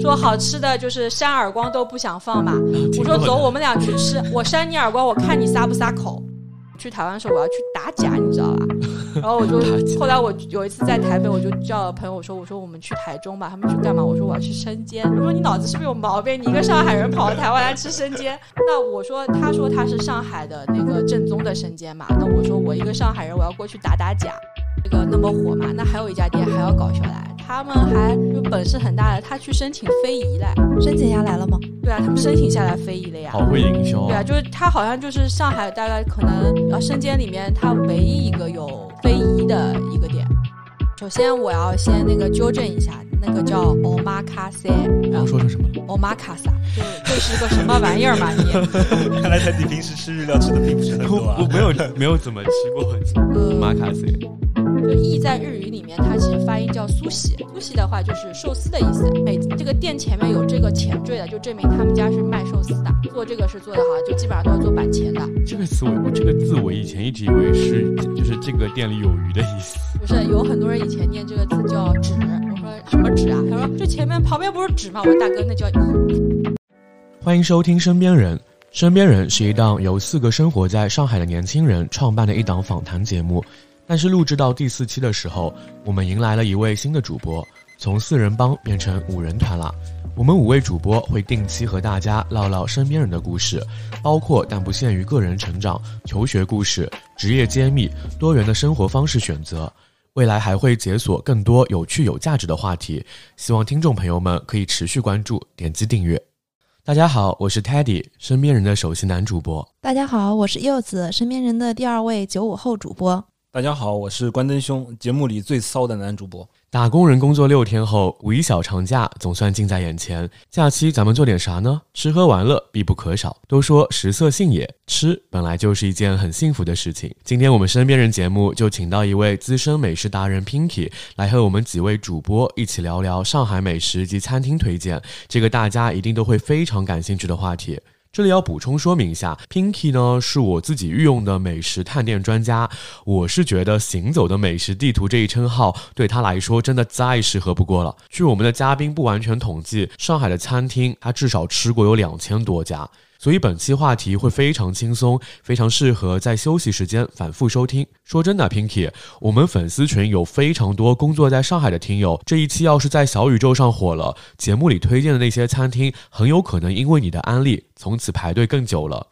说好吃的就是扇耳光都不想放嘛。我说走，我们俩去吃，我扇你耳光，我看你撒不撒口。去台湾的时候我要去打假，你知道吧？然后我就后来我有一次在台北，我就叫朋友我说我说我们去台中吧，他们去干嘛？我说我要去生煎。我说你脑子是不是有毛病？你一个上海人跑到台湾来吃生煎？那我说他说他是上海的那个正宗的生煎嘛，那我说我一个上海人我要过去打打假。这个那么火嘛，那还有一家店还要搞下来，他们还就本事很大的，他去申请非遗了，申请下来了吗？对啊，他们申请下来非遗了呀。好会营销。对啊，就是他好像就是上海大概可能呃生煎里面他唯一一个有非遗的一个点。首先我要先那个纠正一下，那个叫 omakase，然后说成什么了？omakase，就这是个什么玩意儿嘛？你看来他你平时吃日料吃的并不是很多啊。我没有没有怎么吃过 omakase。就意在日语里面，它其实发音叫苏喜。苏喜的话就是寿司的意思。每这个店前面有这个前缀的，就证明他们家是卖寿司的。做这个是做的好，就基本上都是做板前的。这个词我我这个字我以前一直以为是就是这个店里有鱼的意思。不是，有很多人以前念这个字叫纸。我说什么纸啊？他说这前面旁边不是纸吗？我说大哥那叫乙。欢迎收听身边人。身边人是一档由四个生活在上海的年轻人创办的一档访谈节目。但是录制到第四期的时候，我们迎来了一位新的主播，从四人帮变成五人团了。我们五位主播会定期和大家唠唠身边人的故事，包括但不限于个人成长、求学故事、职业揭秘、多元的生活方式选择。未来还会解锁更多有趣有价值的话题，希望听众朋友们可以持续关注、点击订阅。大家好，我是 Teddy，身边人的首席男主播。大家好，我是柚子，身边人的第二位九五后主播。大家好，我是关灯兄，节目里最骚的男主播。打工人工作六天后，五一小长假总算近在眼前。假期咱们做点啥呢？吃喝玩乐必不可少。都说食色性也，吃本来就是一件很幸福的事情。今天我们身边人节目就请到一位资深美食达人 Pinky 来和我们几位主播一起聊聊上海美食及餐厅推荐，这个大家一定都会非常感兴趣的话题。这里要补充说明一下，Pinky 呢是我自己御用的美食探店专家。我是觉得“行走的美食地图”这一称号对他来说真的再适合不过了。据我们的嘉宾不完全统计，上海的餐厅他至少吃过有两千多家。所以本期话题会非常轻松，非常适合在休息时间反复收听。说真的，Pinky，我们粉丝群有非常多工作在上海的听友，这一期要是在小宇宙上火了，节目里推荐的那些餐厅很有可能因为你的安利，从此排队更久了。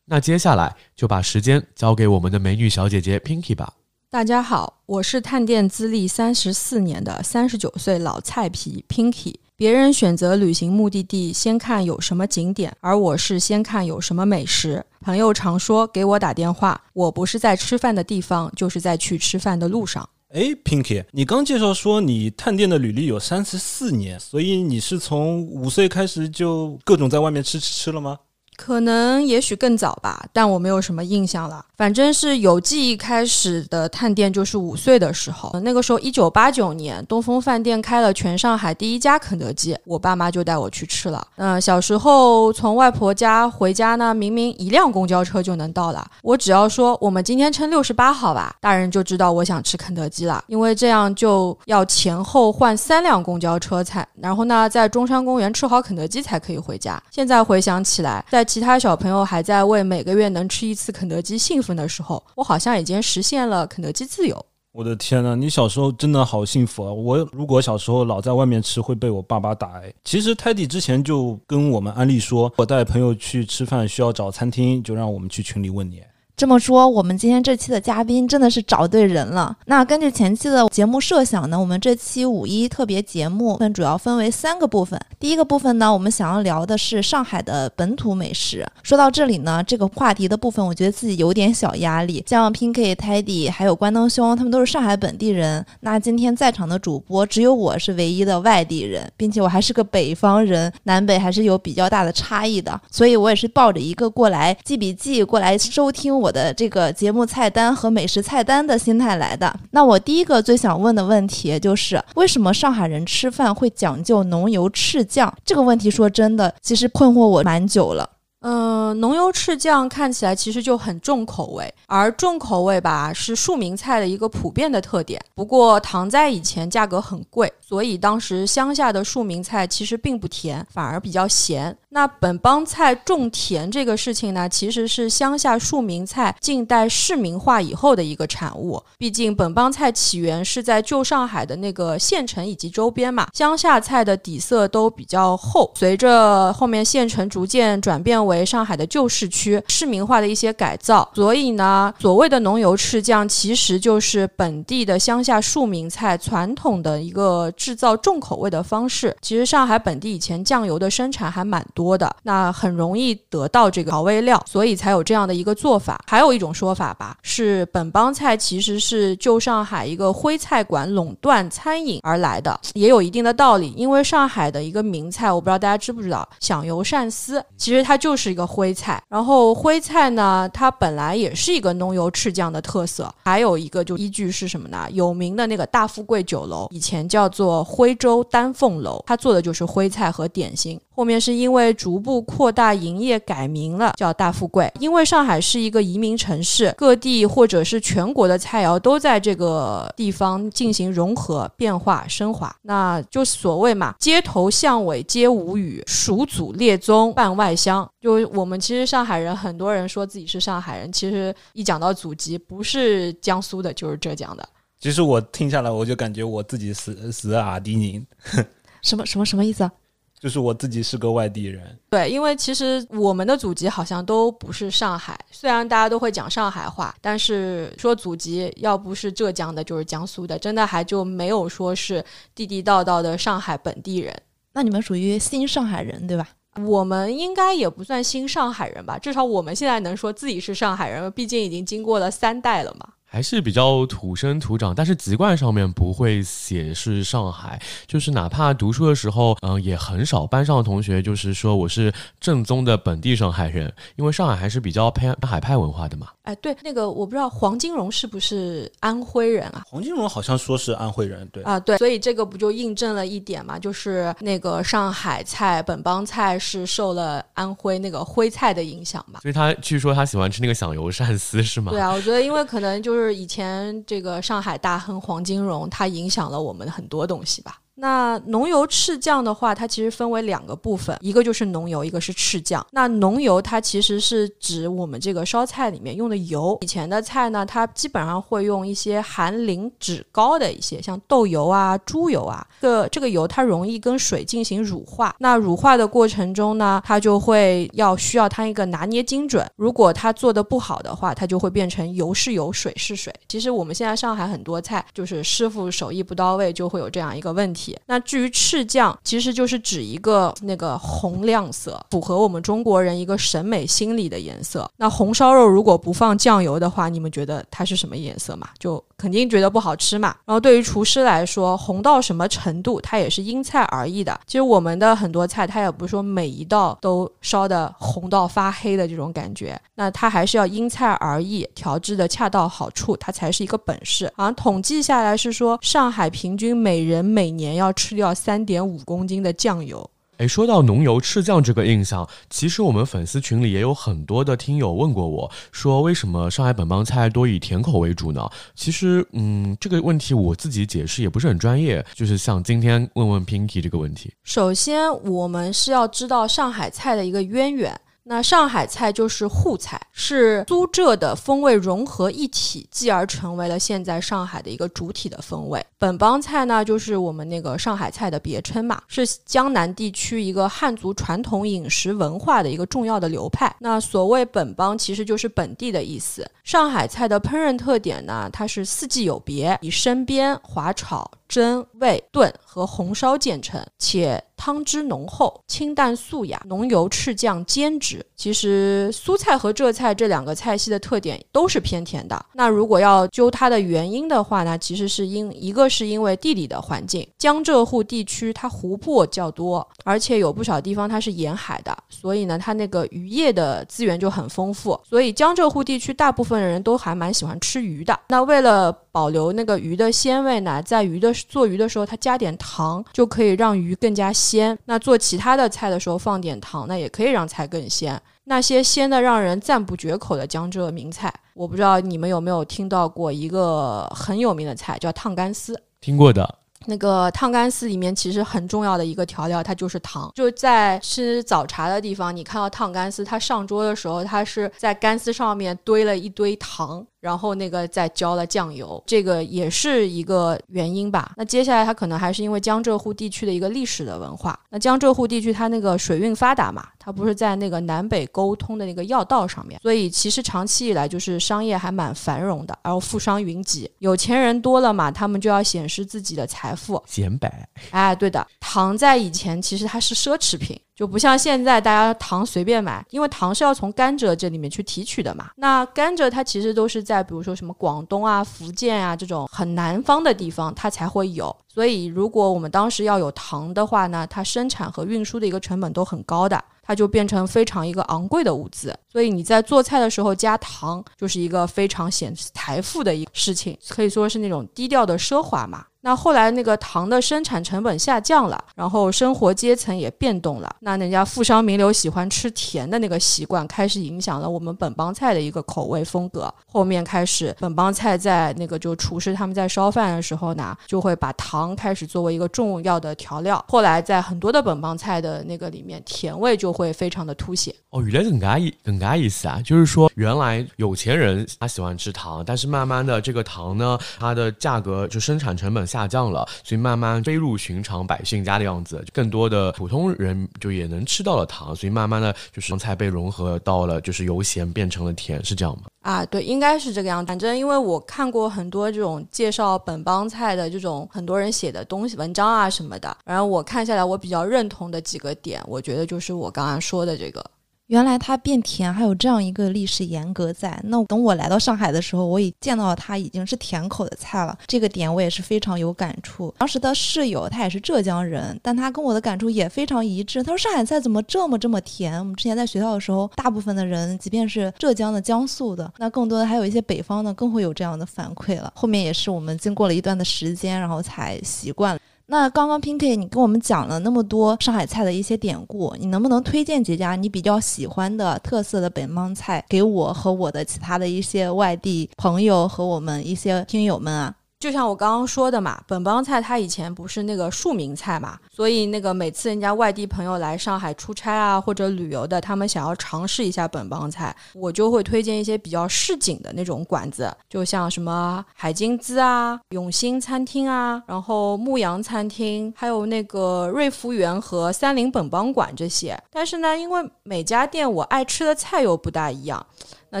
那接下来就把时间交给我们的美女小姐姐 Pinky 吧。大家好，我是探店资历三十四年的三十九岁老菜皮 Pinky。别人选择旅行目的地，先看有什么景点，而我是先看有什么美食。朋友常说给我打电话，我不是在吃饭的地方，就是在去吃饭的路上。哎，Pinky，你刚介绍说你探店的履历有三十四年，所以你是从五岁开始就各种在外面吃吃吃了吗？可能也许更早吧，但我没有什么印象了。反正是有记忆开始的探店，就是五岁的时候。那个时候，一九八九年，东风饭店开了全上海第一家肯德基，我爸妈就带我去吃了。嗯，小时候从外婆家回家呢，明明一辆公交车就能到了，我只要说我们今天乘六十八号吧，大人就知道我想吃肯德基了，因为这样就要前后换三辆公交车才，然后呢，在中山公园吃好肯德基才可以回家。现在回想起来，在其他小朋友还在为每个月能吃一次肯德基兴奋。的时候，我好像已经实现了肯德基自由。我的天呐，你小时候真的好幸福啊！我如果小时候老在外面吃，会被我爸爸打。哎，其实泰迪之前就跟我们安利说，我带朋友去吃饭需要找餐厅，就让我们去群里问你。这么说，我们今天这期的嘉宾真的是找对人了。那根据前期的节目设想呢，我们这期五一特别节目分主要分为三个部分。第一个部分呢，我们想要聊的是上海的本土美食。说到这里呢，这个话题的部分，我觉得自己有点小压力。像 Pinky、Teddy 还有关灯兄，他们都是上海本地人。那今天在场的主播只有我是唯一的外地人，并且我还是个北方人，南北还是有比较大的差异的。所以我也是抱着一个过来记笔记、过来收听我。的这个节目菜单和美食菜单的心态来的。那我第一个最想问的问题就是，为什么上海人吃饭会讲究浓油赤酱？这个问题说真的，其实困惑我蛮久了。嗯，浓油赤酱看起来其实就很重口味，而重口味吧是庶民菜的一个普遍的特点。不过糖在以前价格很贵，所以当时乡下的庶民菜其实并不甜，反而比较咸。那本帮菜重甜这个事情呢，其实是乡下庶民菜近代市民化以后的一个产物。毕竟本帮菜起源是在旧上海的那个县城以及周边嘛，乡下菜的底色都比较厚。随着后面县城逐渐转变为为上海的旧市区，市民化的一些改造，所以呢，所谓的浓油赤酱其实就是本地的乡下庶民菜传统的一个制造重口味的方式。其实上海本地以前酱油的生产还蛮多。的那很容易得到这个调味料，所以才有这样的一个做法。还有一种说法吧，是本帮菜其实是旧上海一个徽菜馆垄断餐饮而来的，也有一定的道理。因为上海的一个名菜，我不知道大家知不知道，响油鳝丝，其实它就是是一个徽菜。然后徽菜呢，它本来也是一个浓油赤酱的特色。还有一个就依据是什么呢？有名的那个大富贵酒楼，以前叫做徽州丹凤楼，它做的就是徽菜和点心。后面是因为逐步扩大营业，改名了叫大富贵。因为上海是一个移民城市，各地或者是全国的菜肴都在这个地方进行融合、变化、升华。那就所谓嘛，街头巷尾皆无语，蜀祖列宗 半外乡。就我们其实上海人，很多人说自己是上海人，其实一讲到祖籍，不是江苏的，就是浙江的。其实我听下来，我就感觉我自己是是阿迪宁，什么什么什么意思啊？就是我自己是个外地人，对，因为其实我们的祖籍好像都不是上海，虽然大家都会讲上海话，但是说祖籍要不是浙江的，就是江苏的，真的还就没有说是地地道道的上海本地人。那你们属于新上海人对吧？我们应该也不算新上海人吧，至少我们现在能说自己是上海人，毕竟已经经过了三代了嘛。还是比较土生土长，但是籍贯上面不会写是上海，就是哪怕读书的时候，嗯，也很少班上的同学就是说我是正宗的本地上海人，因为上海还是比较偏海派文化的嘛。哎，对，那个我不知道黄金荣是不是安徽人啊？黄金荣好像说是安徽人，对啊，对，所以这个不就印证了一点嘛，就是那个上海菜本帮菜是受了安徽那个徽菜的影响嘛。所以他据说他喜欢吃那个响油鳝丝是吗？对啊，我觉得因为可能就是。就是以前这个上海大亨黄金荣，他影响了我们很多东西吧。那浓油赤酱的话，它其实分为两个部分，一个就是浓油，一个是赤酱。那浓油它其实是指我们这个烧菜里面用的油。以前的菜呢，它基本上会用一些含磷脂高的一些，像豆油啊、猪油啊。这这个油它容易跟水进行乳化。那乳化的过程中呢，它就会要需要它一个拿捏精准。如果它做的不好的话，它就会变成油是油，水是水。其实我们现在上海很多菜，就是师傅手艺不到位，就会有这样一个问题。那至于赤酱，其实就是指一个那个红亮色，符合我们中国人一个审美心理的颜色。那红烧肉如果不放酱油的话，你们觉得它是什么颜色嘛？就肯定觉得不好吃嘛。然后对于厨师来说，红到什么程度，它也是因菜而异的。其实我们的很多菜，它也不是说每一道都烧的红到发黑的这种感觉。那它还是要因菜而异，调制的恰到好处，它才是一个本事。好像统计下来是说，上海平均每人每年要吃掉三点五公斤的酱油。哎，说到浓油赤酱这个印象，其实我们粉丝群里也有很多的听友问过我，说为什么上海本帮菜多以甜口为主呢？其实，嗯，这个问题我自己解释也不是很专业，就是像今天问问 Pinky 这个问题。首先，我们是要知道上海菜的一个渊源。那上海菜就是沪菜，是苏浙的风味融合一体，继而成为了现在上海的一个主体的风味。本帮菜呢，就是我们那个上海菜的别称嘛，是江南地区一个汉族传统饮食文化的一个重要的流派。那所谓本帮，其实就是本地的意思。上海菜的烹饪特点呢，它是四季有别，以生煸、滑炒。蒸、煨、炖和红烧建成，且汤汁浓厚，清淡素雅，浓油赤酱煎制。其实苏菜和浙菜这两个菜系的特点都是偏甜的。那如果要究它的原因的话呢，其实是因一个是因为地理的环境，江浙沪地区它湖泊较多，而且有不少地方它是沿海的，所以呢它那个渔业的资源就很丰富，所以江浙沪地区大部分人都还蛮喜欢吃鱼的。那为了保留那个鱼的鲜味呢，在鱼的做鱼的时候，它加点糖就可以让鱼更加鲜。那做其他的菜的时候放点糖，那也可以让菜更鲜。那些鲜的让人赞不绝口的江浙名菜，我不知道你们有没有听到过一个很有名的菜，叫烫干丝。听过的。那个烫干丝里面其实很重要的一个调料，它就是糖。就在吃早茶的地方，你看到烫干丝，它上桌的时候，它是在干丝上面堆了一堆糖。然后那个再浇了酱油，这个也是一个原因吧。那接下来它可能还是因为江浙沪地区的一个历史的文化。那江浙沪地区它那个水运发达嘛，它不是在那个南北沟通的那个要道上面，所以其实长期以来就是商业还蛮繁荣的，然后富商云集，有钱人多了嘛，他们就要显示自己的财富，显摆。哎，对的，糖在以前其实它是奢侈品。就不像现在大家糖随便买，因为糖是要从甘蔗这里面去提取的嘛。那甘蔗它其实都是在比如说什么广东啊、福建啊这种很南方的地方它才会有。所以如果我们当时要有糖的话呢，它生产和运输的一个成本都很高的，它就变成非常一个昂贵的物资。所以你在做菜的时候加糖，就是一个非常显财富的一个事情，可以说是那种低调的奢华嘛。那后来那个糖的生产成本下降了，然后生活阶层也变动了，那人家富商名流喜欢吃甜的那个习惯开始影响了我们本帮菜的一个口味风格。后面开始本帮菜在那个就厨师他们在烧饭的时候呢，就会把糖开始作为一个重要的调料。后来在很多的本帮菜的那个里面，甜味就会非常的凸显。哦，原来更加意更加意思啊，就是说原来有钱人他喜欢吃糖，但是慢慢的这个糖呢，它的价格就生产成本。下降了，所以慢慢飞入寻常百姓家的样子，更多的普通人就也能吃到了糖，所以慢慢的就是菜被融合到了，就是由咸变成了甜，是这样吗？啊，对，应该是这个样子。反正因为我看过很多这种介绍本帮菜的这种很多人写的东西、文章啊什么的，然后我看下来，我比较认同的几个点，我觉得就是我刚刚说的这个。原来它变甜还有这样一个历史沿革在。那等我来到上海的时候，我已见到它已经是甜口的菜了。这个点我也是非常有感触。当时的室友他也是浙江人，但他跟我的感触也非常一致。他说上海菜怎么这么这么甜？我们之前在学校的时候，大部分的人，即便是浙江的、江苏的，那更多的还有一些北方的，更会有这样的反馈了。后面也是我们经过了一段的时间，然后才习惯了。那刚刚 Pinky 你跟我们讲了那么多上海菜的一些典故，你能不能推荐几家你比较喜欢的特色的北方菜给我和我的其他的一些外地朋友和我们一些听友们啊？就像我刚刚说的嘛，本帮菜它以前不是那个庶民菜嘛，所以那个每次人家外地朋友来上海出差啊或者旅游的，他们想要尝试一下本帮菜，我就会推荐一些比较市井的那种馆子，就像什么海金滋啊、永兴餐厅啊，然后牧羊餐厅，还有那个瑞福园和三菱本帮馆这些。但是呢，因为每家店我爱吃的菜又不大一样。那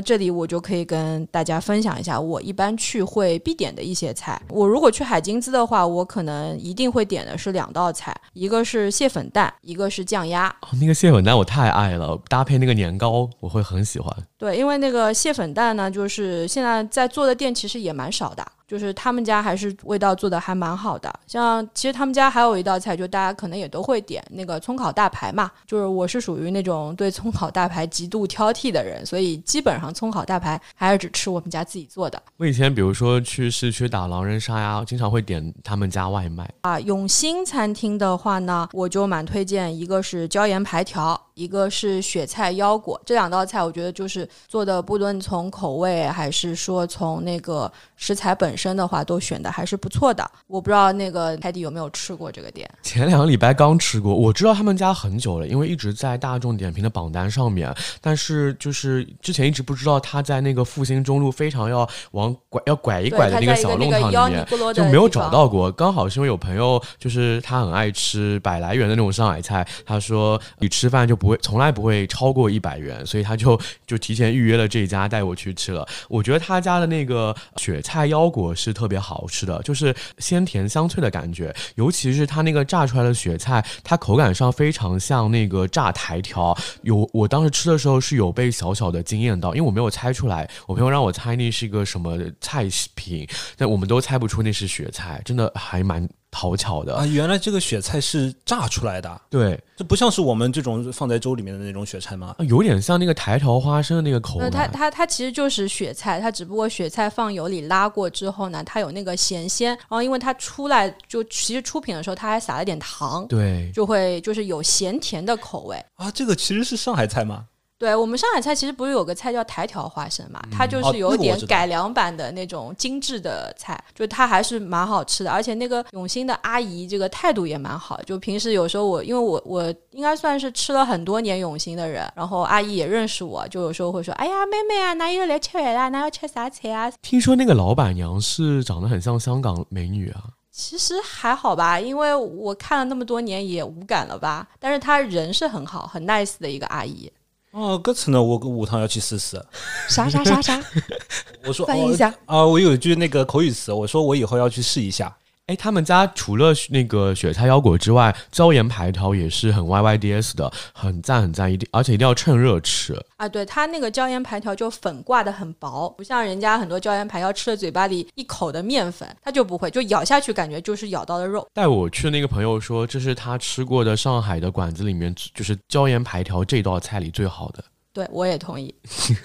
这里我就可以跟大家分享一下，我一般去会必点的一些菜。我如果去海金滋的话，我可能一定会点的是两道菜，一个是蟹粉蛋，一个是酱鸭。哦，那个蟹粉蛋我太爱了，搭配那个年糕，我会很喜欢。对，因为那个蟹粉蛋呢，就是现在在做的店其实也蛮少的。就是他们家还是味道做的还蛮好的，像其实他们家还有一道菜，就大家可能也都会点那个葱烤大排嘛。就是我是属于那种对葱烤大排极度挑剔的人，所以基本上葱烤大排还是只吃我们家自己做的。我以前比如说去市区打狼人杀呀，经常会点他们家外卖啊。永兴餐厅的话呢，我就蛮推荐，一个是椒盐排条。一个是雪菜腰果，这两道菜我觉得就是做的，不论从口味还是说从那个食材本身的话，都选的还是不错的。我不知道那个泰迪有没有吃过这个店？前两个礼拜刚吃过，我知道他们家很久了，因为一直在大众点评的榜单上面。但是就是之前一直不知道他在那个复兴中路非常要往拐要拐一拐的那个小弄堂里面，就没有找到过。刚好是因为有朋友就是他很爱吃百来元的那种上海菜，他说你吃饭就。不会，从来不会超过一百元，所以他就就提前预约了这家带我去吃了。我觉得他家的那个雪菜腰果是特别好吃的，就是鲜甜香脆的感觉，尤其是它那个炸出来的雪菜，它口感上非常像那个炸苔条。有我当时吃的时候是有被小小的惊艳到，因为我没有猜出来，我朋友让我猜那是一个什么菜品，但我们都猜不出那是雪菜，真的还蛮。讨巧的。啊，原来这个雪菜是炸出来的，对，这不像是我们这种放在粥里面的那种雪菜吗？有点像那个台条花生的那个口呃，它。它它其实就是雪菜，它只不过雪菜放油里拉过之后呢，它有那个咸鲜，然后因为它出来就其实出品的时候它还撒了点糖，对，就会就是有咸甜的口味。啊，这个其实是上海菜吗？对我们上海菜其实不是有个菜叫台条花生嘛，它就哦是有点改良版的那种精致的菜，就它还是蛮好吃的，而且那个永兴的阿姨这个态度也蛮好，就平时有时候我因为我我应该算是吃了很多年永兴的人，然后阿姨也认识我，就有时候会说，哎呀妹妹啊，哪有来吃饭啦，哪要吃啥菜啊？听说那个老板娘是长得很像香港美女啊。其实还好吧，因为我看了那么多年也无感了吧，但是她人是很好，很 nice 的一个阿姨。哦，这次呢，我下趟要去试试。啥啥啥啥，我说翻译一下哦啊，我有一句那个口语词，我说我以后要去试一下。哎，他们家除了那个雪菜腰果之外，椒盐排条也是很 YYDS 的，很赞很赞，一定而且一定要趁热吃。啊，对它那个椒盐排条就粉挂的很薄，不像人家很多椒盐排条吃了嘴巴里一口的面粉，它就不会，就咬下去感觉就是咬到了肉。带我去的那个朋友说，这是他吃过的上海的馆子里面，就是椒盐排条这道菜里最好的。对我也同意。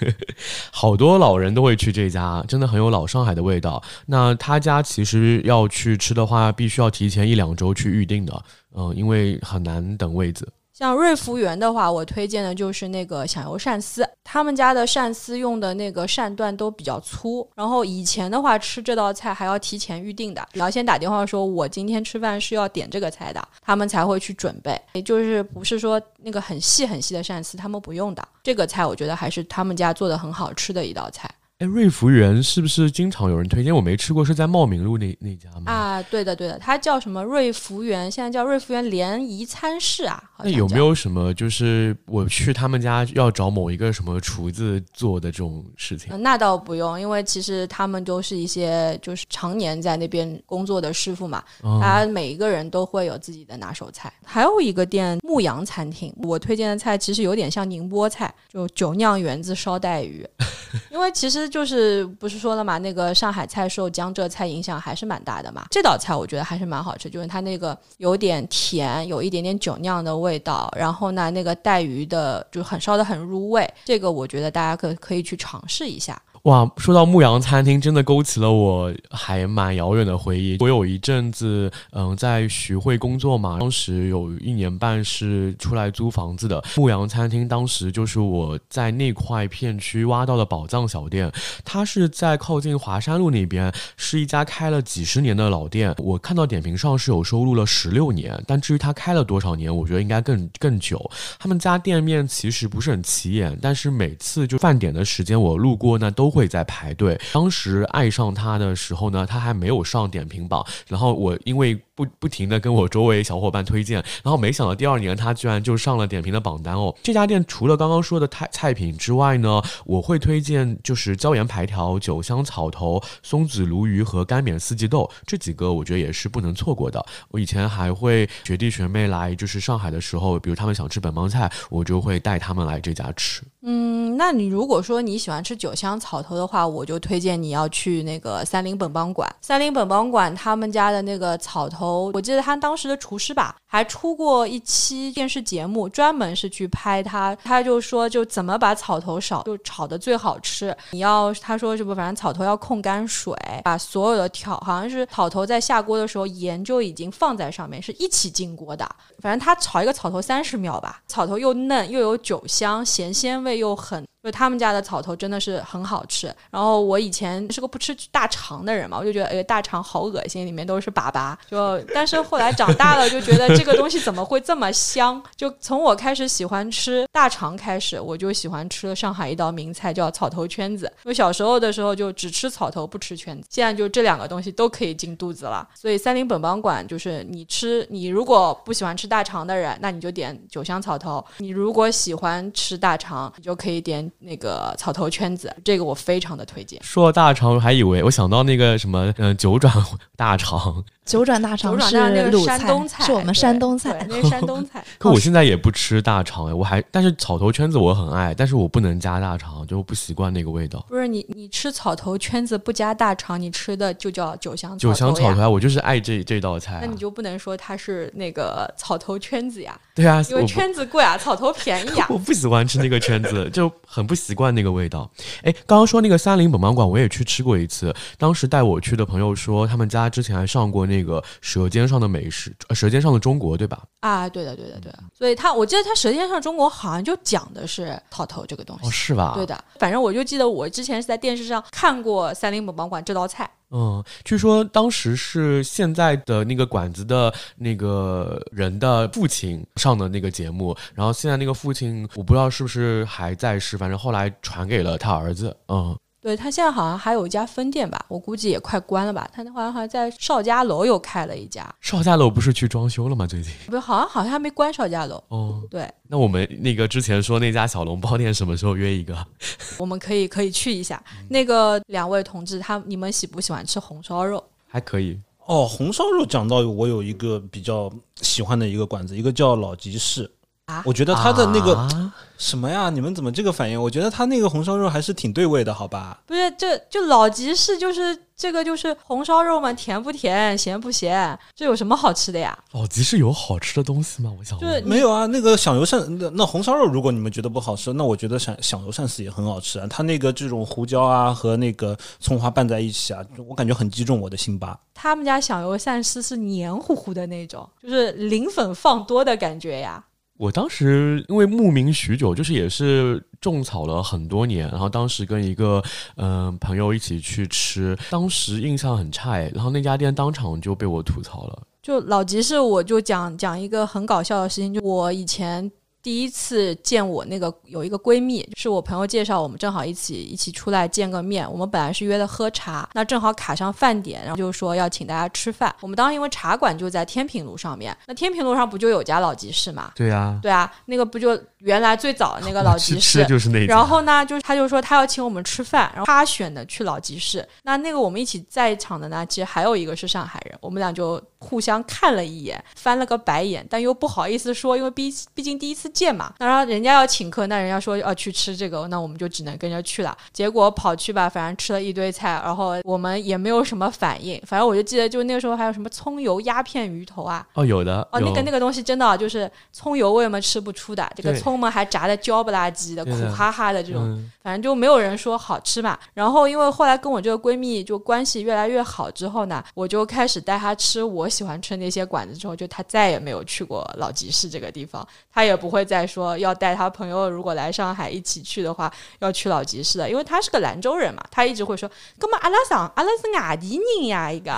好多老人都会去这家，真的很有老上海的味道。那他家其实要去吃的话，必须要提前一两周去预定的，嗯，因为很难等位子。像瑞福园的话，我推荐的就是那个响油鳝丝，他们家的鳝丝用的那个鳝段都比较粗。然后以前的话吃这道菜还要提前预定的，你要先打电话说我今天吃饭是要点这个菜的，他们才会去准备。也就是不是说那个很细很细的鳝丝他们不用的。这个菜我觉得还是他们家做的很好吃的一道菜哎，瑞福园是不是经常有人推荐？我没吃过，是在茂名路那那家吗？啊。对的对的，它叫什么瑞福园，现在叫瑞福园联谊餐室啊。那有没有什么就是我去他们家要找某一个什么厨子做的这种事情？呃那倒不用，因为其实他们都是一些就是常年在那边工作的师傅嘛，嗯大家每一个人都会有自己的拿手菜。还有一个店牧羊餐厅，我推荐的菜其实有点像宁波菜，就酒酿圆子烧带鱼。因为其实就是不是说了嘛，那个上海菜受江浙菜影响还是蛮大的嘛。这道菜我觉得还是蛮好吃，就是它那个有点甜，有一点点酒酿的味道，然后呢，那个带鱼的就很烧的很入味，这个我觉得大家可可以去尝试一下。哇，说到牧羊餐厅，真的勾起了我还蛮遥远的回忆。我有一阵子，嗯，在徐汇工作嘛，当时有一年半是出来租房子的。牧羊餐厅当时就是我在那块片区挖到的宝藏小店，它是在靠近华山路那边，是一家开了几十年的老店。我看到点评上是有收录了十六年，但至于它开了多少年，我觉得应该更更久。他们家店面其实不是很起眼，但是每次就饭点的时间我路过呢，都会在排队。当时爱上他的时候呢，他还没有上点评榜，然后我因为不不停的跟我周围小伙伴推荐，然后没想到第二年他居然就上了点评的榜单哦。这家店除了刚刚说的菜菜品之外呢，我会推荐就是椒盐排条、酒香草头、松子鲈鱼和干煸四季豆这几个，我觉得也是不能错过的。我以前还会学弟学妹来就是上海的时候，比如他们想吃本帮菜，我就会带他们来这家吃。嗯，那你如果说你喜欢吃酒香草头的话，我就推荐你要去那个三林本帮馆。三林本帮馆他们家的那个草头，我记得他当时的厨师吧，还出过一期电视节目，专门是去拍他。他就说，就怎么把草头少，就炒的最好吃。你要他说什么，反正草头要控干水，把所有的调，好像是草头在下锅的时候，盐就已经放在上面，是一起进锅的。反正他炒一个草头三十秒吧，草头又嫩又有酒香，咸鲜味又很。就他们家的草头真的是很好吃。然后我以前是个不吃大肠的人嘛，我就觉得哎大肠好恶心，里面都是粑粑。就但是后来长大了，就觉得这个东西怎么会这么香？就从我开始喜欢吃大肠开始，我就喜欢吃上海一道名菜叫草头圈子。我小时候的时候就只吃草头不吃圈子，现在就这两个东西都可以进肚子了。所以三林本帮馆就是你吃，你如果不喜欢吃大肠的人，那你就点酒香草头；你如果喜欢吃大肠，你就可以点那个草头圈子。这个我非常的推荐。说到大肠，我还以为我想到那个什么，嗯、九转大肠，九转大肠九转大肠那个是鲁山东菜是我们山东菜。那是山东菜。可我现在也不吃大肠哎，我还但是草头圈子我很爱，但是我不能加大肠，就不习惯那个味道。不是你，你吃草头圈子不加大肠，你吃的就叫九香九香草头呀，我就是爱这这道菜啊。那你就不能说它是那个草头圈子呀？对啊，因为圈子贵啊，草头便宜啊。我不喜欢吃那个圈子，就很不习惯那个味道。哎，刚刚说那个三林本帮馆，我也去吃过一次。当时带我去的朋友说，他们家之前还上过那个《舌尖上的美食》《舌尖上的中国》，对吧？啊，对的，对的，对的。所以他，我记得他《舌尖上中国》好像就讲的是套头这个东西，哦，是吧？对的，反正我就记得我之前是在电视上看过三林本帮馆这道菜。嗯，据说当时是现在的那个馆子的那个人的父亲上的那个节目，然后现在那个父亲我不知道是不是还在世，反正后来传给了他儿子。嗯，对他现在好像还有一家分店吧，我估计也快关了吧。他那好像好像在邵家楼又开了一家。邵家楼不是去装修了吗？最近不是，好像好像还没关邵家楼。哦，对，那我们那个之前说那家小笼包店什么时候约一个？我们可以可以去一下。那个两位同志，他你们喜不喜欢吃红烧肉？还可以。哦，红烧肉讲到我有一个比较喜欢的一个馆子，一个叫老集市。啊我觉得他的那个、啊什么呀？你们怎么这个反应？我觉得他那个红烧肉还是挺对味的，好吧？不是，这就老集市就是这个就是红烧肉嘛，甜不甜，咸不咸，这有什么好吃的呀？老集市有好吃的东西吗？我想就是问。没有啊，那个响油鳝那那红烧肉，如果你们觉得不好吃，那我觉得响响油鳝丝也很好吃啊。它那个这种胡椒啊和那个葱花拌在一起啊，我感觉很击中我的心巴。他们家响油鳝丝是黏糊糊的那种，就是磷粉放多的感觉呀。我当时因为慕名许久，就是也是种草了很多年，然后当时跟一个嗯、朋友一起去吃，当时印象很差，然后那家店当场就被我吐槽了。就老集市，我就讲讲一个很搞笑的事情，就我以前。第一次见我那个有一个闺蜜，是我朋友介绍，我们正好一起一起出来见个面。我们本来是约的喝茶，那正好卡上饭点，然后就说要请大家吃饭。我们当时因为茶馆就在天平路上面，那天平路上不就有家老集市嘛？对啊、对啊，那个不就原来最早的那个老集市，就是那家。然后呢，就是他就说他要请我们吃饭，然后他选的去老集市。那那个我们一起在场的呢，其实还有一个是上海人，我们俩就互相看了一眼，翻了个白眼，但又不好意思说，因为毕毕竟第一次见嘛。那然后人家要请客，那人家说要去吃这个，那我们就只能跟着去了。结果跑去吧，反正吃了一堆菜，然后我们也没有什么反应。反正我就记得，就那个时候还有什么葱油鸦片鱼头啊，哦，有的哦，那个那个东西真的就是葱油味嘛吃不出的，这个葱嘛还炸的焦不拉几的，苦哈哈的这种，嗯反正就没有人说好吃嘛。然后因为后来跟我这个闺蜜就关系越来越好之后呢，我就开始带她吃我喜欢吃的那些馆子，之后就她再也没有去过老集市这个地方，她也不会再说要带他朋友如果来上海一起去的话要去老集市的，因为他是个兰州人嘛，他一直会说，哥们阿拉上阿拉是外地人呀一个，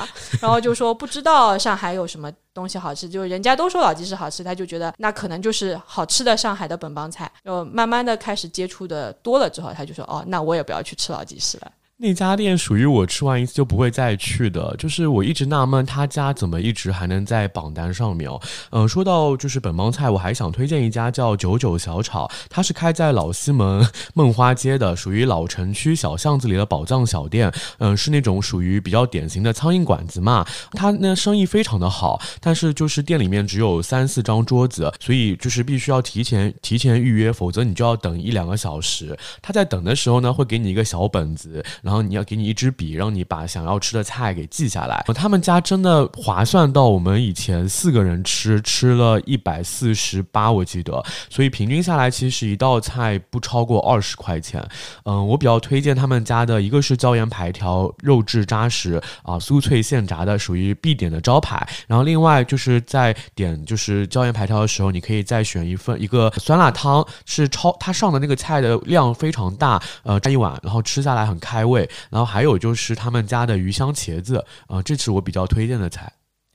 然后就说不知道上海有什么东西好吃，就人家都说老集市好吃，他就觉得那可能就是好吃的上海的本帮菜。就慢慢的开始接触的多了之后，他就说哦，那我也不要去吃老集市了。那家店属于我吃完一次就不会再去的，就是我一直纳闷他家怎么一直还能在榜单上面哦。呃，说到就是本帮菜，我还想推荐一家叫九九小炒，它是开在老西门梦花街的，属于老城区小巷子里的宝藏小店。嗯、是那种属于比较典型的苍蝇馆子嘛。它那生意非常的好，但是就是店里面只有三四张桌子，所以就是必须要提前提前预约，否则你就要等一两个小时。他在等的时候呢，会给你一个小本子，然后你要给你一支笔，让你把想要吃的菜给记下来。他们家真的划算到我们以前四个人吃吃了一百四十八，我记得，所以平均下来其实一道菜不超过二十块钱。嗯，我比较推荐他们家的一个是椒盐排条，肉质扎实啊，酥脆现炸的，属于必点的招牌。然后另外就是在点就是椒盐排条的时候，你可以再选一份一个酸辣汤，是超它上的那个菜的量非常大，呃，加一碗，然后吃下来很开胃。然后还有就是他们家的鱼香茄子，啊、这是我比较推荐的菜。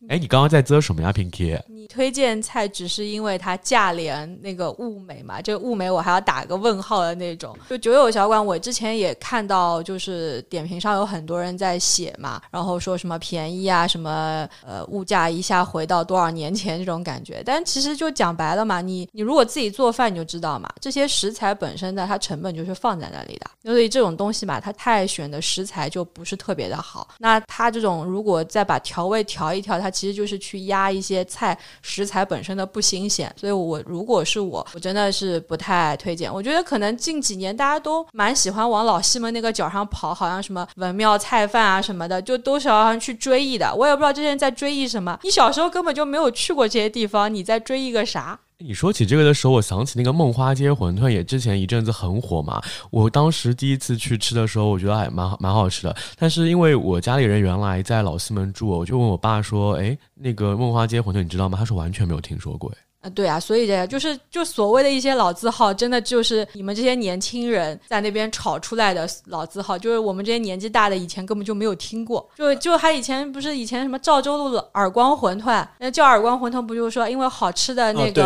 哎，你刚刚在遮什么呀，Pinky？你推荐菜只是因为它价廉那个物美嘛？这个物美我还要打个问号的那种。就九九小馆，我之前也看到，就是点评上有很多人在写嘛，然后说什么便宜啊，什么呃物价一下回到多少年前这种感觉。但其实就讲白了嘛，你你如果自己做饭你就知道嘛，这些食材本身的它成本就是放在那里的，所以这种东西嘛，它太选的食材就不是特别的好。那它这种如果再把调味调一调，它其实就是去压一些菜食材本身的不新鲜。所以我如果是我，我真的是不太推荐。我觉得可能近几年大家都蛮喜欢往老西门那个角上跑，好像什么文庙菜饭啊什么的，就都是好像去追忆的。我也不知道这些人在追忆什么。你小时候根本就没有去过这些地方，你在追忆个啥？你说起这个的时候，我想起那个梦花街馄饨，也之前一阵子很火嘛。我当时第一次去吃的时候，我觉得还蛮蛮好吃的。但是因为我家里人原来在老西门住，我就问我爸说：“哎，那个梦花街馄饨你知道吗？”他说完全没有听说过。对啊，所以这就是就所谓的一些老字号，真的就是你们这些年轻人在那边炒出来的老字号，就是我们这些年纪大的以前根本就没有听过。就就还以前不是以前什么赵州路的耳光馄饨，那叫耳光馄饨不就是说因为好吃的那个对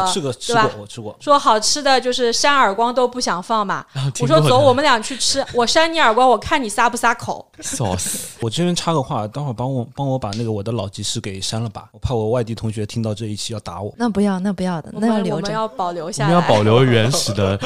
吧？我吃过，说好吃的就是扇耳光都不想放嘛。我说走，我们俩去吃，我扇你耳光，我看你撒不撒口。笑死！我这边插个话，待会儿帮我帮我把那个我的老集市给删了吧，我怕我外地同学听到这一期要打我。那不要，那不要的，那要留着。我们要保留下来，我们要保留原始的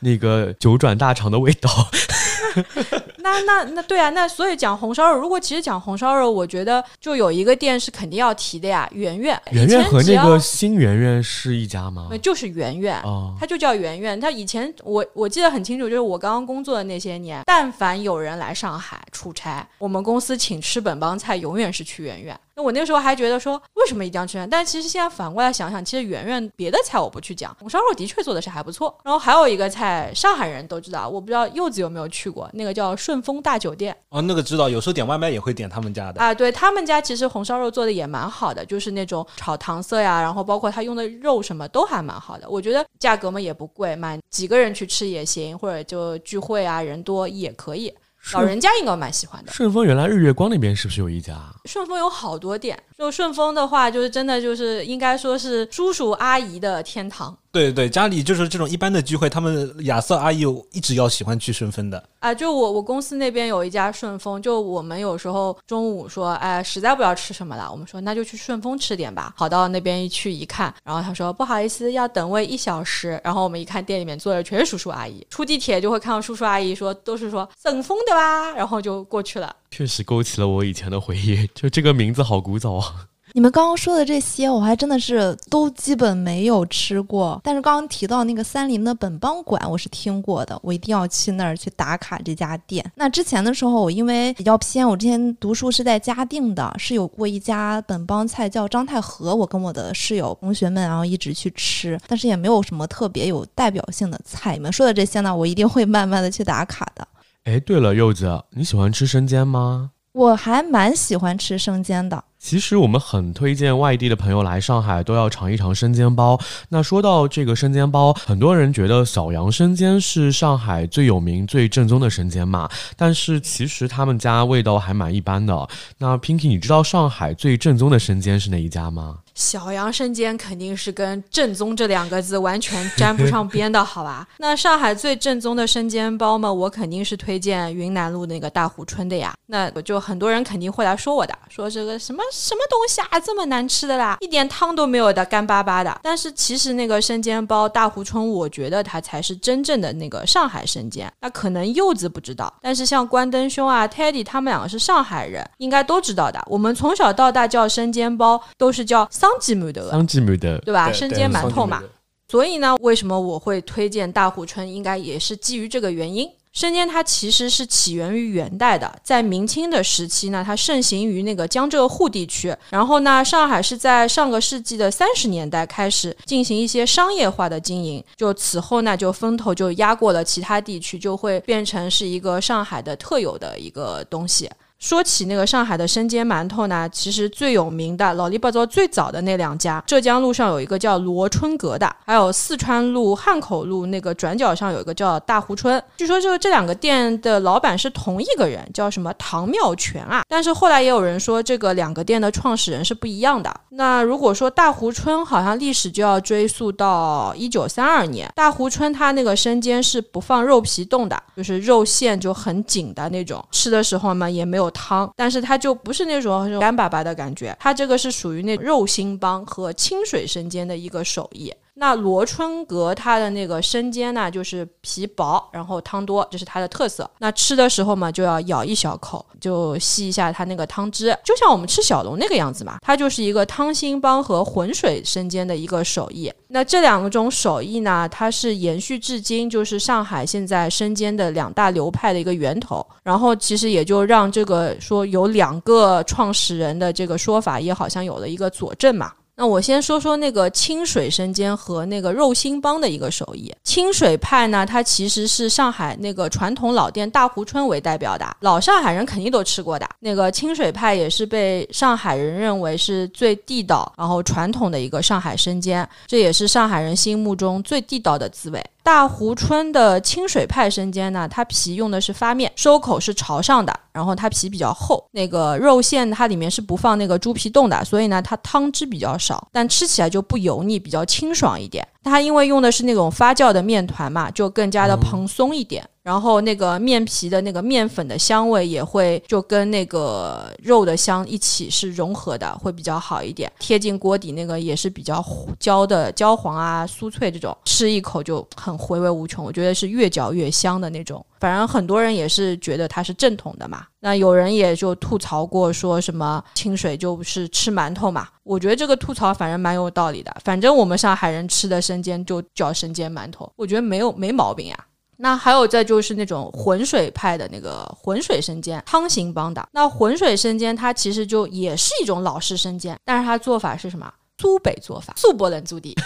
那个九转大肠的味道。那那那对啊，那所以讲红烧肉，如果其实讲红烧肉，我觉得就有一个店是肯定要提的呀，圆圆。圆圆和那个新圆圆是一家吗？就是圆圆，它就叫圆圆。它以前我我记得很清楚，就是我刚刚工作的那些年，但凡有人来上海出差，我们公司请吃本帮菜，永远是去圆圆。那我那个时候还觉得说，为什么一定要吃圆？但其实现在反过来想想，其实圆圆别的菜我不去讲，红烧肉的确做的是还不错。然后还有一个菜，上海人都知道，我不知道柚子有没有去过，那个叫顺丰大酒店。哦，那个知道，有时候点外卖也会点他们家的啊。对他们家其实红烧肉做的也蛮好的，就是那种炒糖色呀，然后包括他用的肉什么都还蛮好的。我觉得价格嘛也不贵，满几个人去吃也行，或者就聚会啊人多也可以。老人家应该蛮喜欢的。顺丰原来日月光那边是不是有一家？顺丰有好多店，就顺丰的话，就是真的就是应该说是叔叔阿姨的天堂。对对，家里就是这种一般的聚会，他们亚瑟阿姨一直要喜欢去顺丰的啊。就我我公司那边有一家顺丰，就我们有时候中午说，哎，实在不知道吃什么了，我们说那就去顺丰吃点吧。跑到那边一去一看，然后他说不好意思，要等位一小时。然后我们一看店里面坐着全是叔叔阿姨，出地铁就会看到叔叔阿姨说都是说顺丰的吧，然后就过去了。确实勾起了我以前的回忆，就这个名字好古早啊。你们刚刚说的这些，我还真的是都基本没有吃过。但是刚刚提到那个三林的本帮馆，我是听过的，我一定要去那儿去打卡这家店。那之前的时候，我因为比较偏，我之前读书是在嘉定的，是有过一家本帮菜叫张太和，我跟我的室友同学们，然后一直去吃，但是也没有什么特别有代表性的菜。你们说的这些呢，我一定会慢慢的去打卡的。哎，对了，柚子，你喜欢吃生煎吗？我还蛮喜欢吃生煎的。其实我们很推荐外地的朋友来上海都要尝一尝生煎包。那说到这个生煎包，很多人觉得小杨生煎是上海最有名、最正宗的生煎嘛，但是其实他们家味道还蛮一般的。那 Pinky，你知道上海最正宗的生煎是哪一家吗？小杨生煎肯定是跟正宗这两个字完全沾不上边的，好吧？那上海最正宗的生煎包嘛，我肯定是推荐云南路那个大湖春的呀。那我就很多人肯定会来说我的，说这个什么什么东西啊，这么难吃的啦，一点汤都没有的，干巴巴的。但是其实那个生煎包大湖春，我觉得它才是真正的那个上海生煎。那可能柚子不知道，但是像关灯兄啊、Teddy 他们两个是上海人，应该都知道的。我们从小到大叫生煎包都是叫。桑吉木的，桑吉木的，对吧？生煎馒头嘛。所以呢，为什么我会推荐大户春？应该也是基于这个原因。生煎它其实是起源于元代的，在明清的时期呢，它盛行于那个江浙沪地区。然后呢，上海是在上个世纪的三十年代开始进行一些商业化的经营。就此后呢，就风头就压过了其他地区，就会变成是一个上海的特有的一个东西。说起那个上海的生煎馒头呢，其实最有名的老里八糟最早的那两家，浙江路上有一个叫罗春阁的，还有四川路汉口路那个转角上有一个叫大湖春。据说就是这两个店的老板是同一个人，叫什么唐妙全啊。但是后来也有人说这个两个店的创始人是不一样的。那如果说大湖春，好像历史就要追溯到一九三二年。大湖春它那个生煎是不放肉皮冻的，就是肉馅就很紧的那种，吃的时候嘛也没有。汤，但是它就不是那种干巴巴的感觉，它这个是属于那肉心帮和清水生煎的一个手艺。那罗春阁它的那个生煎呢，就是皮薄，然后汤多，这是它的特色。那吃的时候嘛，就要咬一小口，就吸一下它那个汤汁，就像我们吃小龙那个样子嘛。它就是一个汤兴帮和浑水生煎的一个手艺。那这两种手艺呢，它是延续至今，就是上海现在生煎的两大流派的一个源头。然后其实也就让这个说有两个创始人的这个说法，也好像有了一个佐证嘛。那我先说说那个清水生煎和那个肉兴帮的一个手艺。清水派呢，它其实是上海那个传统老店大湖春为代表的，老上海人肯定都吃过的。那个清水派也是被上海人认为是最地道、然后传统的一个上海生煎，这也是上海人心目中最地道的滋味。大湖春的清水派生煎呢，它皮用的是发面，收口是朝上的，然后它皮比较厚，那个肉馅它里面是不放那个猪皮冻的，所以呢它汤汁比较少，但吃起来就不油腻，比较清爽一点。它因为用的是那种发酵的面团嘛，就更加的蓬松一点。然后那个面皮的那个面粉的香味也会就跟那个肉的香一起是融合的，会比较好一点。贴近锅底那个也是比较焦的焦黄啊酥脆这种，吃一口就很回味无穷。我觉得是越嚼越香的那种。反正很多人也是觉得它是正统的嘛。那有人也就吐槽过说什么清水就是吃馒头嘛。我觉得这个吐槽反正蛮有道理的。反正我们上海人吃的生煎就叫生煎馒头，我觉得没有没毛病呀。那还有再就是那种浑水派的那个浑水生煎，汤兴帮的。那浑水生煎它其实就也是一种老式生煎，但是它做法是什么？苏北做法，苏泊冷租地。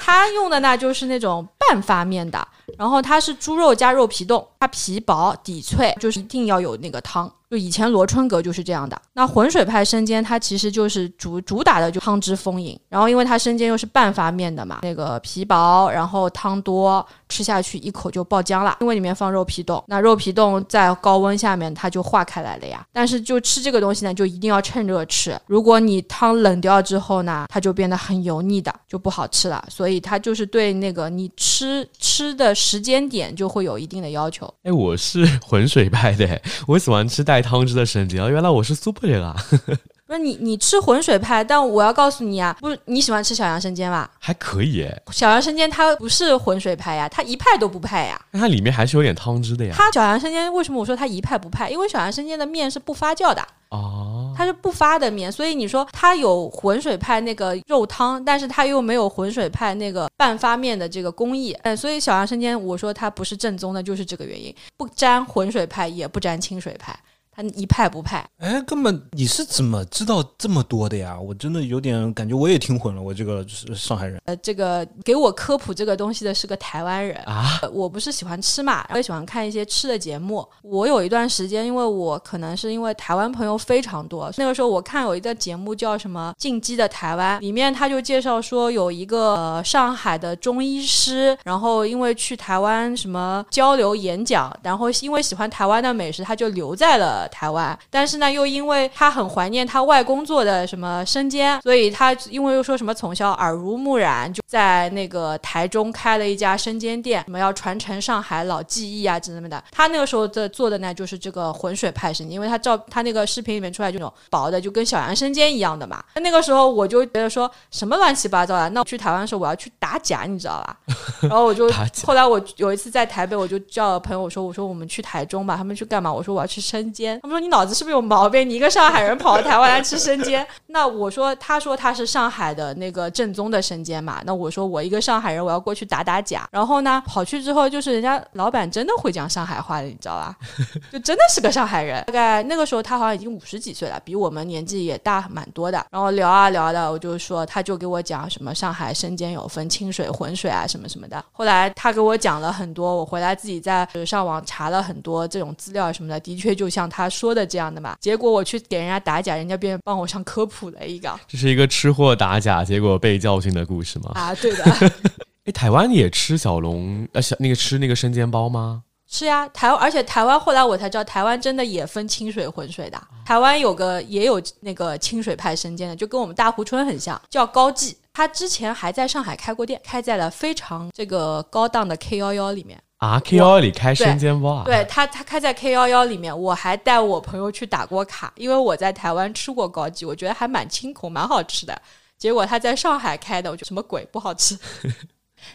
他用的那就是那种半发面的，然后它是猪肉加肉皮冻，它皮薄底脆，就是一定要有那个汤。就以前罗春阁就是这样的。那浑水派生煎，它其实就是主主打的就汤汁丰盈，然后因为它生煎又是半发面的嘛，那个皮薄，然后汤多，吃下去一口就爆浆了。因为里面放肉皮冻，那肉皮冻在高温下面它就化开来了呀。但是就吃这个东西呢，就一定要趁热吃。如果你汤冷掉之后呢，它就变得很油腻的，就不好吃了。所以它就是对那个你吃吃的时间点就会有一定的要求。哎，我是 浑水派的，我喜欢吃带。带汤汁的生煎啊！原来我是 super 人啊！不是你，你吃浑水派，但我要告诉你啊，不是你喜欢吃小杨生煎吧？还可以诶。小杨生煎它不是浑水派呀，它一派都不派呀。那它里面还是有点汤汁的呀。它小杨生煎为什么我说它一派不派？因为小杨生煎的面是不发酵的哦，它是不发的面，所以你说它有浑水派那个肉汤，但是它又没有浑水派那个半发面的这个工艺。嗯，所以小杨生煎我说它不是正宗的，就是这个原因，不沾浑水派，也不沾清水派。他一派不派，哎，哥们你是怎么知道这么多的呀？我真的有点感觉我也听混了，我这个上海人。呃，这个给我科普这个东西的是个台湾人啊。我不是喜欢吃嘛，我也喜欢看一些吃的节目。我有一段时间，因为我可能是因为台湾朋友非常多，那个时候我看有一个节目叫什么《进击的台湾》，里面他就介绍说有一个呃上海的中医师，然后因为去台湾什么交流演讲，然后因为喜欢台湾的美食，他就留在了。台湾，但是呢，又因为他很怀念他外公做的什么生煎，所以他因为又说什么从小耳濡目染，就在那个台中开了一家生煎店，什么要传承上海老技艺啊之类的。他那个时候的做的呢，就是这个浑水派生煎，因为他照他那个视频里面出来这种薄的，就跟小杨生煎一样的嘛。那个时候我就觉得说什么乱七八糟的，那我去台湾的时候我要去打假，你知道吧？然后我就后来我有一次在台北，我就叫朋友说，我说我们去台中吧，他们去干嘛？我说我要去生煎。他们说你脑子是不是有毛病？你一个上海人跑到台湾来吃生煎？那我说，他说他是上海的那个正宗的生煎嘛。那我说我一个上海人，我要过去打打假。然后呢，跑去之后，就是人家老板真的会讲上海话的，你知道吧？就真的是个上海人。大概那个时候他好像已经五十几岁了，比我们年纪也大蛮多的。然后聊啊聊的，我就说，他就给我讲什么上海生煎有分清水、浑水啊什么什么的。后来他给我讲了很多，我回来自己在上网查了很多这种资料什么的，的确就像他说的这样的嘛。结果我去给人家打假，人家别帮我上科普了一个。这是一个吃货打假，结果被教训的故事吗？啊，对的。哎，台湾也吃小龙，呃，小那个吃那个生煎包吗？是呀，台湾，而且台湾后来我才知道，台湾真的也分清水浑水的。台湾有个也有那个清水派生煎的，就跟我们大湖春很像，叫高记。他之前还在上海开过店，开在了非常这个高档的 K 幺幺里面。啊，K 幺幺里开生煎包啊？对他，他开在 K 幺幺里面，我还带我朋友去打过卡，因为我在台湾吃过高级，我觉得还蛮清口，蛮好吃的。结果他在上海开的，我觉得什么鬼不好吃。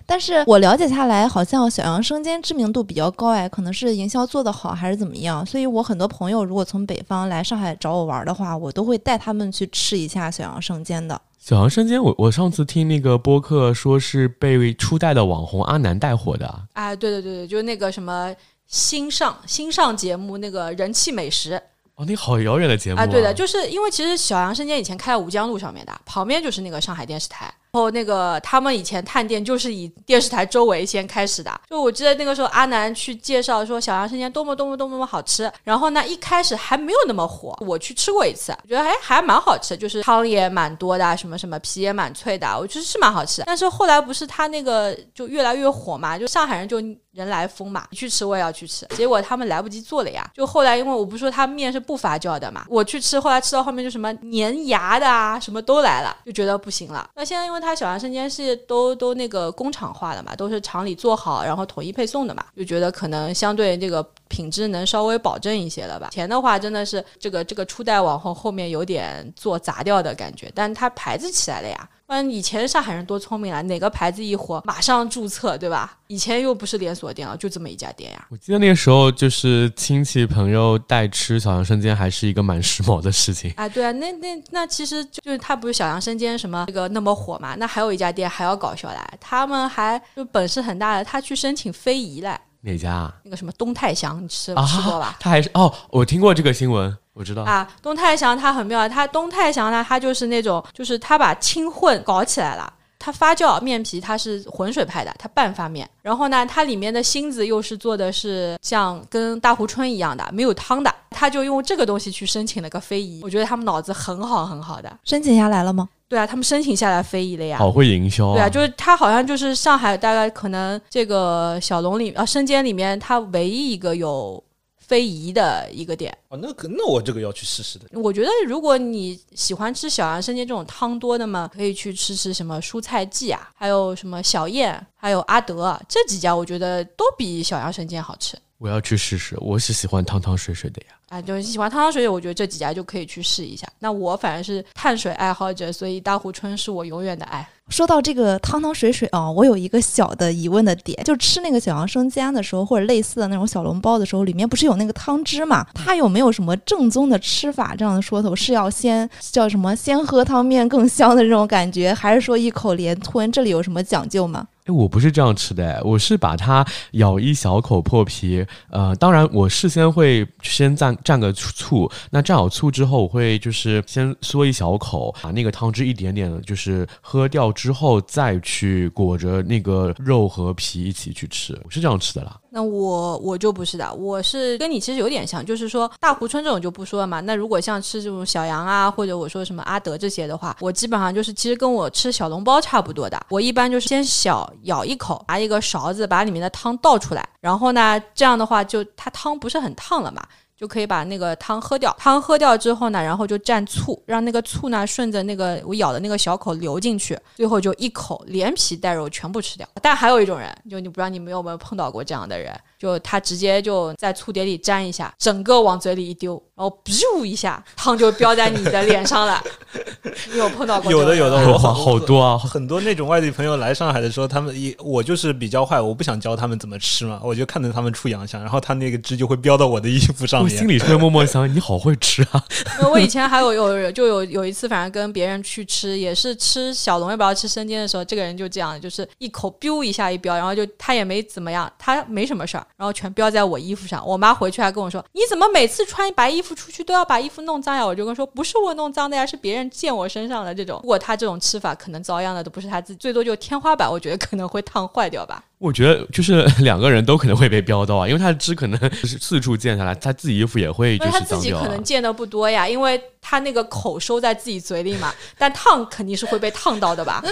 但是我了解下来，好像小杨生煎知名度比较高哎，可能是营销做得好还是怎么样？所以我很多朋友如果从北方来上海找我玩的话，我都会带他们去吃一下小杨生煎的。小杨生煎，我我上次听那个播客说是被初代的网红阿南带火的啊。啊，对对对对，就是那个什么新上新上节目那个人气美食哦，那好遥远的节目啊！对的，就是因为其实小杨生煎以前开在吴江路上面的，旁边就是那个上海电视台。然后那个他们以前探店就是以电视台周围先开始的，就我记得那个时候阿南去介绍说小杨生煎多么多么多么好吃，然后呢一开始还没有那么火，我去吃过一次，觉得哎还蛮好吃，就是汤也蛮多的，什么什么皮也蛮脆的，我觉得是蛮好吃。但是后来不是他那个就越来越火嘛，就上海人就人来疯嘛，你去吃我也要去吃，结果他们来不及做了呀。就后来因为我不说他面是不发酵的嘛，我去吃，后来吃到后面就什么粘牙的啊，什么都来了，就觉得不行了。那现在因为他小杨生煎是都都那个工厂化的嘛，都是厂里做好，然后统一配送的嘛，就觉得可能相对这个品质能稍微保证一些了吧。前的话真的是这个这个初代网红后面有点做砸掉的感觉，但它牌子起来了呀。嗯，以前上海人多聪明啊，哪个牌子一火马上注册，对吧？以前又不是连锁店了，就这么一家店呀。我记得那个时候就是亲戚朋友带吃小杨生煎，还是一个蛮时髦的事情。啊，对啊，那那那其实就是他不是小杨生煎什么这个那么火嘛？那还有一家店还要搞笑来，他们还就本事很大的，他去申请非遗来。哪家啊？那个什么东泰祥，你吃吃过吧？他还是哦，我听过这个新闻。我知道啊，东泰祥它很妙，它东泰祥呢，它就是那种，就是它把清混搞起来了。它发酵面皮它是浑水派的，它半发面。然后呢，它里面的芯子又是做的是像跟大湖春一样的，没有汤的。他就用这个东西去申请了个非遗，我觉得他们脑子很好很好的。申请下来了吗？对啊，他们申请下来非遗了呀。好会营销。啊对啊，就是他好像就是上海大概可能这个小龙里啊生煎里面，他唯一一个有。非遗的一个店哦，那可那我这个要去试试的。我觉得如果你喜欢吃小杨生煎这种汤多的嘛，可以去吃吃什么蔬菜记啊，还有什么小燕，还有阿德这几家，我觉得都比小杨生煎好吃。我要去试试，我是喜欢汤汤水水的呀。啊，就是喜欢汤汤水水，我觉得这几家就可以去试一下。那我反正是碳水爱好者，所以大壶春是我永远的爱。说到这个汤汤水水啊，我有一个小的疑问的点，就吃那个小杨生煎的时候，或者类似的那种小笼包的时候，里面不是有那个汤汁嘛？它有没有什么正宗的吃法？这样的说头是要先叫什么？先喝汤面更香的这种感觉，还是说一口连吞？这里有什么讲究吗？哎，我不是这样吃的，我是把它咬一小口破皮，呃，当然我事先会先蘸蘸个醋，那蘸好醋之后，我会就是先嗦一小口，把那个汤汁一点点的，就是喝掉之后，再去裹着那个肉和皮一起去吃，是这样吃的啦。那我我就不是的，我是跟你其实有点像，就是说大湖春这种就不说了嘛。那如果像吃这种小羊啊，或者我说什么阿德这些的话，我基本上就是其实跟我吃小笼包差不多的。我一般就是先小咬一口，拿一个勺子把里面的汤倒出来，然后呢，这样的话就它汤不是很烫了嘛。就可以把那个汤喝掉，汤喝掉之后呢，然后就蘸醋，让那个醋呢顺着那个我咬的那个小口流进去，最后就一口连皮带肉全部吃掉。但还有一种人，就你不知道你们有没有碰到过这样的人。就他直接就在醋碟里沾一下，整个往嘴里一丢，然后噗一下，汤就飙在你的脸上了。你有碰到过？有的有的，我好好多啊，很多那种外地朋友来上海的时候，他们一我就是比较坏，我不想教他们怎么吃嘛，我就看着他们出洋相，然后他那个汁就会飙到我的衣服上面。我心里会默默想，你好会吃啊。我以前还有有就有有一次，反正跟别人去吃，也是吃小龙，要不知道吃生煎的时候，这个人就这样，就是一口 biu 一下一飙，然后就他也没怎么样，他没什么事儿。然后全标在我衣服上，我妈回去还跟我说：“你怎么每次穿白衣服出去都要把衣服弄脏呀？”我就跟说：“不是我弄脏的呀，是别人溅我身上的这种。”如果他这种吃法，可能遭殃的都不是他自己，最多就天花板，我觉得可能会烫坏掉吧。我觉得就是两个人都可能会被飙到啊，因为他的汁可能是四处溅下来，他自己衣服也会就是他自己可能溅的不多呀，因为他那个口收在自己嘴里嘛，但烫肯定是会被烫到的吧。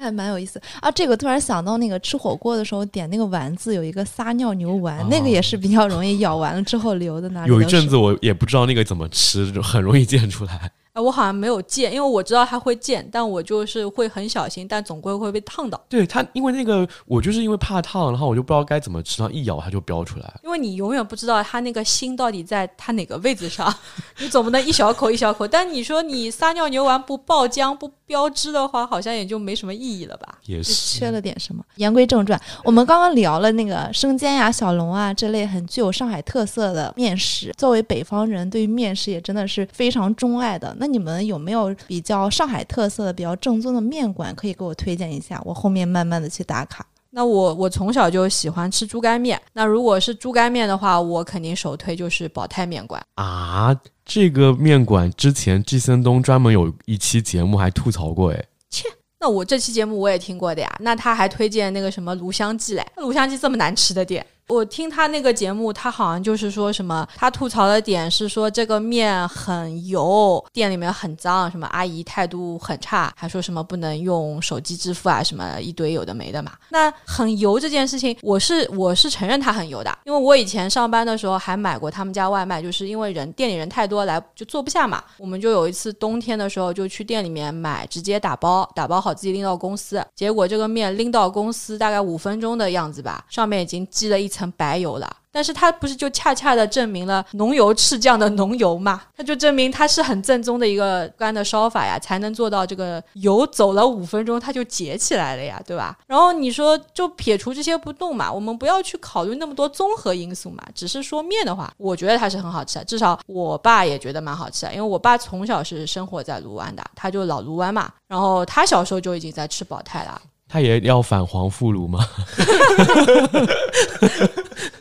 还蛮有意思啊！这个突然想到那个吃火锅的时候点那个丸子，有一个撒尿牛丸，那个也是比较容易咬完了之后流的那。有一阵子我也不知道那个怎么吃，很容易 溅出来。哎，我好像没有溅，因为我知道它会溅，但我就是会很小心，但总归会被烫到。对它，因为那个我就是因为怕烫，然后我就不知道该怎么吃，然后一咬它就飙出来。因为你永远不知道它那个心到底在它哪个位置上，你总不能一小口一小口。但你说你撒尿牛丸不爆浆不标汁的话，好像也就没什么意义了吧？也是缺，了点什么。言归正传，我们刚刚聊了那个生煎呀、小笼啊这类很具有上海特色的面食。作为北方人，对于面食也真的是非常钟爱的。那你们有没有比较上海特色的、比较正宗的面馆可以给我推荐一下？我后面慢慢的去打卡。那我我从小就喜欢吃猪肝面。那如果是猪肝面的话，我肯定首推就是宝泰面馆。啊，这个面馆之前季森东专门有一期节目还吐槽过，哎，切那我这期节目我也听过的呀。那他还推荐那个什么炉香记嘞？炉香记这么难吃的店，我听他那个节目，他好像就是说什么，他吐槽的点是说这个面很油，店里面很脏，什么阿姨态度很差，还说什么不能用手机支付啊，什么一堆有的没的嘛。那很油这件事情，我是我是承认它很油的，因为我以前上班的时候还买过他们家外卖，就是因为人店里人太多来就坐不下嘛，我们就有一次冬天的时候就去店里面买，直接打包，打包好自己拎到公司，结果这个面拎到公司大概五分钟的样子吧，上面已经积了一层成白油了。但是它不是就恰恰的证明了浓油赤酱的浓油嘛？它就证明它是很正宗的一个干的烧法呀，才能做到这个油走了五分钟它就结起来了呀，对吧？然后你说就撇除这些不动嘛，我们不要去考虑那么多综合因素嘛，只是说面的话，我觉得它是很好吃的，至少我爸也觉得蛮好吃的，因为我爸从小是生活在卢湾的，他就老卢湾嘛，然后他小时候就已经在吃宝泰了。他也要反黄复炉吗？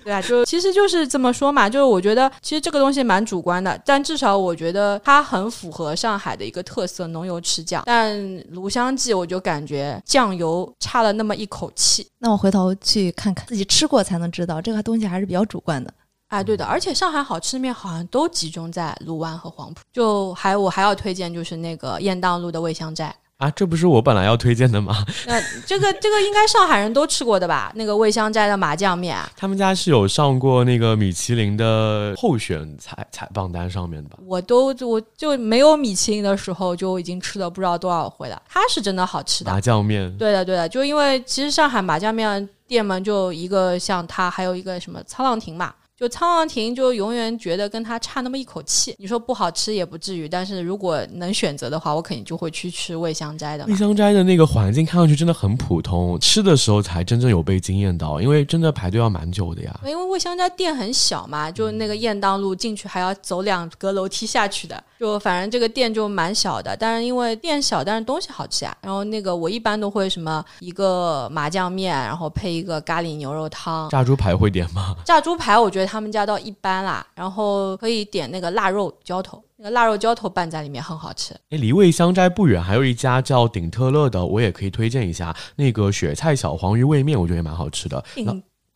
对啊，就其实就是这么说嘛，就是我觉得其实这个东西蛮主观的，但至少我觉得它很符合上海的一个特色，浓油赤酱。但炉香记我就感觉酱油差了那么一口气。那我回头去看看，自己吃过才能知道，这个东西还是比较主观的。哎，对的，而且上海好吃的面好像都集中在卢湾和黄埔。就还我还要推荐就是那个雁荡路的味香斋。啊，这不是我本来要推荐的吗？那这个这个应该上海人都吃过的吧？那个味香斋的麻酱面，他们家是有上过那个米其林的候选采采榜单上面的吧？我都我就没有米其林的时候就已经吃了不知道多少回了。它是真的好吃的麻，酱面，对的对的，就因为其实上海麻酱面店嘛，就一个像它，还有一个什么沧浪亭嘛。就沧浪亭就永远觉得跟它差那么一口气，你说不好吃也不至于，但是如果能选择的话，我肯定就会去吃味香斋的味。香斋的那个环境看上去真的很普通，吃的时候才真正有被惊艳到，因为真的排队要蛮久的呀。因为味香斋店很小嘛，就那个雁荡路进去还要走两格楼梯下去的，就反正这个店就蛮小的。但是因为店小，但是东西好吃呀。然后那个我一般都会什么一个麻酱面，然后配一个咖喱牛肉汤。炸猪排会点吗？炸猪排我觉得他们家倒一般啦，然后可以点那个腊肉浇头，那个腊肉浇头拌在里面很好吃。哎，离味香斋不远还有一家叫顶特乐的，我也可以推荐一下。那个雪菜小黄鱼味面，我觉得也蛮好吃的。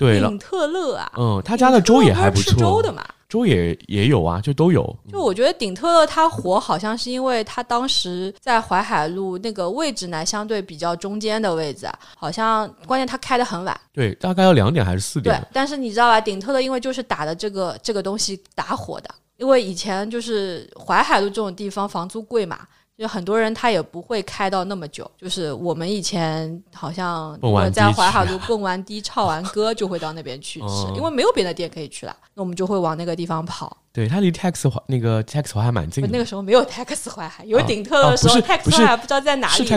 对了鼎，特乐啊，嗯，他家的粥也还不鼎特乐不是吃粥错，的嘛。粥也也有啊，就都有。就我觉得顶特乐它火，好像是因为它当时在淮海路那个位置呢，相对比较中间的位置，好像关键它开的很晚。对，大概要两点还是四对点？，但是你知道吧，顶特乐因为就是打的这个这个东西打火的，因为以前就是淮海路这种地方房租贵嘛。就很多人他也不会开到那么久，就是我们以前好像蹦完迪在淮海路蹦完迪、唱完歌就会到那边去吃，嗯因为没有别的店可以去了，那我们就会往那个地方跑。对，它离 Tax 华那个 Tax 华还蛮近的。那个时候没有 Tax 淮海，有啊鼎特的时候、啊不是 Tax 不是淮海不知道在哪是里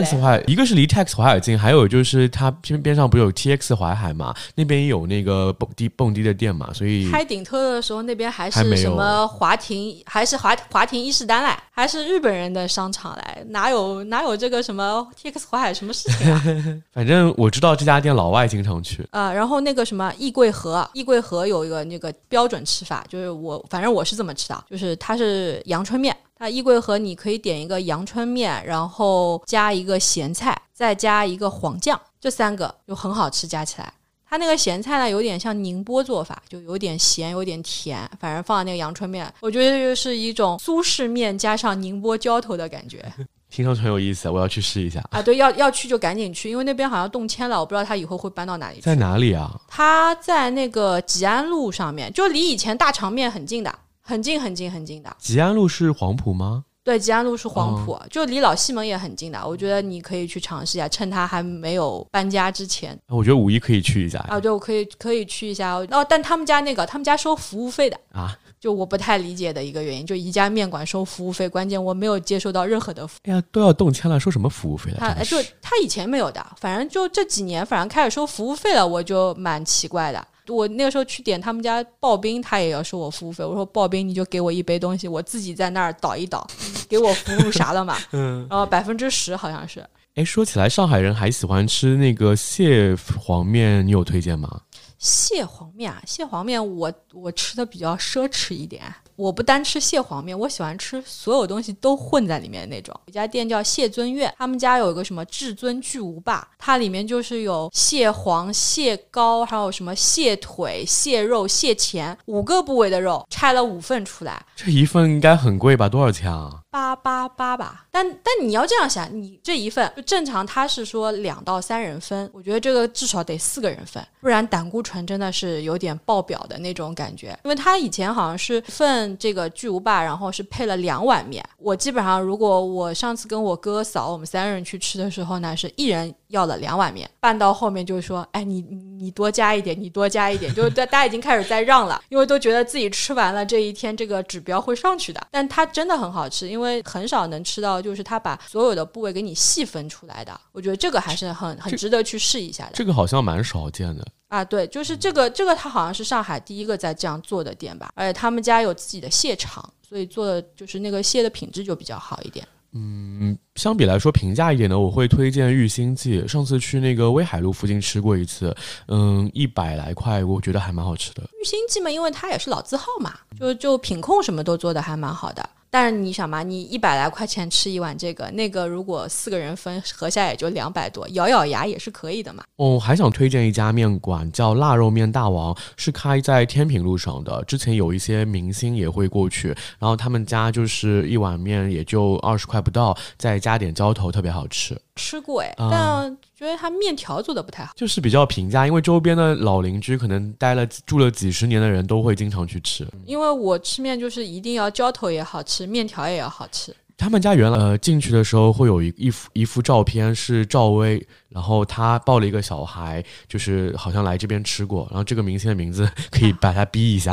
一个是离 Tax 淮海近，还有就是它边边上不是有 TX 淮海嘛，那边也有那个蹦迪蹦迪的店嘛，所以开顶特的时候，那边还是什么华庭，还是华华庭伊势丹来，还是日本人的商场来，哪有哪有这个什么 TX 淮海什么事情啊？反正我知道这家店老外经常去。啊，然后那个什么易桂河，易桂河有一个那个标准吃法，就是我反正我是怎么吃的，就是它是阳春面，它衣柜盒你可以点一个阳春面，然后加一个咸菜，再加一个黄酱，这三个就很好吃，加起来。它那个咸菜呢，有点像宁波做法，就有点咸，有点甜，反正放在那个阳春面，我觉得就是一种苏式面加上宁波浇头的感觉 听上去很有意思，我要去试一下。啊！对，要要去就赶紧去，因为那边好像动迁了，我不知道它以后会搬到哪里去。在哪里啊？它在那个吉安路上面，就离以前大肠面很近的，很近很近很近的。吉安路是黄埔吗？对，吉安路是黄埔，就离老西门也很近的。我觉得你可以去尝试一下，趁他还没有搬家之前。我觉得五一可以去一下啊，对，我可以可以去一下哦。但他们家那个，他们家收服务费的啊，就我不太理解的一个原因，就一家面馆收服务费，关键我没有接收到任何的。哎呀，都要动迁了，收什么服务费了？他就他以前没有的，反正就这几年，反正开始收服务费了，我就蛮奇怪的。我那个时候去点他们家刨冰，他也要收我服务费。我说刨冰你就给我一杯东西，我自己在那儿倒一倒，给我服务啥的嘛？嗯，然后百分之十好像是。哎，说起来，上海人还喜欢吃那个蟹黄面，你有推荐吗？蟹黄面啊，蟹黄面我我吃的比较奢侈一点。我不单吃蟹黄面，我喜欢吃所有东西都混在里面的那种。有家店叫蟹尊苑，他们家有一个什么至尊巨无霸，它里面就是有蟹黄、蟹膏，还有什么蟹腿、蟹肉、蟹钳五个部位的肉，拆了五份出来。这一份应该很贵吧？多少钱啊？八八八吧。但但你要这样想，你这一份就正常，他是说两到三人分，我觉得这个至少得四个人分，不然胆固醇真的是有点爆表的那种感觉。因为他以前好像是份。这个巨无霸，然后是配了两碗面。我基本上，如果我上次跟我哥嫂我们三个人去吃的时候呢，是一人要了两碗面。拌到后面就是说，哎，你你多加一点，你多加一点，就大大家已经开始在让了，因为都觉得自己吃完了这一天这个指标会上去的。但它真的很好吃，因为很少能吃到，就是它把所有的部位给你细分出来的。我觉得这个还是很很值得去试一下的。这个好像蛮少见的。啊，对，就是这个，这个它好像是上海第一个在这样做的店吧，而且他们家有自己的蟹场，所以做的就是那个蟹的品质就比较好一点。嗯，相比来说平价一点的，我会推荐玉兴记。上次去那个威海路附近吃过一次，嗯，一百来块，我觉得还蛮好吃的。玉兴记嘛，因为它也是老字号嘛，就就品控什么都做的还蛮好的。但是你想嘛，你一百来块钱吃一碗这个，那个如果四个人分，合下也就两百多，咬咬牙也是可以的嘛。哦，还想推荐一家面馆，叫腊肉面大王，是开在天平路上的。之前有一些明星也会过去，然后他们家就是一碗面也就二十块不到，再加点浇头，特别好吃。吃过哎，但觉得他面条做的不太好，就是比较平价，因为周边的老邻居可能待了住了几十年的人都会经常去吃。因为我吃面就是一定要浇头也好吃，面条也要好吃。他们家原来呃进去的时候会有一一幅一幅照片是赵薇，然后她抱了一个小孩，就是好像来这边吃过，然后这个明星的名字 可以把他逼一下。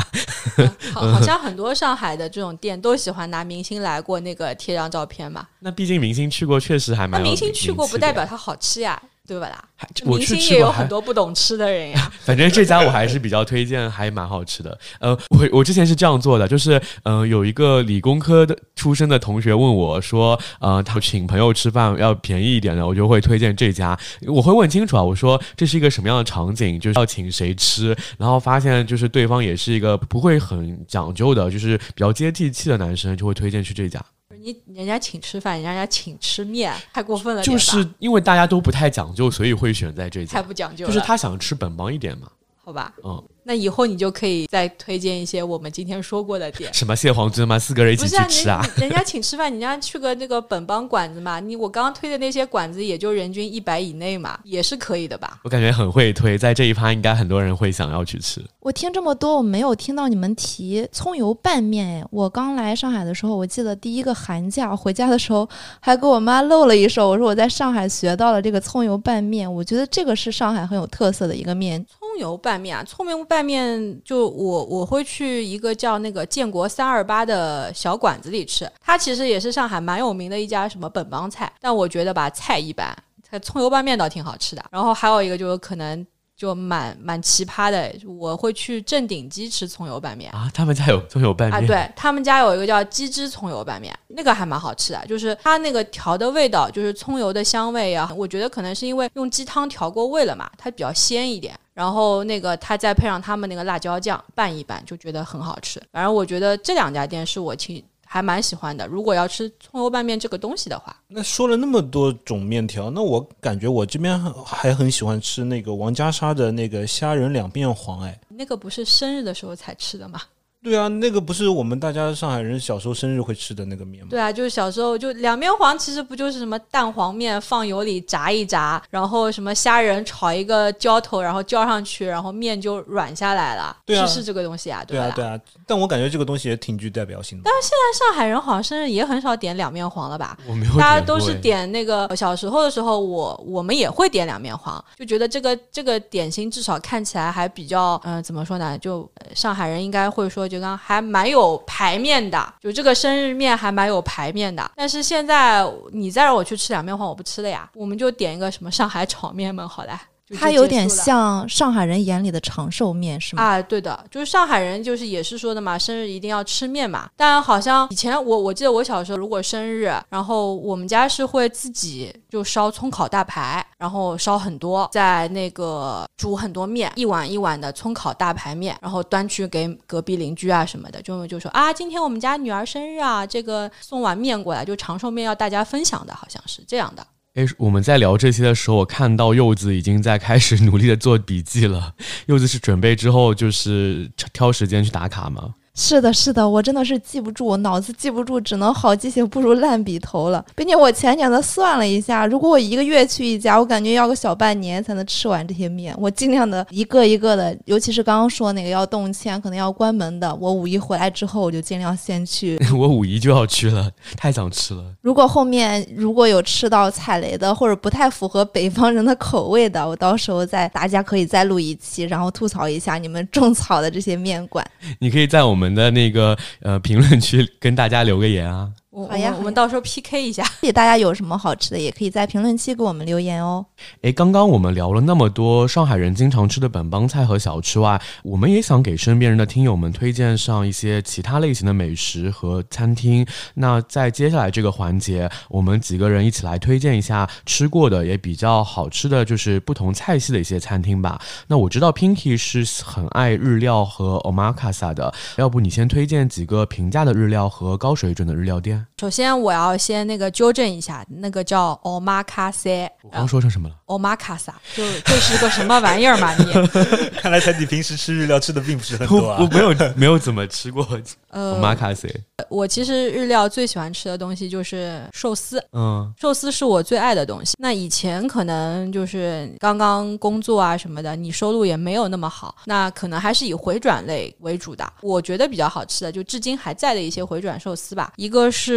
好，好像很多上海的这种店都喜欢拿明星来过那个贴张照片嘛。那毕竟明星去过，确实还蛮。那明星去过不代表他好吃呀。对吧啦？明星也有很多不懂吃的人呀。反正这家我还是比较推荐，还蛮好吃的。呃，我我之前是这样做的，就是嗯，有一个理工科的出身的同学问我说，呃，他请朋友吃饭要便宜一点的，我就会推荐这家。我会问清楚啊，我说这是一个什么样的场景，就是要请谁吃，然后发现就是对方也是一个不会很讲究的，就是比较接地气的男生，就会推荐去这家。你人家请吃饭，人家请吃面，太过分了。就是因为大家都不太讲究，所以会选在这家。太不讲究，就是他想吃本帮一点嘛。好吧，嗯，那以后你就可以再推荐一些我们今天说过的店。什么蟹黄汁吗？四个人一起去吃啊？人家请吃饭，人家去个那个本帮馆子嘛。你我刚刚推的那些馆子，也就人均一百以内嘛，也是可以的吧？我感觉很会推，在这一趴应该很多人会想要去吃。我听这么多，我没有听到你们提葱油拌面哎。我刚来上海的时候，我记得第一个寒假回家的时候，还给我妈露了一手，我说我在上海学到了这个葱油拌面，我觉得这个是上海很有特色的一个面。葱油拌面啊，葱油拌面就我我会去一个叫那个建国三二八的小馆子里吃，它其实也是上海蛮有名的一家什么本帮菜，但我觉得吧菜一般，它葱油拌面倒挺好吃的。然后还有一个就是可能就蛮蛮奇葩的，我会去正鼎鸡吃葱油拌面啊，他们家有 葱油拌面啊，对他们家有一个叫鸡汁葱油拌面，那个还蛮好吃的，就是它那个调的味道，就是葱油的香味啊，我觉得可能是因为用鸡汤调过味了嘛，它比较鲜一点。然后那个他再配上他们那个辣椒酱拌一拌，就觉得很好吃。反正我觉得这两家店是我挺还蛮喜欢的。如果要吃葱油拌面这个东西的话，那说了那么多种面条，那我感觉我这边还很喜欢吃那个王家沙的那个虾仁两面黄。哎，那个不是生日的时候才吃的吗？对啊，那个不是我们大家上海人小时候生日会吃的那个面吗？对啊，就是小时候就两面黄，其实不就是什么蛋黄面放油里炸一炸，然后什么虾仁炒一个浇头，然后浇上去，然后面就软下来了。对啊是是这个东西啊，对啊，对啊，但我感觉这个东西也挺具代表性的。但是现在上海人好像生日也很少点两面黄了吧？我没有大家都是哎点那个小时候的时候，我我们也会点两面黄，就觉得这个这个点心至少看起来还比较，嗯、怎么说呢？就、呃上海人应该会说，就刚还蛮有排面的，就这个生日面还蛮有排面的。但是现在你再让我去吃两面黄，我不吃了呀，我们就点一个什么上海炒面们，好了。就它有点像上海人眼里的长寿面，是吗？啊，对的，就是上海人，就是也是说的嘛，生日一定要吃面嘛。但好像以前我我记得我小时候，如果生日，然后我们家是会自己就烧葱烤大排，然后烧很多，在那个煮很多面，一碗一碗的葱烤大排面，然后端去给隔壁邻居啊什么的，就就说啊，今天我们家女儿生日啊，这个送碗面过来，就长寿面要大家分享的，好像是这样的。哎，我们在聊这些的时候，我看到柚子已经在开始 努力的做笔记了。柚子是准备之后就是挑时间去打卡吗？是的，是的，我真的是记不住，脑子记不住，只能好记性不如烂笔头了。并且我前年的算了一下，如果我一个月去一家，我感觉要个小半年才能吃完这些面。我尽量的一个一个的，尤其是刚刚说那个要动迁，可能要关门的，我五一回来之后，我就尽量先去。我五一就要去了，太想吃了。如果后面如果有吃到踩雷的，或者不太符合北方人的口味的，我到时候再大家可以再录一期，然后吐槽一下你们种草的这些面馆。你可以在我们我们的那个呃评论区跟大家留个言啊。我好呀我我们到时候 PK 一下。大家有什么好吃的，也可以在评论区给我们留言哦。诶，刚刚我们聊了那么多上海人经常吃的本帮菜和小吃外，我们也想给身边人的听友们推荐上一些其他类型的美食和餐厅。那在接下来这个环节，我们几个人一起来推荐一下吃过的也比较好吃的就是不同菜系的一些餐厅吧。那我知道 Pinky 是很爱日料和 omakase 的，要不你先推荐几个平价的日料和高水准的日料店？首先，我要先那个纠正一下，那个叫 omakase，我刚说成什么了？omakase，就这是个什么玩意儿嘛？你 看来彩迪平时吃日料吃的并不是很多啊。我我没有没有怎么吃过呃，omakase。我其实日料最喜欢吃的东西就是寿司，嗯，寿司是我最爱的东西。那以前可能就是刚刚工作啊什么的，你收入也没有那么好，那可能还是以回转类为主的。我觉得比较好吃的，就至今还在的一些回转寿司吧，一个是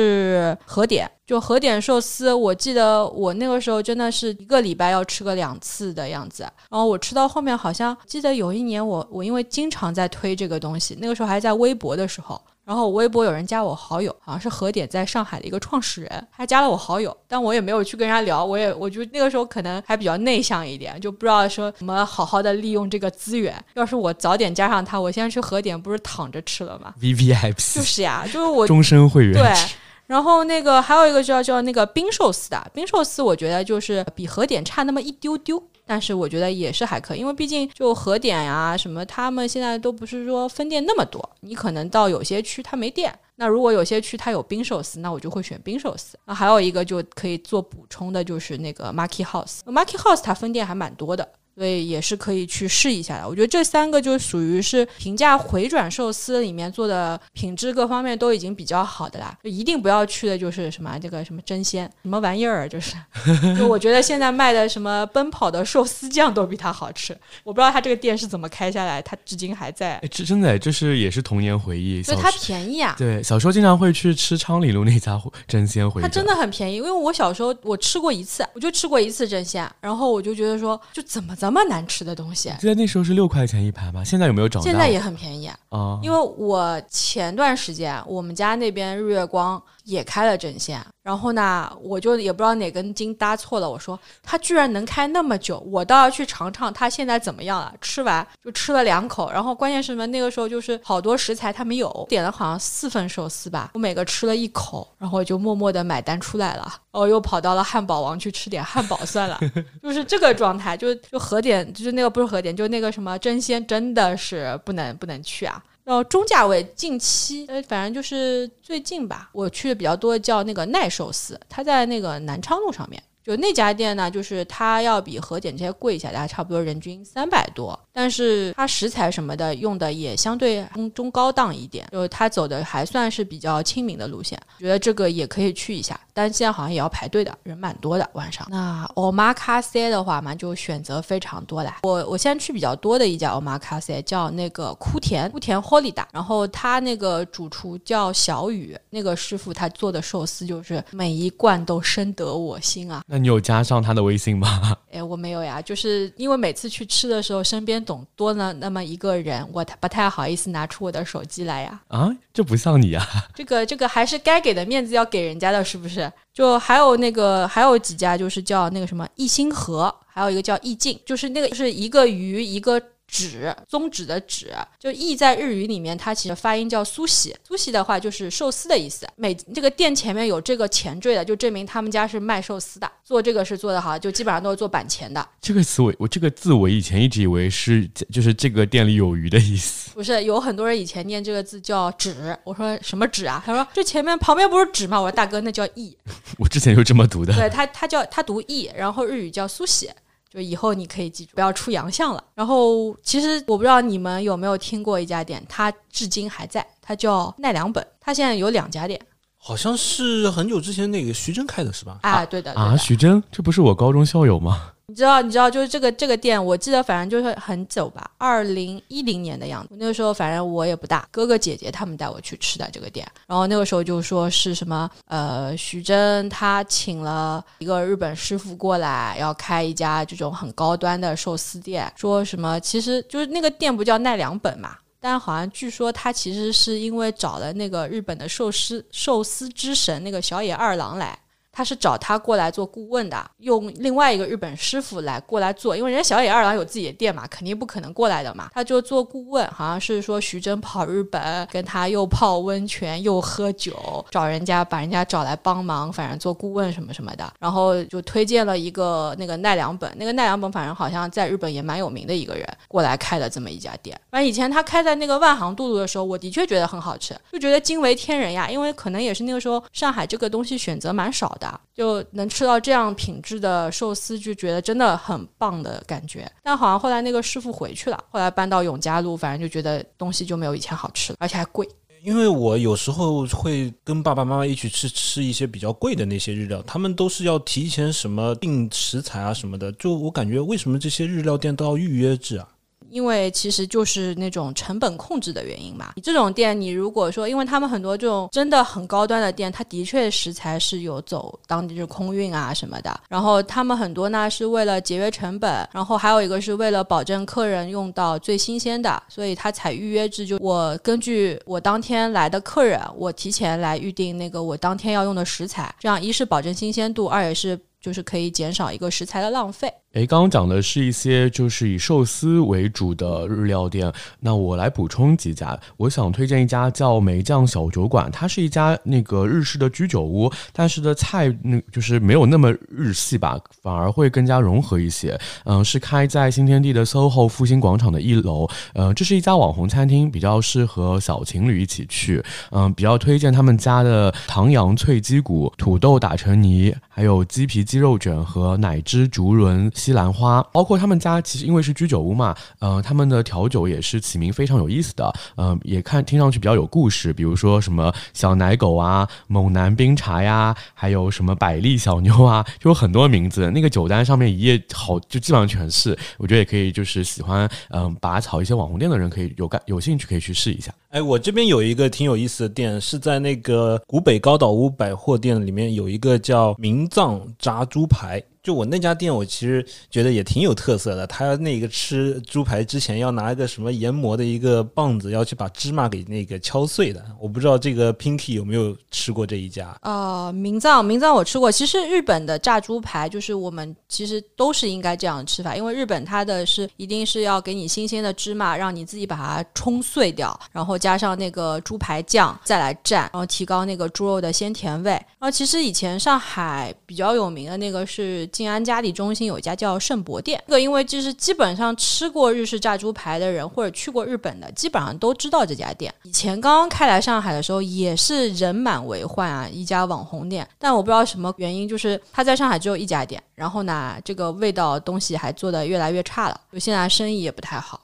和点。就和点寿司，我记得我那个时候真的是一个礼拜要吃个两次的样子，然后我吃到后面好像记得有一年我我因为经常在推这个东西，那个时候还在微博的时候，然后我微博有人加我好友，好像是和点在上海的一个创始人，他加了我好友，但我也没有去跟人家聊，我也我觉得那个时候可能还比较内向一点，就不知道说怎么好好的利用这个资源。要是我早点加上他，我现在去和点不是躺着吃了吗？？V V I P 就是呀，就是我终身会员对制。。然后那个还有一个叫叫那个冰寿司的，冰寿司我觉得就是比和点差那么一丢丢，但是我觉得也是还可以，因为毕竟就和点呀、什么，他们现在都不是说分店那么多，你可能到有些区它没店。那如果有些区它有冰寿司，那我就会选冰寿司。那还有一个就可以做补充的，就是那个 Marky House。Marky House 它分店还蛮多的，所以也是可以去试一下的。我觉得这三个就属于是平价回转寿司里面做的品质各方面都已经比较好的啦，就一定不要去的就是什么这个什么真鲜什么玩意儿，就是，就我觉得现在卖的什么奔跑的寿司酱都比它好吃。我不知道它这个店是怎么开下来，它至今还在哎，，这真的，就是也是童年回忆。所以它便宜啊。对小时候经常会去吃昌里路那家真鲜回转，它真的很便宜，因为我小时候我吃过一次，我就吃过一次真鲜，然后我就觉得说，就怎么这么难吃的东西，记得那时候是六块钱一盘吧，现在有没有涨价？现在也很便宜。啊，因为我前段时间我们家那边日月光也开了针线，然后呢，我就也不知道哪根筋搭错了，我说他居然能开那么久，我倒要去尝尝他现在怎么样了。吃完就吃了两口，然后关键是什么？那个时候就是好多食材他没有，点了好像四份寿司吧，我每个吃了一口，然后我就默默的买单出来了，哦，又跑到了汉堡王去吃点汉堡算了，就是这个状态，就就和点，就是那个不是和点，就那个什么真鲜，真的是不能不能去啊。然后中价位近期，呃，反正就是最近吧，我去的比较多叫那个耐寿司，它在那个南昌路上面，就那家店呢，就是它要比和点这些贵一下，大概差不多人均三百多，但是它食材什么的用的也相对中中高档一点，就是它走的还算是比较亲民的路线，觉得这个也可以去一下，但现在好像也要排队的，人蛮多的晚上。那 omakase 的话嘛，就选择非常多啦。我我现在去比较多的一家 omakase 叫那个枯田枯田 HOLIDA，然后他那个主厨叫小雨，那个师傅他做的寿司就是每一罐都深得我心啊。那你有加上他的微信吗？哎，我没有呀，就是因为每次去吃的时候，身边总多了那么一个人，我不太好意思拿出我的手机来呀。啊，这不像你呀。这个这个还是该给的面子要给人家的，是不是？就还有那个还有几家，就是叫那个什么一心河，还有一个叫意境，就是那个就是一个鱼一个。指宗旨的旨，就意在日语里面，它其实发音叫苏喜。苏喜的话就是寿司的意思。每这个店前面有这个前缀的，就证明他们家是卖寿司的，做这个是做的好，就基本上都是做板前的。这个词我我这个字我以前一直以为是就是这个店里有鱼的意思。不是，有很多人以前念这个字叫纸。我说什么纸啊？他说这前面旁边不是纸吗？我说大哥那叫意。我之前就这么读的。对他，他叫他读意，然后日语叫苏喜。就以后你可以记住，不要出洋相了。然后，其实我不知道你们有没有听过一家店，它至今还在，它叫奈良本。它现在有两家店，好像是很久之前那个徐峥开的是吧？啊，对的啊，徐峥，这不是我高中校友吗？你知道，你知道，就是这个这个店，我记得反正就是很久吧，二零一零年的样子。那个时候反正我也不大，哥哥姐姐他们带我去吃的这个店。然后那个时候就说是什么，呃，徐峥他请了一个日本师傅过来，要开一家这种很高端的寿司店。说什么，其实就是那个店不叫奈良本嘛，但好像据说他其实是因为找了那个日本的寿司寿司之神那个小野二郎来。他是找他过来做顾问的，用另外一个日本师傅来过来做，因为人家小野二郎有自己的店嘛，肯定不可能过来的嘛。他就做顾问，好像是说徐峥跑日本，跟他又泡温泉又喝酒，找人家把人家找来帮忙，反正做顾问什么什么的。然后就推荐了一个那个奈良本，那个奈良本反正好像在日本也蛮有名的一个人过来开了这么一家店。反正以前他开在那个万航渡路的时候，我的确觉得很好吃，就觉得惊为天人呀，因为可能也是那个时候上海这个东西选择蛮少的。就能吃到这样品质的寿司，就觉得真的很棒的感觉。但好像后来那个师傅回去了，后来搬到永嘉路，反正就觉得东西就没有以前好吃了，而且还贵。因为我有时候会跟爸爸妈妈一起吃吃一些比较贵的那些日料，他们都是要提前什么订食材啊什么的。就我感觉，为什么这些日料店都要预约制啊？因为其实就是那种成本控制的原因嘛。你这种店，你如果说，因为他们很多这种真的很高端的店，它的确食材是有走当地就空运啊什么的。然后他们很多呢是为了节约成本，然后还有一个是为了保证客人用到最新鲜的，所以他采预约制。就我根据我当天来的客人，我提前来预定那个我当天要用的食材，这样一是保证新鲜度，二也是就是可以减少一个食材的浪费。诶，刚刚讲的是一些就是以寿司为主的日料店，那我来补充几家。我想推荐一家叫梅酱小酒馆，它是一家那个日式的居酒屋，但是的菜那就是没有那么日系吧，反而会更加融合一些。嗯，是开在新天地的 SOHO 复兴广场的一楼。呃，这是一家网红餐厅，比较适合小情侣一起去。嗯，比较推荐他们家的唐扬脆鸡骨、土豆打成泥，还有鸡皮鸡鸡肉卷和奶汁竹轮。西兰花，包括他们家其实因为是居酒屋嘛，呃，他们的调酒也是起名非常有意思的，嗯，也看听上去比较有故事，比如说什么小奶狗啊、猛男冰茶呀，还有什么百丽小妞啊，就有很多名字。那个酒单上面一页好，就基本上全是。我觉得也可以，就是喜欢嗯拔草一些网红店的人，可以有感有兴趣可以去试一下。哎，我这边有一个挺有意思的店，是在那个古北高岛屋百货店里面有一个叫明藏炸猪排。就我那家店，我其实觉得也挺有特色的。他那个吃猪排之前要拿一个什么研磨的一个棒子，要去把芝麻给那个敲碎的。我不知道这个 Pinky 有没有吃过这一家？呃，明藏明藏我吃过。其实日本的炸猪排就是我们其实都是应该这样吃法，因为日本它的是一定是要给你新鲜的芝麻，让你自己把它冲碎掉，然后加上那个猪排酱再来蘸，然后提高那个猪肉的鲜甜味。然后其实以前上海比较有名的那个是。静安嘉里中心有一家叫圣博店，这个因为就是基本上吃过日式炸猪排的人或者去过日本的，基本上都知道这家店。以前刚刚开来上海的时候也是人满为患啊，一家网红店。但我不知道什么原因，就是它在上海只有一家店，然后呢，这个味道东西还做得越来越差了，就现在生意也不太好。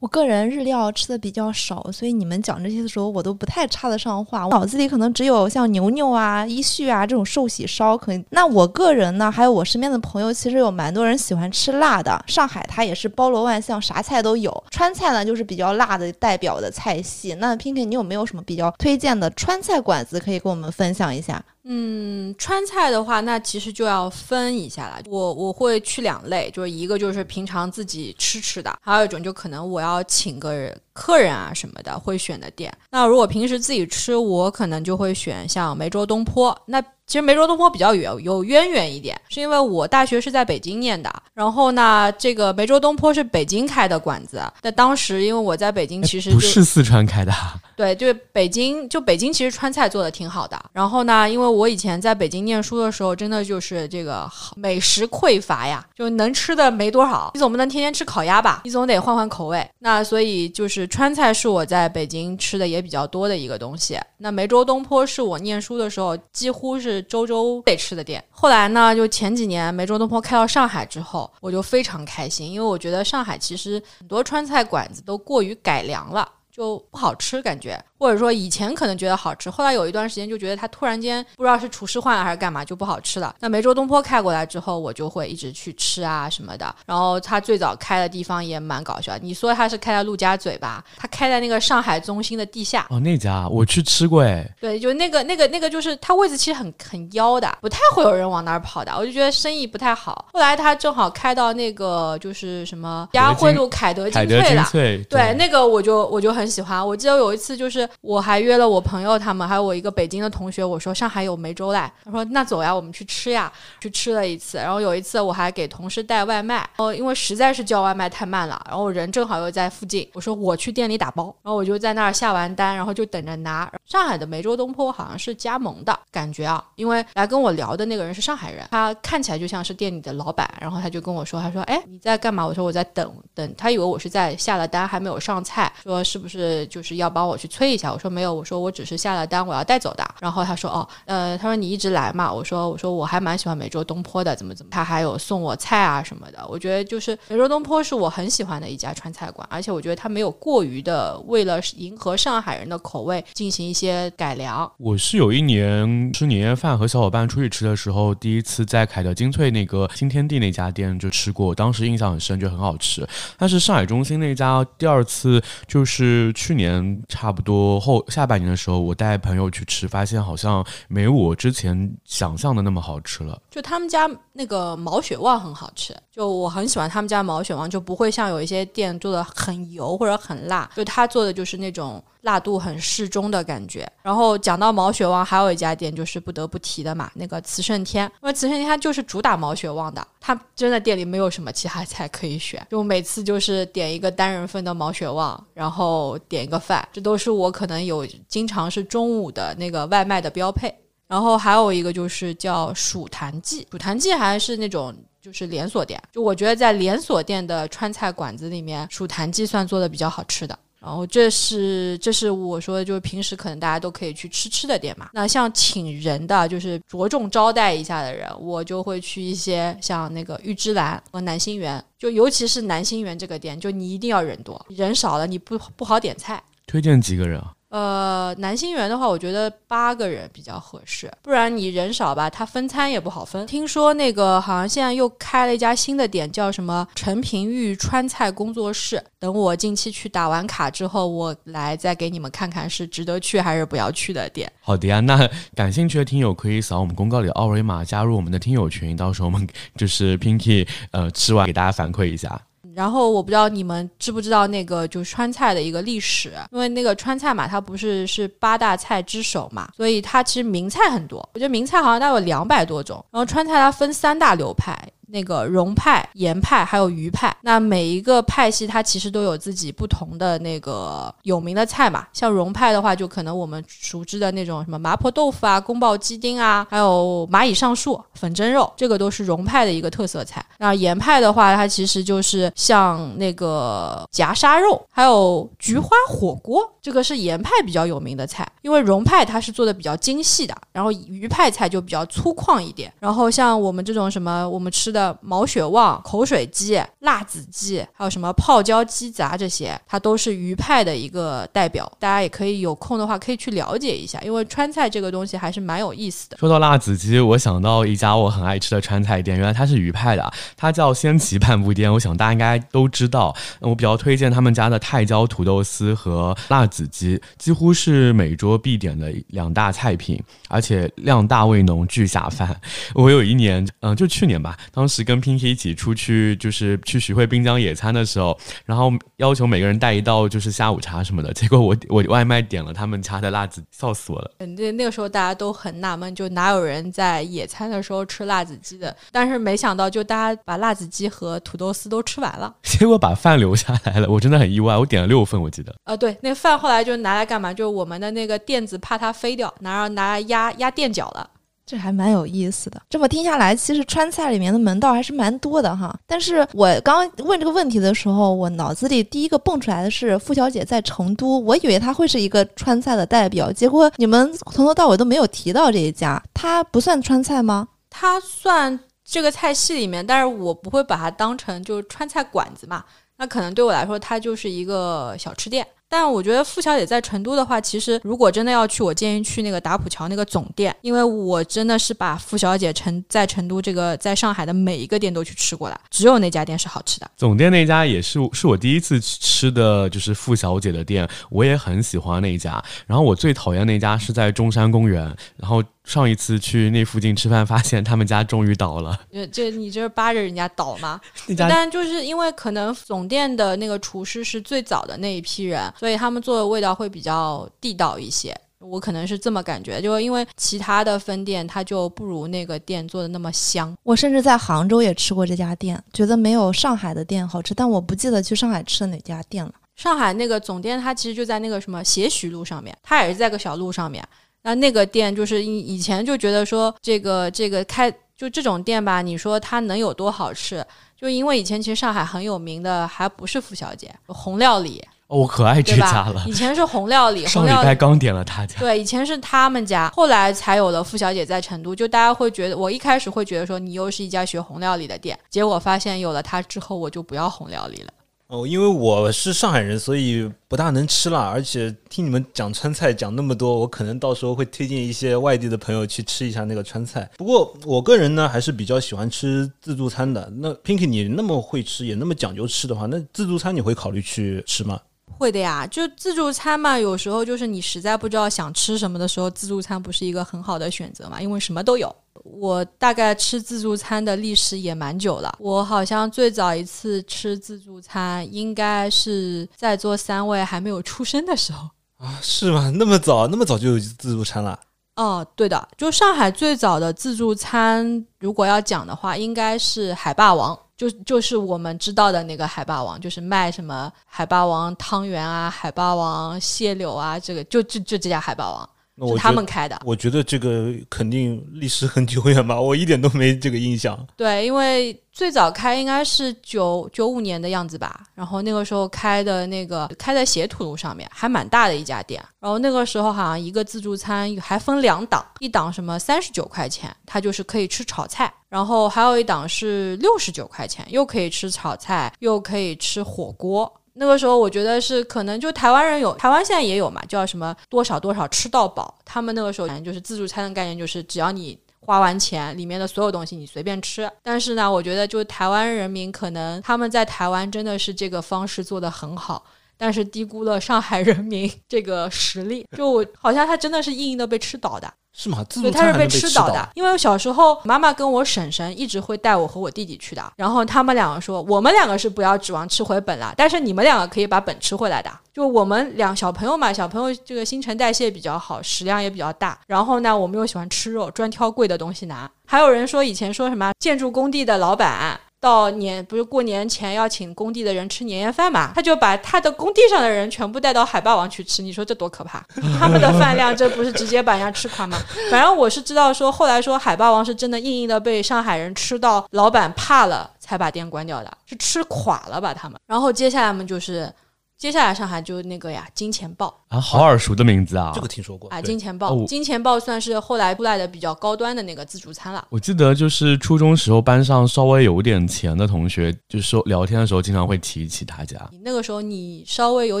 我个人日料吃的比较少，所以你们讲这些的时候，我都不太插得上话。我脑子里可能只有像牛牛啊、一旭啊这种寿喜烧。可以。那我个人呢，还有我身边的朋友，其实有蛮多人喜欢吃辣的。上海它也是包罗万象，啥菜都有。川菜呢，就是比较辣的代表的菜系。那 Pinky，你有没有什么比较推荐的川菜馆子可以跟我们分享一下？嗯，川菜的话，那其实就要分一下了。我我会去两类，就是一个就是平常自己吃吃的，还有一种就可能我要请个人客人啊什么的会选的店。那如果平时自己吃，我可能就会选像梅州东坡。那其实梅州东坡比较远，有渊源一点，是因为我大学是在北京念的。然后呢，这个梅州东坡是北京开的馆子。那当时因为我在北京，其实不是四川开的。对，就北京，就北京其实川菜做的挺好的。然后呢，因为我以前在北京念书的时候，真的就是这个美食匮乏呀，就能吃的没多少。你总不能天天吃烤鸭吧？你总得换换口味。那所以就是川菜是我在北京吃的也比较多的一个东西。那梅州东坡是我念书的时候几乎是周周得吃的店。后来呢，就前几年梅州东坡开到上海之后，我就非常开心，因为我觉得上海其实很多川菜馆子都过于改良了，就不好吃感觉。或者说以前可能觉得好吃，后来有一段时间就觉得它突然间不知道是厨师换了还是干嘛就不好吃了。那梅州东坡开过来之后，我就会一直去吃啊什么的。然后它最早开的地方也蛮搞笑，你说它是开在陆家嘴吧？它开在那个上海中心的地下。哦，那家我去吃过哎。对，就那个那个那个，就是它位置其实很很妖的，不太会有人往那儿跑的。我就觉得生意不太好。后来它正好开到那个就是什么嘉汇路凯德精粹了，对，那个我就我就很喜欢。我记得有一次就是。我还约了我朋友他们，还有我一个北京的同学。我说上海有梅州嘞，他说那走呀，我们去吃呀。去吃了一次，然后有一次我还给同事带外卖。哦，因为实在是叫外卖太慢了，然后人正好又在附近，我说我去店里打包，然后我就在那儿下完单，然后就等着拿。上海的梅州东坡好像是加盟的感觉啊，因为来跟我聊的那个人是上海人，他看起来就像是店里的老板，然后他就跟我说，他说哎你在干嘛？我说我在等等，他以为我是在下了单还没有上菜，说是不是就是要帮我去催一下。我说没有，我说我只是下了单，我要带走的。然后他说哦，呃，他说你一直来嘛。我说我说我还蛮喜欢美洲东坡的，怎么怎么，他还有送我菜啊什么的。我觉得就是美洲东坡是我很喜欢的一家川菜馆，而且我觉得他没有过于的为了迎合上海人的口味进行一些改良。我是有一年吃年夜饭和小伙伴出去吃的时候，第一次在凯德精粹那个新天地那家店就吃过，当时印象很深，就很好吃。但是上海中心那家第二次就是去年差不多。我后下半年的时候，我带朋友去吃，发现好像没我之前想象的那么好吃了。就他们家那个毛血旺很好吃，就我很喜欢他们家毛血旺，就不会像有一些店做的很油或者很辣，就他做的就是那种辣度很适中的感觉。然后讲到毛血旺，还有一家店就是不得不提的嘛，那个慈盛天，因为慈盛天它就是主打毛血旺的，它真的店里没有什么其他菜可以选，就每次就是点一个单人份的毛血旺，然后点一个饭，这都是我可能有经常是中午的那个外卖的标配。然后还有一个就是叫蜀坛记，蜀坛记还是那种就是连锁店，就我觉得在连锁店的川菜馆子里面，蜀坛记算做的比较好吃的。然后这是这是我说的，就是平时可能大家都可以去吃吃的店嘛。那像请人的，就是着重招待一下的人，我就会去一些像那个玉芝兰和南星园，就尤其是南星园这个店，就你一定要人多，人少了你不不好点菜。推荐几个人啊？呃，南星园的话，我觉得八个人比较合适，不然你人少吧，它分餐也不好分。听说那个好像现在又开了一家新的店，叫什么陈平玉川菜工作室。等我近期去打完卡之后，我来再给你们看看是值得去还是不要去的店。好的呀，那感兴趣的听友可以扫我们公告里的二维码加入我们的听友群，到时候我们就是 Pinky 呃吃完给大家反馈一下。然后我不知道你们知不知道那个就是川菜的一个历史，因为那个川菜嘛，它不是是八大菜之首嘛，所以它其实名菜很多。我觉得名菜好像大概有两百多种。然后川菜它分三大流派。那个蓉派、盐派还有鱼派。那每一个派系它其实都有自己不同的那个有名的菜嘛。像蓉派的话，就可能我们熟知的那种什么麻婆豆腐啊、宫保鸡丁啊，还有蚂蚁上树、粉蒸肉，这个都是蓉派的一个特色菜。那盐派的话，它其实就是像那个夹沙肉，还有菊花火锅，这个是盐派比较有名的菜。因为蓉派它是做的比较精细的，然后鱼派菜就比较粗犷一点。然后像我们这种什么我们吃的毛血旺、口水鸡、辣子鸡，还有什么泡椒鸡杂这些，它都是鱼派的一个代表。大家也可以有空的话可以去了解一下，因为川菜这个东西还是蛮有意思的。说到辣子鸡，我想到一家我很爱吃的川菜店，原来它是鱼派的，它叫仙奇半步店。我想大家应该都知道，我比较推荐他们家的泰椒土豆丝和辣子鸡，几乎是每桌必点的两大菜品，而且量大味浓，巨下饭。我有一年，嗯，就去年吧，当时跟 Pinky 一起出去，就是去徐汇滨江野餐的时候，然后要求每个人带一道就是下午茶什么的，结果我我外卖点了他们家的辣子，笑死我了。嗯，那那个时候大家都很纳闷，就哪有人在野餐的时候吃辣子鸡的？但是没想到，就大家把辣子鸡和土豆丝都吃完了，结果把饭留下来了，我真的很意外。我点了六份，我记得。呃，对，那饭后来就拿来干嘛？就是我们的那个垫子怕它飞掉，拿拿来压压垫脚了。这还蛮有意思的。这么听下来，其实川菜里面的门道还是蛮多的哈。但是我刚问这个问题的时候，我脑子里第一个蹦出来的是付小姐在成都，我以为她会是一个川菜的代表，结果你们从头到尾都没有提到这一家，它不算川菜吗？它算这个菜系里面，但是我不会把它当成就是川菜馆子嘛。那可能对我来说，它就是一个小吃店。但我觉得付小姐在成都的话，其实如果真的要去，我建议去那个打浦桥那个总店，因为我真的是把付小姐成在成都这个在上海的每一个店都去吃过了，只有那家店是好吃的。总店那家也是是我第一次吃的就是付小姐的店，我也很喜欢那家。然后我最讨厌那家是在中山公园，然后。上一次去那附近吃饭，发现他们家终于倒了。这这你这是扒着人家倒吗？但但就是因为可能总店的那个厨师是最早的那一批人，所以他们做的味道会比较地道一些。我可能是这么感觉，就因为其他的分店它就不如那个店做的那么香。我甚至在杭州也吃过这家店，觉得没有上海的店好吃，但我不记得去上海吃的哪家店了。上海那个总店它其实就在那个什么斜徐路上面，它也是在个小路上面。那那个店就是以以前就觉得说这个这个开就这种店吧，你说它能有多好吃？就因为以前其实上海很有名的还不是傅小姐，红料理。哦，我可爱这家了。以前是红料理，上礼拜刚点了他家。对，以前是他们家，后来才有了傅小姐在成都。就大家会觉得，我一开始会觉得说你又是一家学红料理的店，结果发现有了它之后，我就不要红料理了。哦，因为我是上海人，所以不大能吃辣。而且听你们讲川菜讲那么多，我可能到时候会推荐一些外地的朋友去吃一下那个川菜。不过我个人呢，还是比较喜欢吃自助餐的。那 Pinky，你那么会吃，也那么讲究吃的话，那自助餐你会考虑去吃吗？会的呀，就自助餐嘛，有时候就是你实在不知道想吃什么的时候，自助餐不是一个很好的选择嘛，因为什么都有。我大概吃自助餐的历史也蛮久了，我好像最早一次吃自助餐，应该是在座三位还没有出生的时候 啊？是吗？那么早，那么早就有自助餐了？哦，对的，就上海最早的自助餐，如果要讲的话，应该是海霸王，就就是我们知道的那个海霸王，就是卖什么海霸王汤圆啊、海霸王蟹柳啊，这个就就就这家海霸王。是他们开的，我觉得这个肯定历史很久远吧，我一点都没这个印象。对，因为最早开应该是九九五年的样子吧，然后那个时候开的那个开在斜土路上面，还蛮大的一家店。然后那个时候好像一个自助餐还分两档，一档什么三十九块钱，它就是可以吃炒菜，然后还有一档是六十九块钱，又可以吃炒菜，又可以吃火锅。那个时候我觉得是可能就台湾人有，台湾现在也有嘛，叫什么多少多少吃到饱。他们那个时候反正就是自助餐的概念，就是只要你花完钱，里面的所有东西你随便吃。但是呢，我觉得就台湾人民可能他们在台湾真的是这个方式做得很好，但是低估了上海人民这个实力。就好像他真的是硬硬的被吃倒的。是吗？自对，助餐他是被吃倒的。因为我小时候妈妈跟我婶婶一直会带我和我弟弟去的，然后他们两个说，我们两个是不要指望吃回本了，但是你们两个可以把本吃回来的。就我们两小朋友嘛，小朋友这个新陈代谢比较好，食量也比较大，然后呢，我们又喜欢吃肉，专挑贵的东西拿。还有人说以前说什么建筑工地的老板。到年不是过年前要请工地的人吃年夜饭嘛，他就把他的工地上的人全部带到海霸王去吃，你说这多可怕？他们的饭量这不是直接把人家吃垮吗？反正我是知道说，后来说海霸王是真的硬硬的被上海人吃到老板怕了，才把店关掉的，是吃垮了吧他们。然后接下来嘛就是，接下来上海就那个呀金钱豹啊，好耳熟的名字啊！这个听说过啊，金钱豹，哦金钱豹算是后来出来的比较高端的那个自助餐了。我记得就是初中时候班上稍微有点钱的同学，就是说聊天的时候经常会提起他家。你那个时候你稍微有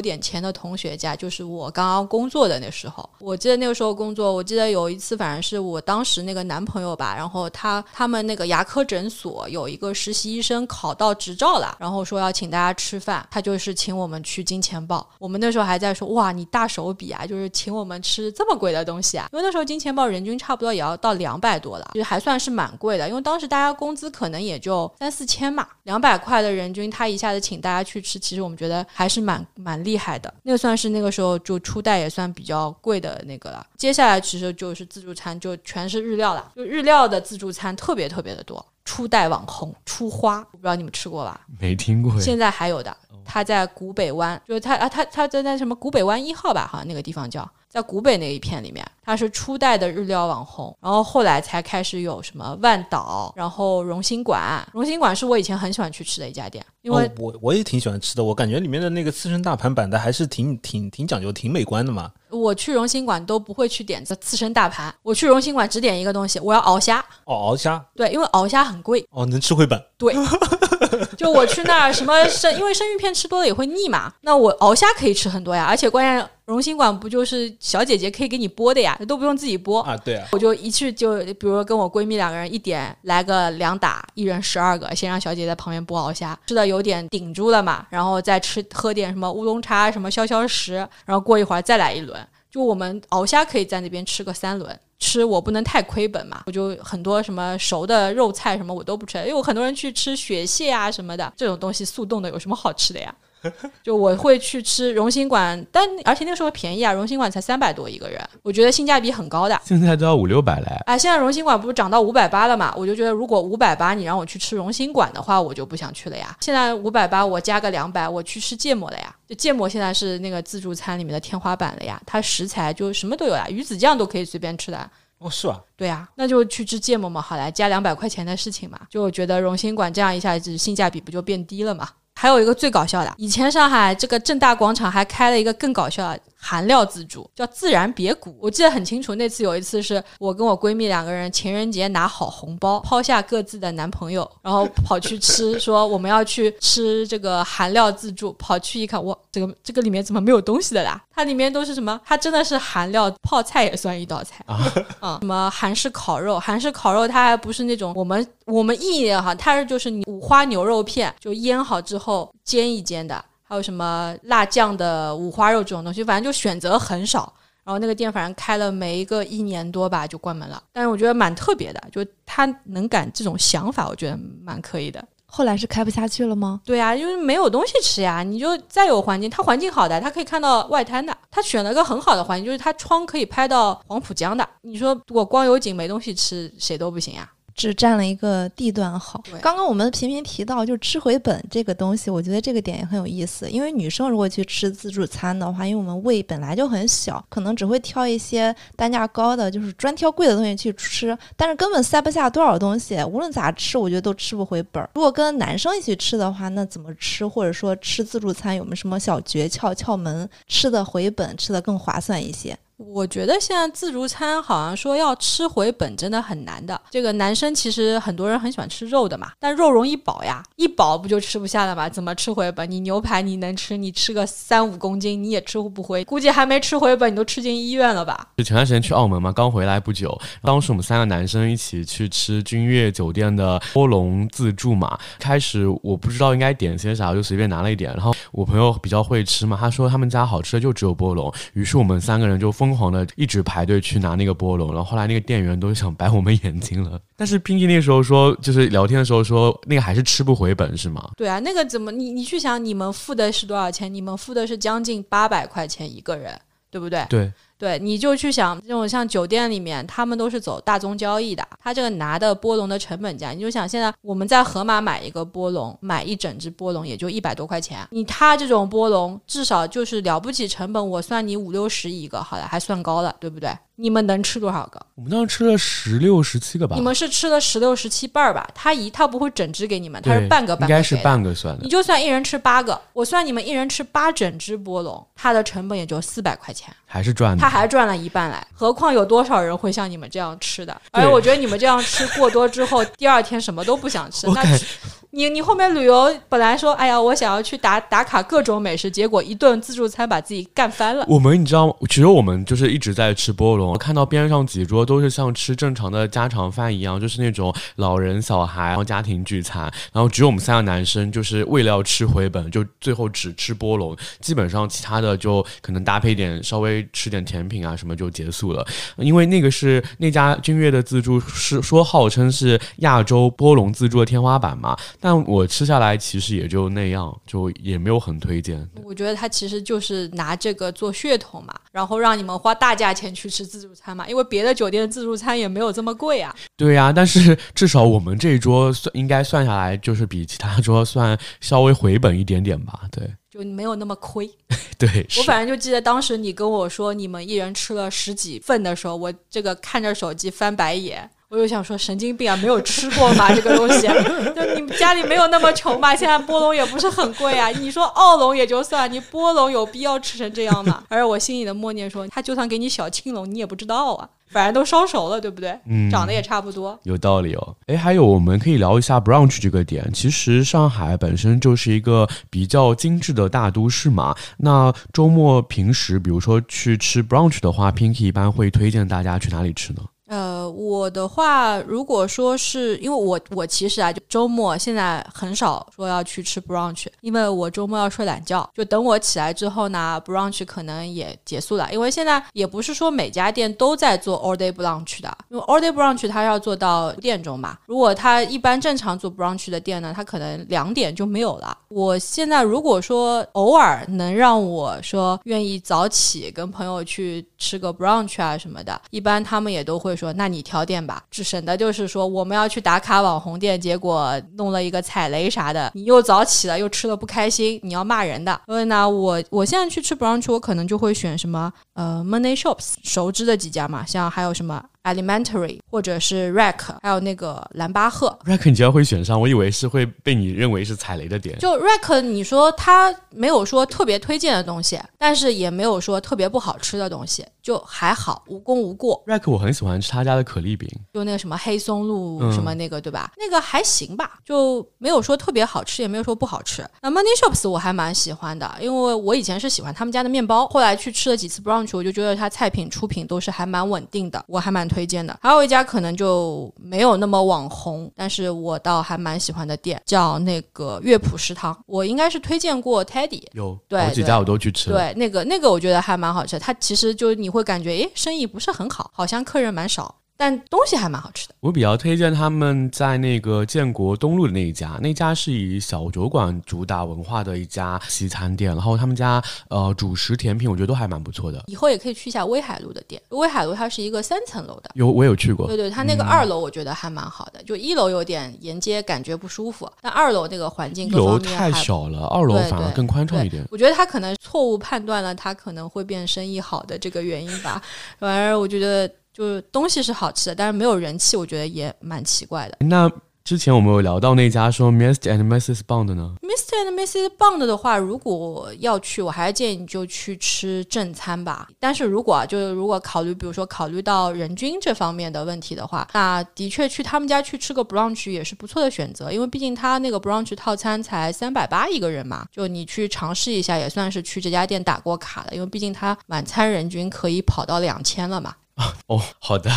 点钱的同学家，就是我刚刚工作的那时候。我记得那个时候工作，我记得有一次，反正是我当时那个男朋友吧，然后他他们那个牙科诊所有一个实习医生考到执照了，然后说要请大家吃饭，他就是请我们去金钱豹。我们那时候还在说，哇，你大手笔啊，就是请我们吃这么贵的东西啊，因为那时候金钱豹人均差不多也要到两百多了，就是还算是蛮贵的，因为当时大家工资可能也就三四千嘛，两百块的人均，他一下子请大家去吃，其实我们觉得还是蛮蛮厉害的。那个算是那个时候就初代也算比较贵的那个了。接下来其实就是自助餐，就全是日料了，就日料的自助餐特别特别的多。初代网红出花，我不知道你们吃过吧？没听过，现在还有的，他在古北湾，就是他啊，他他在那什么古北湾一号吧，好像那个地方叫，在古北那一片里面，他是初代的日料网红，然后后来才开始有什么万岛，然后荣兴馆，荣兴馆是我以前很喜欢去吃的一家店，因为哦、我我也挺喜欢吃的，我感觉里面的那个刺身大盘摆的还是挺挺挺讲究、挺美观的嘛。我去荣兴馆都不会去点这刺身大盘，我去荣兴馆只点一个东西，我要鳌虾，哦，鳌虾。对，因为鳌虾很贵，哦，能吃回本。对，就我去那儿什么生，因为生鱼片吃多了也会腻嘛。那我鳌虾可以吃很多呀，而且关键荣兴馆不就是小姐姐可以给你剥的呀，都不用自己剥。啊，对啊，我就一去就，比如说跟我闺蜜两个人一点来个两打，一人十二个，先让小姐在旁边剥鳌虾，吃的有点顶住了嘛，然后再吃喝点什么乌龙茶、什么消消食，然后过一会儿再来一轮。就我们鳌虾可以在那边吃个三轮，吃我不能太亏本嘛，我就很多什么熟的肉菜什么我都不吃，因为我很多人去吃雪蟹啊什么的这种东西速冻的有什么好吃的呀？就我会去吃荣兴馆，但而且那个时候便宜啊，荣兴馆才三百多一个人，我觉得性价比很高的。现在都要五六百嘞。哎，现在荣兴馆不是涨到五百八了嘛？我就觉得如果五百八你让我去吃荣兴馆的话，我就不想去了呀。现在五百八我加个两百，我去吃芥末了呀。就芥末现在是那个自助餐里面的天花板了呀，它食材就什么都有呀，鱼子酱都可以随便吃的。哦，是吧？对呀、那就去吃芥末嘛，好来加两百块钱的事情嘛。就我觉得荣兴馆这样一下子性价比不就变低了嘛？还有一个最搞笑的，以前上海这个正大广场还开了一个更搞笑的韩料自助，叫自然别谷。我记得很清楚，那次有一次是我跟我闺蜜两个人情人节拿好红包，抛下各自的男朋友，然后跑去吃，说我们要去吃这个韩料自助。跑去一看，哇，这个这个里面怎么没有东西的啦？它里面都是什么？它真的是韩料，泡菜也算一道菜啊。嗯，什么韩式烤肉？韩式烤肉它还不是那种我们我们意哈，它是就是你五花牛肉片就腌好之后煎一煎的，还有什么辣酱的五花肉这种东西，反正就选择很少。然后那个店反正开了没一个一年多吧就关门了，但是我觉得蛮特别的，就他能敢这种想法，我觉得蛮可以的。后来是开不下去了吗？对呀、因为没有东西吃呀，你就再有环境，它环境好的，它可以看到外滩的，他选了个很好的环境，就是它窗可以拍到黄浦江的。你说我光有景没东西吃，谁都不行呀。只占了一个地段好。刚刚我们频频提到，就吃回本这个东西，我觉得这个点也很有意思。因为女生如果去吃自助餐的话，因为我们胃本来就很小，可能只会挑一些单价高的，就是专挑贵的东西去吃，但是根本塞不下多少东西。无论咋吃，我觉得都吃不回本儿。如果跟男生一起吃的话，那怎么吃？或者说吃自助餐有没有什么小诀窍、窍门，吃的回本，吃的更划算一些？我觉得现在自助餐好像说要吃回本真的很难的。这个男生其实很多人很喜欢吃肉的嘛，但肉容易饱呀，一饱不就吃不下了吗？怎么吃回本？你牛排你能吃，你吃个三五公斤你也吃不回，估计还没吃回本你都吃进医院了吧？就前段时间去澳门嘛，刚回来不久，当时我们三个男生一起去吃君悦酒店的波龙自助嘛。开始我不知道应该点些啥，我就随便拿了一点。然后我朋友比较会吃嘛，他说他们家好吃的就只有波龙，于是我们三个人就疯疯狂的一直排队去拿那个菠萝，然后后来那个店员都想白我们眼睛了。但是 Pinky 那时候说，就是聊天的时候说，那个还是吃不回本是吗？对啊，那个怎么你你去想，你们付的是多少钱？你们付的是将近八百块钱一个人，对不对？对。对，你就去想这种像酒店里面，他们都是走大宗交易的，他这个拿的波龙的成本价，你就想现在我们在盒马买一个波龙，买一整只波龙也就一百多块钱，你他这种波龙至少就是了不起成本，我算你五六十一个，好了，还算高了，对不对？你们能吃多少个？我们当时吃了十六十七个吧。你们是吃了十六十七半儿吧？他一他不会整只给你们，他是半个半个。应该是半个算的。你就算一人吃八个，我算你们一人吃八整只波龙，它的成本也就四百块钱，还是赚的。他还赚了一半来，何况有多少人会像你们这样吃的？而我觉得你们这样吃过多之后，第二天什么都不想吃。那 你你后面旅游本来说，哎呀，我想要去打打卡各种美食，结果一顿自助餐把自己干翻了。我们你知道，其实我们就是一直在吃波龙，看到边上几桌都是像吃正常的家常饭一样，就是那种老人、小孩然后家庭聚餐，然后只有我们三个男生就是为了要吃回本，就最后只吃波龙，基本上其他的就可能搭配点稍微吃点甜品啊什么就结束了。因为那个是那家君悦的自助，是说号称是亚洲波龙自助的天花板嘛。但我吃下来其实也就那样，就也没有很推荐。我觉得他其实就是拿这个做噱头嘛，然后让你们花大价钱去吃自助餐嘛，因为别的酒店的自助餐也没有这么贵啊。对呀，但是至少我们这一桌算应该算下来，就是比其他桌算稍微回本一点点吧。对，就没有那么亏。对，我反正就记得当时你跟我说你们一人吃了十几份的时候，我这个看着手机翻白眼。我就想说神经病啊，没有吃过嘛这个东西，就你家里没有那么穷嘛？现在波龙也不是很贵啊。你说澳龙也就算，你波龙有必要吃成这样吗？而我心里的默念说，他就算给你小青龙，你也不知道啊。反正都烧熟了，对不对？嗯，长得也差不多，有道理哦。哎，还有我们可以聊一下 brunch 这个点。其实上海本身就是一个比较精致的大都市嘛。那周末平时，比如说去吃 brunch 的话，Pinky 一般会推荐大家去哪里吃呢？呃，我的话，如果说是因为我我其实啊，就周末现在很少说要去吃 brunch，因为我周末要睡懒觉。就等我起来之后呢，brunch 可能也结束了。因为现在也不是说每家店都在做 all day brunch 的，因为 all day brunch 它要做到五点钟嘛。如果他一般正常做 brunch 的店呢，他可能两点就没有了。我现在如果说偶尔能让我说愿意早起跟朋友去吃个 brunch 啊什么的，一般他们也都会。说，那你挑店吧，只省得就是说我们要去打卡网红店，结果弄了一个踩雷啥的，你又早起了，又吃的不开心，你要骂人的。所以呢，我我现在去吃 brunch，我可能就会选什么呃 money shops 熟知的几家嘛，像还有什么。Elementary 或者是 Rack，还有那个兰巴赫。Rack 你居然会选上，我以为是会被你认为是踩雷的点。就 Rack，你说它没有说特别推荐的东西，但是也没有说特别不好吃的东西，就还好，无功无过。Rack 我很喜欢吃他家的可丽饼，就那个什么黑松露什么那个对吧？那个还行吧，就没有说特别好吃，也没有说不好吃。那 Money Shops 我还蛮喜欢的，因为我以前是喜欢他们家的面包，后来去吃了几次 brunch，我就觉得它菜品出品都是还蛮稳定的，我还蛮。推荐的还有一家可能就没有那么网红，但是我倒还蛮喜欢的店，叫那个乐谱食堂。我应该是推荐过 Teddy，有对几家我都去吃了。对，那个那个我觉得还蛮好吃。它其实就是你会感觉，诶，生意不是很好，好像客人蛮少。但东西还蛮好吃的。我比较推荐他们在那个建国东路的那一家，那家是以小酒馆主打文化的一家西餐店。然后他们家呃主食甜品，我觉得都还蛮不错的。以后也可以去一下威海路的店。威海路它是一个三层楼的，有我有去过。对对，它那个二楼我觉得还蛮好的，就一楼有点沿街感觉不舒服，但二楼那个环境各方面太小了，二楼反而更宽敞一点。我觉得他可能错误判断了他可能会变生意好的这个原因吧。反而我觉得。就是东西是好吃的，但是没有人气，我觉得也蛮奇怪的。那之前我们有聊到那家说 Mr. and Mrs. Bond 呢？Mr. and Mrs. Bond 的话，如果要去，我还是建议你就去吃正餐吧。但是如果啊就是如果考虑，比如说考虑到人均这方面的问题的话，那的确去他们家去吃个 brunch 也是不错的选择，因为毕竟他那个 brunch 套餐才三百八一个人嘛，就你去尝试一下，也算是去这家店打过卡了，因为毕竟他晚餐人均可以跑到两千了嘛。哦，好的，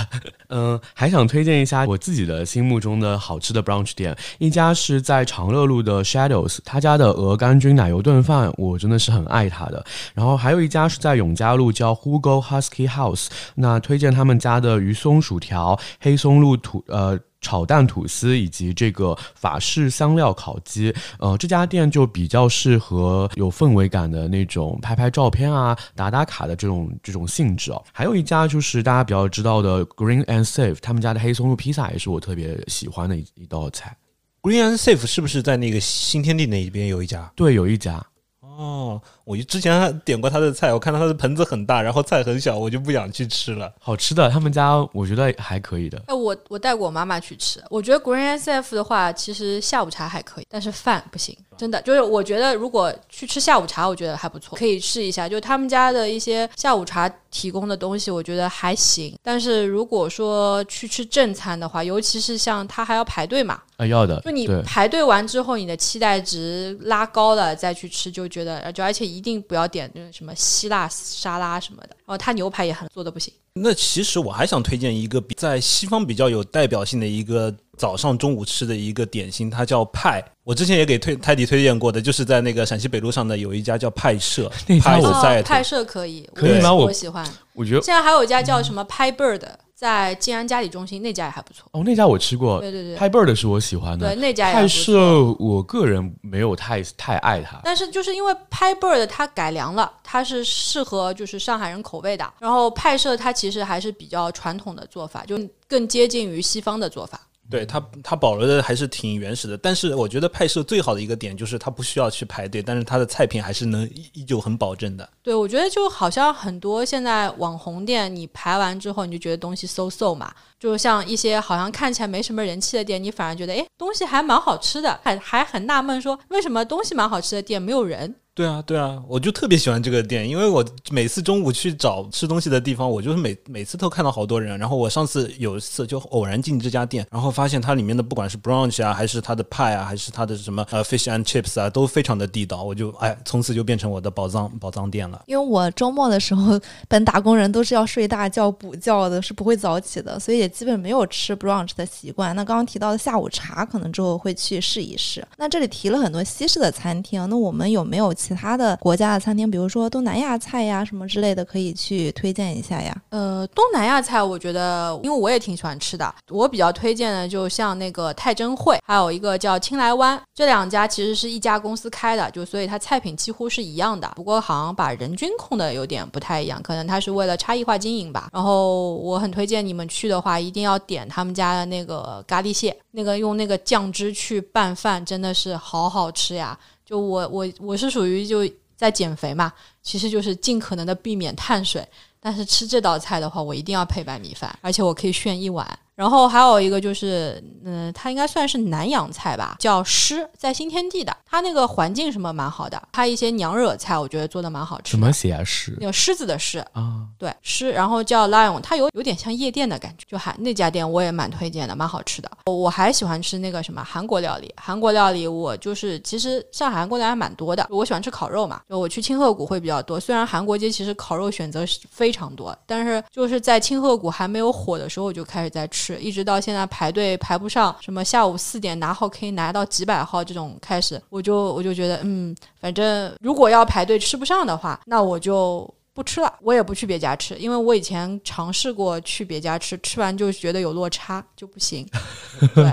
嗯，还想推荐一下我自己的心目中的好吃的 brunch 店，一家是在长乐路的 Shadows，他家的鹅肝菌奶油炖饭我真的是很爱他的。然后还有一家是在永嘉路叫 Hugo Husky House，那推荐他们家的鱼松薯条、黑松露土呃。炒蛋吐司以及这个法式香料烤鸡，呃，这家店就比较适合有氛围感的那种拍拍照片啊、打打卡的这种这种性质哦。还有一家就是大家比较知道的 Green and Safe，他们家的黑松露披萨也是我特别喜欢的一一道菜。Green and Safe 是不是在那个新天地那一边有一家？对，有一家。哦，我之前还点过他的菜，我看到他的盆子很大，然后菜很小，我就不想去吃了。好吃的，他们家我觉得还可以的。哎，我我带过我妈妈去吃，我觉得 Green S F 的话，其实下午茶还可以，但是饭不行，真的就是我觉得如果去吃下午茶，我觉得还不错，可以试一下。就他们家的一些下午茶提供的东西，我觉得还行。但是如果说去吃正餐的话，尤其是像他还要排队嘛。啊，要的。就你排队完之后，你的期待值拉高了，再去吃就觉得，就而且一定不要点那种什么希腊沙拉什么的。然后他牛排也很做的不行。那其实我还想推荐一个比在西方比较有代表性的一个早上中午吃的一个点心，它叫派。我之前也给推泰迪推荐过的，就是在那个陕西北路上的有一家叫派社。派我在派社可以，可以吗？我喜欢。我觉得现在还有一家叫什么派 bird。在静安嘉里中心那家也还不错。哦，那家我吃过，对对对，拍 bird 是我喜欢的，对那家派社我个人没有太太爱它，但是就是因为拍 bird 它改良了，它是适合就是上海人口味的，然后派社它其实还是比较传统的做法，就更接近于西方的做法。对它，它保留的还是挺原始的。但是我觉得派社最好的一个点就是它不需要去排队，但是它的菜品还是能依旧很保证的。对，我觉得就好像很多现在网红店，你排完之后你就觉得东西 so so 嘛，就像一些好像看起来没什么人气的店，你反而觉得哎东西还蛮好吃的，还还很纳闷说为什么东西蛮好吃的店没有人。对啊，对啊，我就特别喜欢这个店，因为我每次中午去找吃东西的地方，我就是每每次都看到好多人。然后我上次有一次就偶然进这家店，然后发现它里面的不管是 brunch 啊，还是它的派啊，还是它的什么呃 fish and chips 啊，都非常的地道。我就哎，从此就变成我的宝藏宝藏店了。因为我周末的时候，本打工人都是要睡大觉补觉的，是不会早起的，所以也基本没有吃 brunch 的习惯。那刚刚提到的下午茶，可能之后会去试一试。那这里提了很多西式的餐厅，那我们有没有其他的国家？的餐厅，比如说东南亚菜呀，什么之类的，可以去推荐一下呀。呃，东南亚菜，我觉得，因为我也挺喜欢吃的，我比较推荐的，就像那个泰珍汇，还有一个叫青莱湾，这两家其实是一家公司开的，就所以它菜品几乎是一样的，不过好像把人均控的有点不太一样，可能它是为了差异化经营吧。然后我很推荐你们去的话，一定要点他们家的那个咖喱蟹，那个用那个酱汁去拌饭，真的是好好吃呀。就我我我是属于就。在减肥嘛，其实就是尽可能的避免碳水，但是吃这道菜的话，我一定要配白米饭，而且我可以炫一碗。然后还有一个就是，嗯，它应该算是南洋菜吧，叫狮，在新天地的，它那个环境什么蛮好的，它一些娘惹菜我觉得做的蛮好吃。什么写啊狮？有狮子的狮啊，对狮，然后叫 Lion，它有有点像夜店的感觉，就还那家店我也蛮推荐的，蛮好吃的。我还喜欢吃那个什么韩国料理，韩国料理我就是其实上海韩国料理还蛮多的，我喜欢吃烤肉嘛，就我去清河谷会比较多。虽然韩国街其实烤肉选择非常多，但是就是在清河谷还没有火的时候，我就开始在吃。一直到现在排队排不上，什么下午四点拿号可以拿到几百号这种开始，我就我就觉得，嗯，反正如果要排队吃不上的话，那我就。不吃了，我也不去别家吃，因为我以前尝试过去别家吃，吃完就觉得有落差，就不行。对，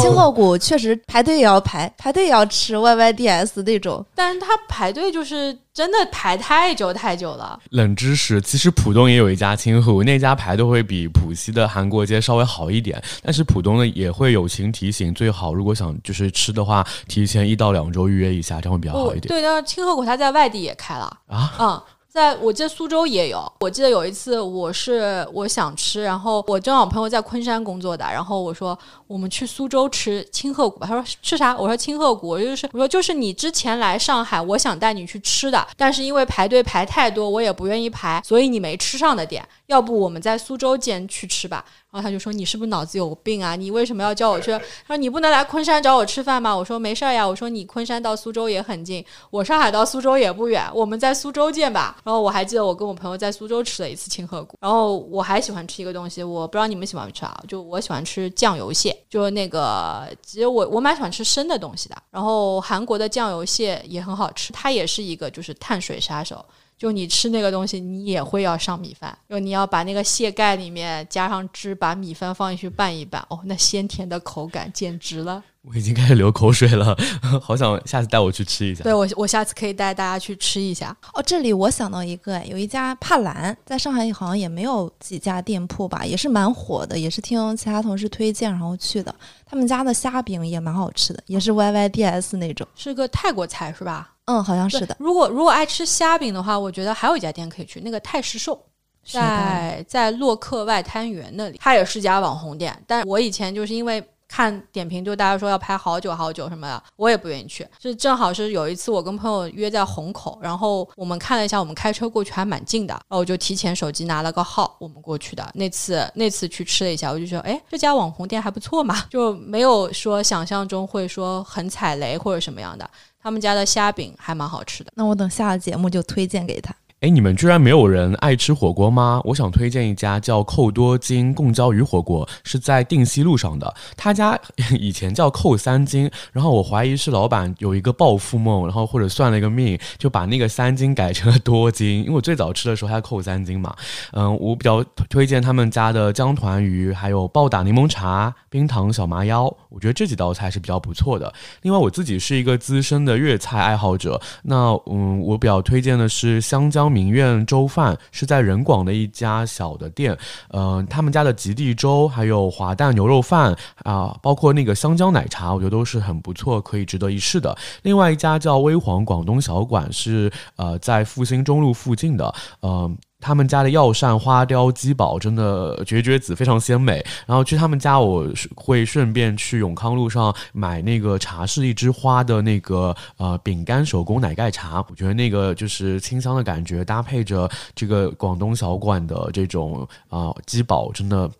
清河谷确实排队也要排，排队也要吃 Y Y D S 那种，但是他排队就是真的排太久太久了。冷知识，其实浦东也有一家清河谷，那家排队会比浦西的韩国街稍微好一点，但是浦东呢也会友情提醒，最好如果想就是吃的话，提前一到两周预约一下，这样会比较好一点。对，但是清河谷它在外地也开了啊，嗯。在我记得苏州也有，我记得有一次我是我想吃，然后我正好朋友在昆山工作的，然后我说我们去苏州吃青鹤谷吧，他说吃啥？我说青鹤谷，就是我说就是你之前来上海，我想带你去吃的，但是因为排队排太多，我也不愿意排，所以你没吃上的店，要不我们在苏州见去吃吧。然后他就说：“你是不是脑子有病啊？你为什么要叫我去？”他说：“你不能来昆山找我吃饭吗？”我说：“没事儿呀。”我说：“你昆山到苏州也很近，我上海到苏州也不远，我们在苏州见吧。”然后我还记得我跟我朋友在苏州吃了一次清河谷。然后我还喜欢吃一个东西，我不知道你们喜欢不吃啊？就我喜欢吃酱油蟹，就是那个其实我我蛮喜欢吃生的东西的。然后韩国的酱油蟹也很好吃，它也是一个就是碳水杀手。就你吃那个东西，你也会要上米饭。就你要把那个蟹盖里面加上汁，把米饭放进去拌一拌，哦，那鲜甜的口感简直了。我已经开始流口水了，好想下次带我去吃一下。对我，我下次可以带大家去吃一下。哦，这里我想到一个，有一家帕兰，在上海好像也没有几家店铺吧，也是蛮火的，也是听其他同事推荐然后去的。他们家的虾饼也蛮好吃的，也是 Y Y D S 那种，是个泰国菜是吧？嗯，好像是的。如果如果爱吃虾饼的话，我觉得还有一家店可以去，那个泰食寿，在在洛克外滩园那里，它也是家网红店。但我以前就是因为看点评，就大家说要排好久好久什么的，我也不愿意去。是正好是有一次我跟朋友约在虹口，然后我们看了一下，我们开车过去还蛮近的，然后我就提前手机拿了个号，我们过去的。那次 那次去吃了一下，我就觉得，哎，这家网红店还不错嘛，就没有说想象中会说很踩雷或者什么样的。他们家的虾饼还蛮好吃的，那我等下了节目就推荐给他。哎，你们居然没有人爱吃火锅吗？我想推荐一家叫扣多金贡椒鱼火锅，是在定西路上的。他家 以前叫扣三金，然后我怀疑是老板有一个暴富梦，然后或者算了一个命，就把那个三金改成了多金。因为我最早吃的时候还扣三金嘛。嗯，我比较推荐他们家的姜团鱼，还有暴打柠檬茶、冰糖小麻腰，我觉得这几道菜是比较不错的。另外，我自己是一个资深的粤菜爱好者，那嗯，我比较推荐的是香江。名苑粥饭是在仁广的一家小的店，呃，他们家的极地粥还有滑蛋牛肉饭啊，包括那个香蕉奶茶，我觉得都是很不错，可以值得一试的。另外一家叫微黄广东小馆，是呃在复兴中路附近的，呃。他们家的药膳花雕鸡煲真的绝绝子，非常鲜美。然后去他们家，我会顺便去永康路上买那个茶室一枝花的那个呃饼干手工奶盖茶，我觉得那个就是清香的感觉，搭配着这个广东小馆的这种啊鸡煲，真的。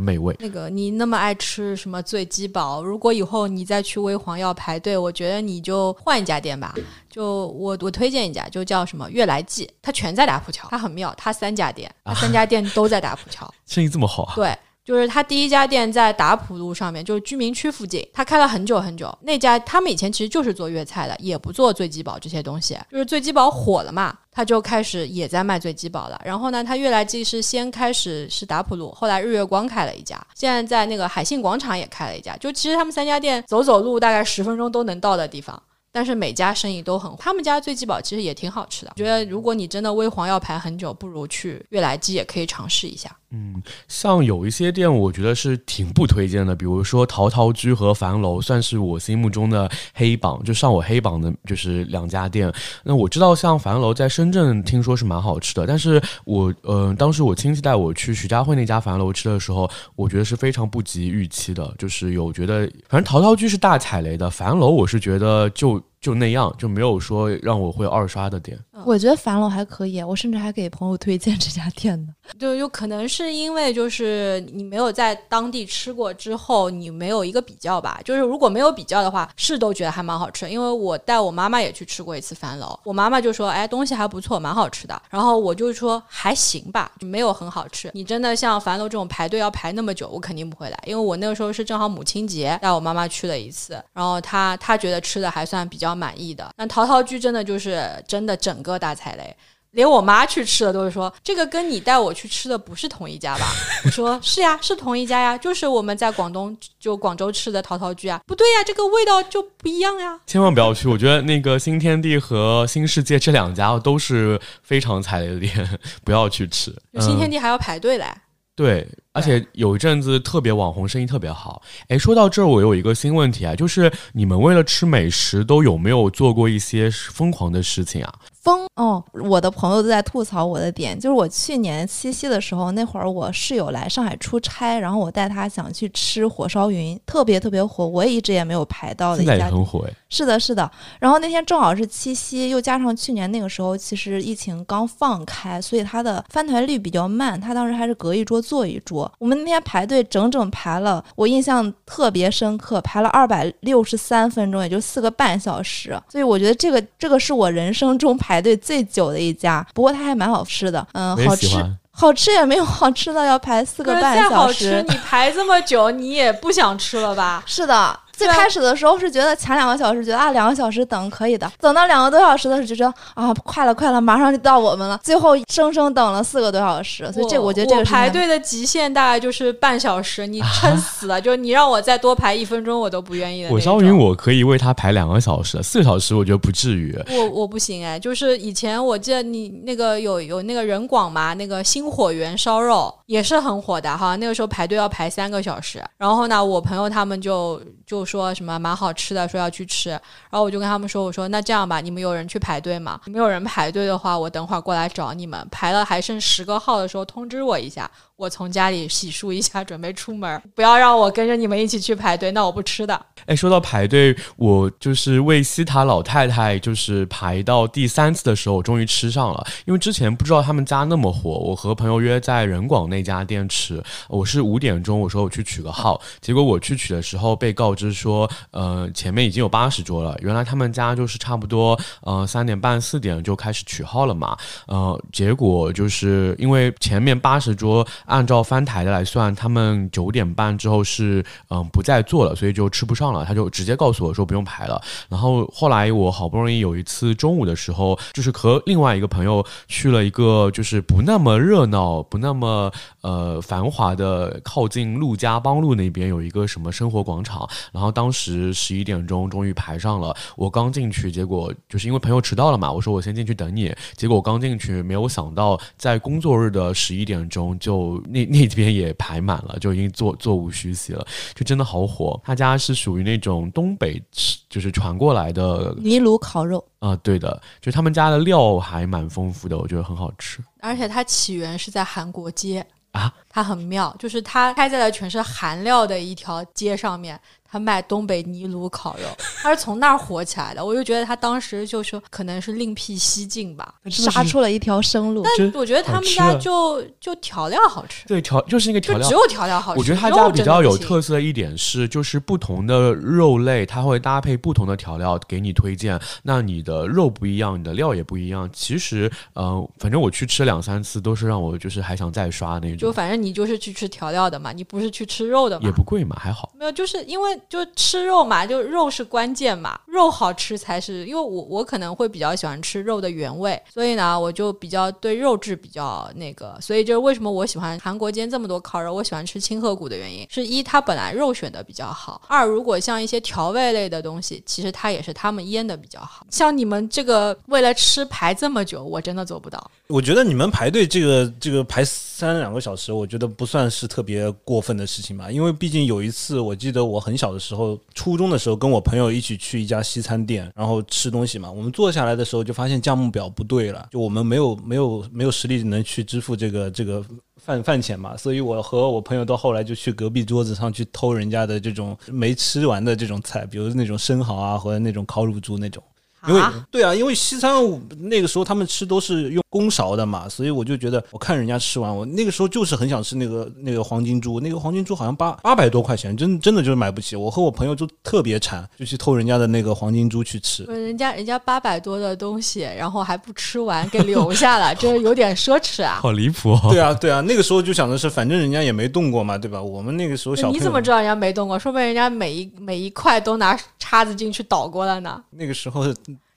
美味。那个你那么爱吃什么醉鸡煲？如果以后你再去微黄要排队，我觉得你就换一家店吧。就我我推荐一家，就叫什么悦来记，它全在打浦桥，它很妙，它三家店，它三家店都在打浦桥，生意这么好啊？对。就是他第一家店在达浦路上面，就是居民区附近，他开了很久很久。那家他们以前其实就是做粤菜的，也不做醉鸡煲这些东西。就是醉鸡煲火了嘛，他就开始也在卖醉鸡煲了。然后呢，他悦来记是先开始是达浦路，后来日月光开了一家，现在在那个海信广场也开了一家。就其实他们三家店走走路大概十分钟都能到的地方。但是每家生意都很，他们家醉鸡煲其实也挺好吃的。我觉得如果你真的微黄要排很久，不如去悦来记也可以尝试一下。嗯，像有一些店，我觉得是挺不推荐的，比如说陶陶居和樊楼，算是我心目中的黑榜，就上我黑榜的，就是两家店。那我知道，像樊楼在深圳听说是蛮好吃的，但是我呃，当时我亲戚带我去徐家汇那家樊楼吃的时候，我觉得是非常不及预期的，就是有觉得，反正陶陶居是大踩雷的，樊楼我是觉得就。就那样，就没有说让我会二刷的店。我觉得樊楼还可以，我甚至还给朋友推荐这家店呢。就有可能是因为就是你没有在当地吃过之后，你没有一个比较吧。就是如果没有比较的话，是都觉得还蛮好吃。因为我带我妈妈也去吃过一次樊楼，我妈妈就说：“哎，东西还不错，蛮好吃的。”然后我就说：“还行吧，没有很好吃。”你真的像樊楼这种排队要排那么久，我肯定不会来。因为我那个时候是正好母亲节带我妈妈去了一次，然后她她觉得吃的还算比较满意。的那陶陶居真的就是真的整个大踩雷，连我妈去吃的都是说这个跟你带我去吃的不是同一家吧？我说是呀，是同一家呀，就是我们在广东就广州吃的陶陶居啊，不对呀，这个味道就不一样呀。千万不要去，我觉得那个新天地和新世界这两家都是非常踩雷的店，不要去吃。新天地还要排队嘞。对，而且有一阵子特别网红，生意特别好。哎，说到这儿，我有一个新问题啊，就是你们为了吃美食，都有没有做过一些疯狂的事情啊？疯哦！我的朋友都在吐槽我的点，就是我去年七夕的时候，那会儿我室友来上海出差，然后我带他想去吃火烧云，特别特别火，我也一直也没有排到的一现在很火哎。是的，是的。然后那天正好是七夕，又加上去年那个时候其实疫情刚放开，所以它的翻台率比较慢。他当时还是隔一桌坐一桌。我们那天排队整整排了，我印象特别深刻，排了二百六十三分钟，也就四个半小时。所以我觉得这个这个是我人生中排队最久的一家。不过它还蛮好吃的，嗯，好吃。好吃也没有好吃的要排四个半小再好吃时，。你排这么久，你也不想吃了吧？是的，最开始的时候是觉得前两个小时觉得啊两个小时等可以的，等到两个多小时的时候就觉得啊快了快了，马上就到我们了，最后生生等了四个多小时，所以这我我觉得这个排队的极限大概就是半小时，你 撑死了，就是你让我再多排一分钟，我都不愿意。火烧云我可以为他排两个小时，四个小时我觉得不至于。我我不行哎，就是以前我记得你那个有有那个人广嘛，那个星火源烧肉也是很火的哈，那个时候排队要排三个小时。然后呢，我朋友他们就就说什么蛮好吃的，说要去吃。然后我就跟他们说，我说那这样吧，你们有人去排队吗？没有人排队的话，我等会儿过来找你们。排了还剩十个号的时候通知我一下，我从家里洗漱一下，准备出门。不要让我跟着你们一起去排队，那我不吃的。哎，说到排队，我就是为西塔老太太，就是排到第三次的时候，我终于吃上了。因为之前不知道他们家那么火，我和朋友约在人广那家店吃。我是五点钟，我说我去取个号，结果我去取的时候被告知说，呃，前面已经有八十桌了。原来他们家就是差不多，呃，三点半四点就开始取号了嘛。呃，结果就是因为前面八十桌按照翻台的来算，他们九点半之后是嗯、不再做了，所以就吃不上了。他就直接告诉我说不用排了。然后后来我好不容易有一次中午的时候，就是和另外一个朋友去了一个就是不那么热闹、不那么呃繁华的，靠近陆家浜路那边有一个什么生活广场。然后当时十一点钟终于排上了，我刚进去，结果就是因为朋友迟到了嘛，我说我先进去等你。结果我刚进去，没有想到在工作日的十一点钟就那那边也排满了，就已经座座无虚席了，就真的好火。他家是属于那种东北就是传过来的泥炉烤肉，啊、对的，就他们家的料还蛮丰富的，我觉得很好吃。而且它起源是在韩国街啊，它很妙，就是它开在了全是韩料的一条街上面，它卖东北泥炉烤肉，他是从那儿火起来的。我就觉得他当时就说可能是另辟蹊径吧，杀出了一条生路。但我觉得他们家就就调料好吃，对调就是一个调料就只。有调料好吃。我觉得他家比较有特色的一点是，就是不同的肉类，它会搭配不同的调料给你推荐。那你的肉不一样，你的料也不一样。其实，呃，反正我去吃两三次，都是让我就是还想再刷那种。就反正你就是去吃调料的嘛，你不是去吃肉的嘛。也不贵嘛，还好。没有，就是因为就吃肉嘛，就肉是关键嘛，肉好吃才是。因为我我可能会比较喜欢吃肉的原味，所以呢，我就比较对肉质比较那个，所以就是为什么我喜欢韩国间这么多烤肉，我喜欢吃清河谷的原因，是一它本来肉选的比较好，二如果像一些调味类的东西，其实它也是他们腌的比较好。像你们这个为了吃排这么久，我真的做不到。我觉得你们排队这个这个排三两个小时，我觉得不算是特别过分的事情吧。因为毕竟有一次，我记得我很小的时候，初中的时候，跟我朋友一起去一家西餐店，然后吃东西嘛。我们坐下来的时候，就发现价目表不对了，就我们没有没有没有实力能去支付这个这个。饭饭钱嘛，所以我和我朋友到后来就去隔壁桌子上去偷人家的这种没吃完的这种菜，比如那种生蚝啊，或者那种烤乳猪那种。因为啊对啊，因为西餐那个时候他们吃都是用公勺的嘛，所以我就觉得我看人家吃完，我那个时候就是很想吃那个那个黄金猪，那个黄金猪好像八八百多块钱，真真的就是买不起。我和我朋友就特别馋，就去偷人家的那个黄金猪去吃。人家人家八百多的东西，然后还不吃完给留下了，这有点奢侈啊。好离谱哦！对啊，对啊，那个时候就想的是，反正人家也没动过嘛，对吧？我们那个时候小你怎么知道人家没动过？说不定人家每一每一块都拿叉子进去捣过了呢。那个时候，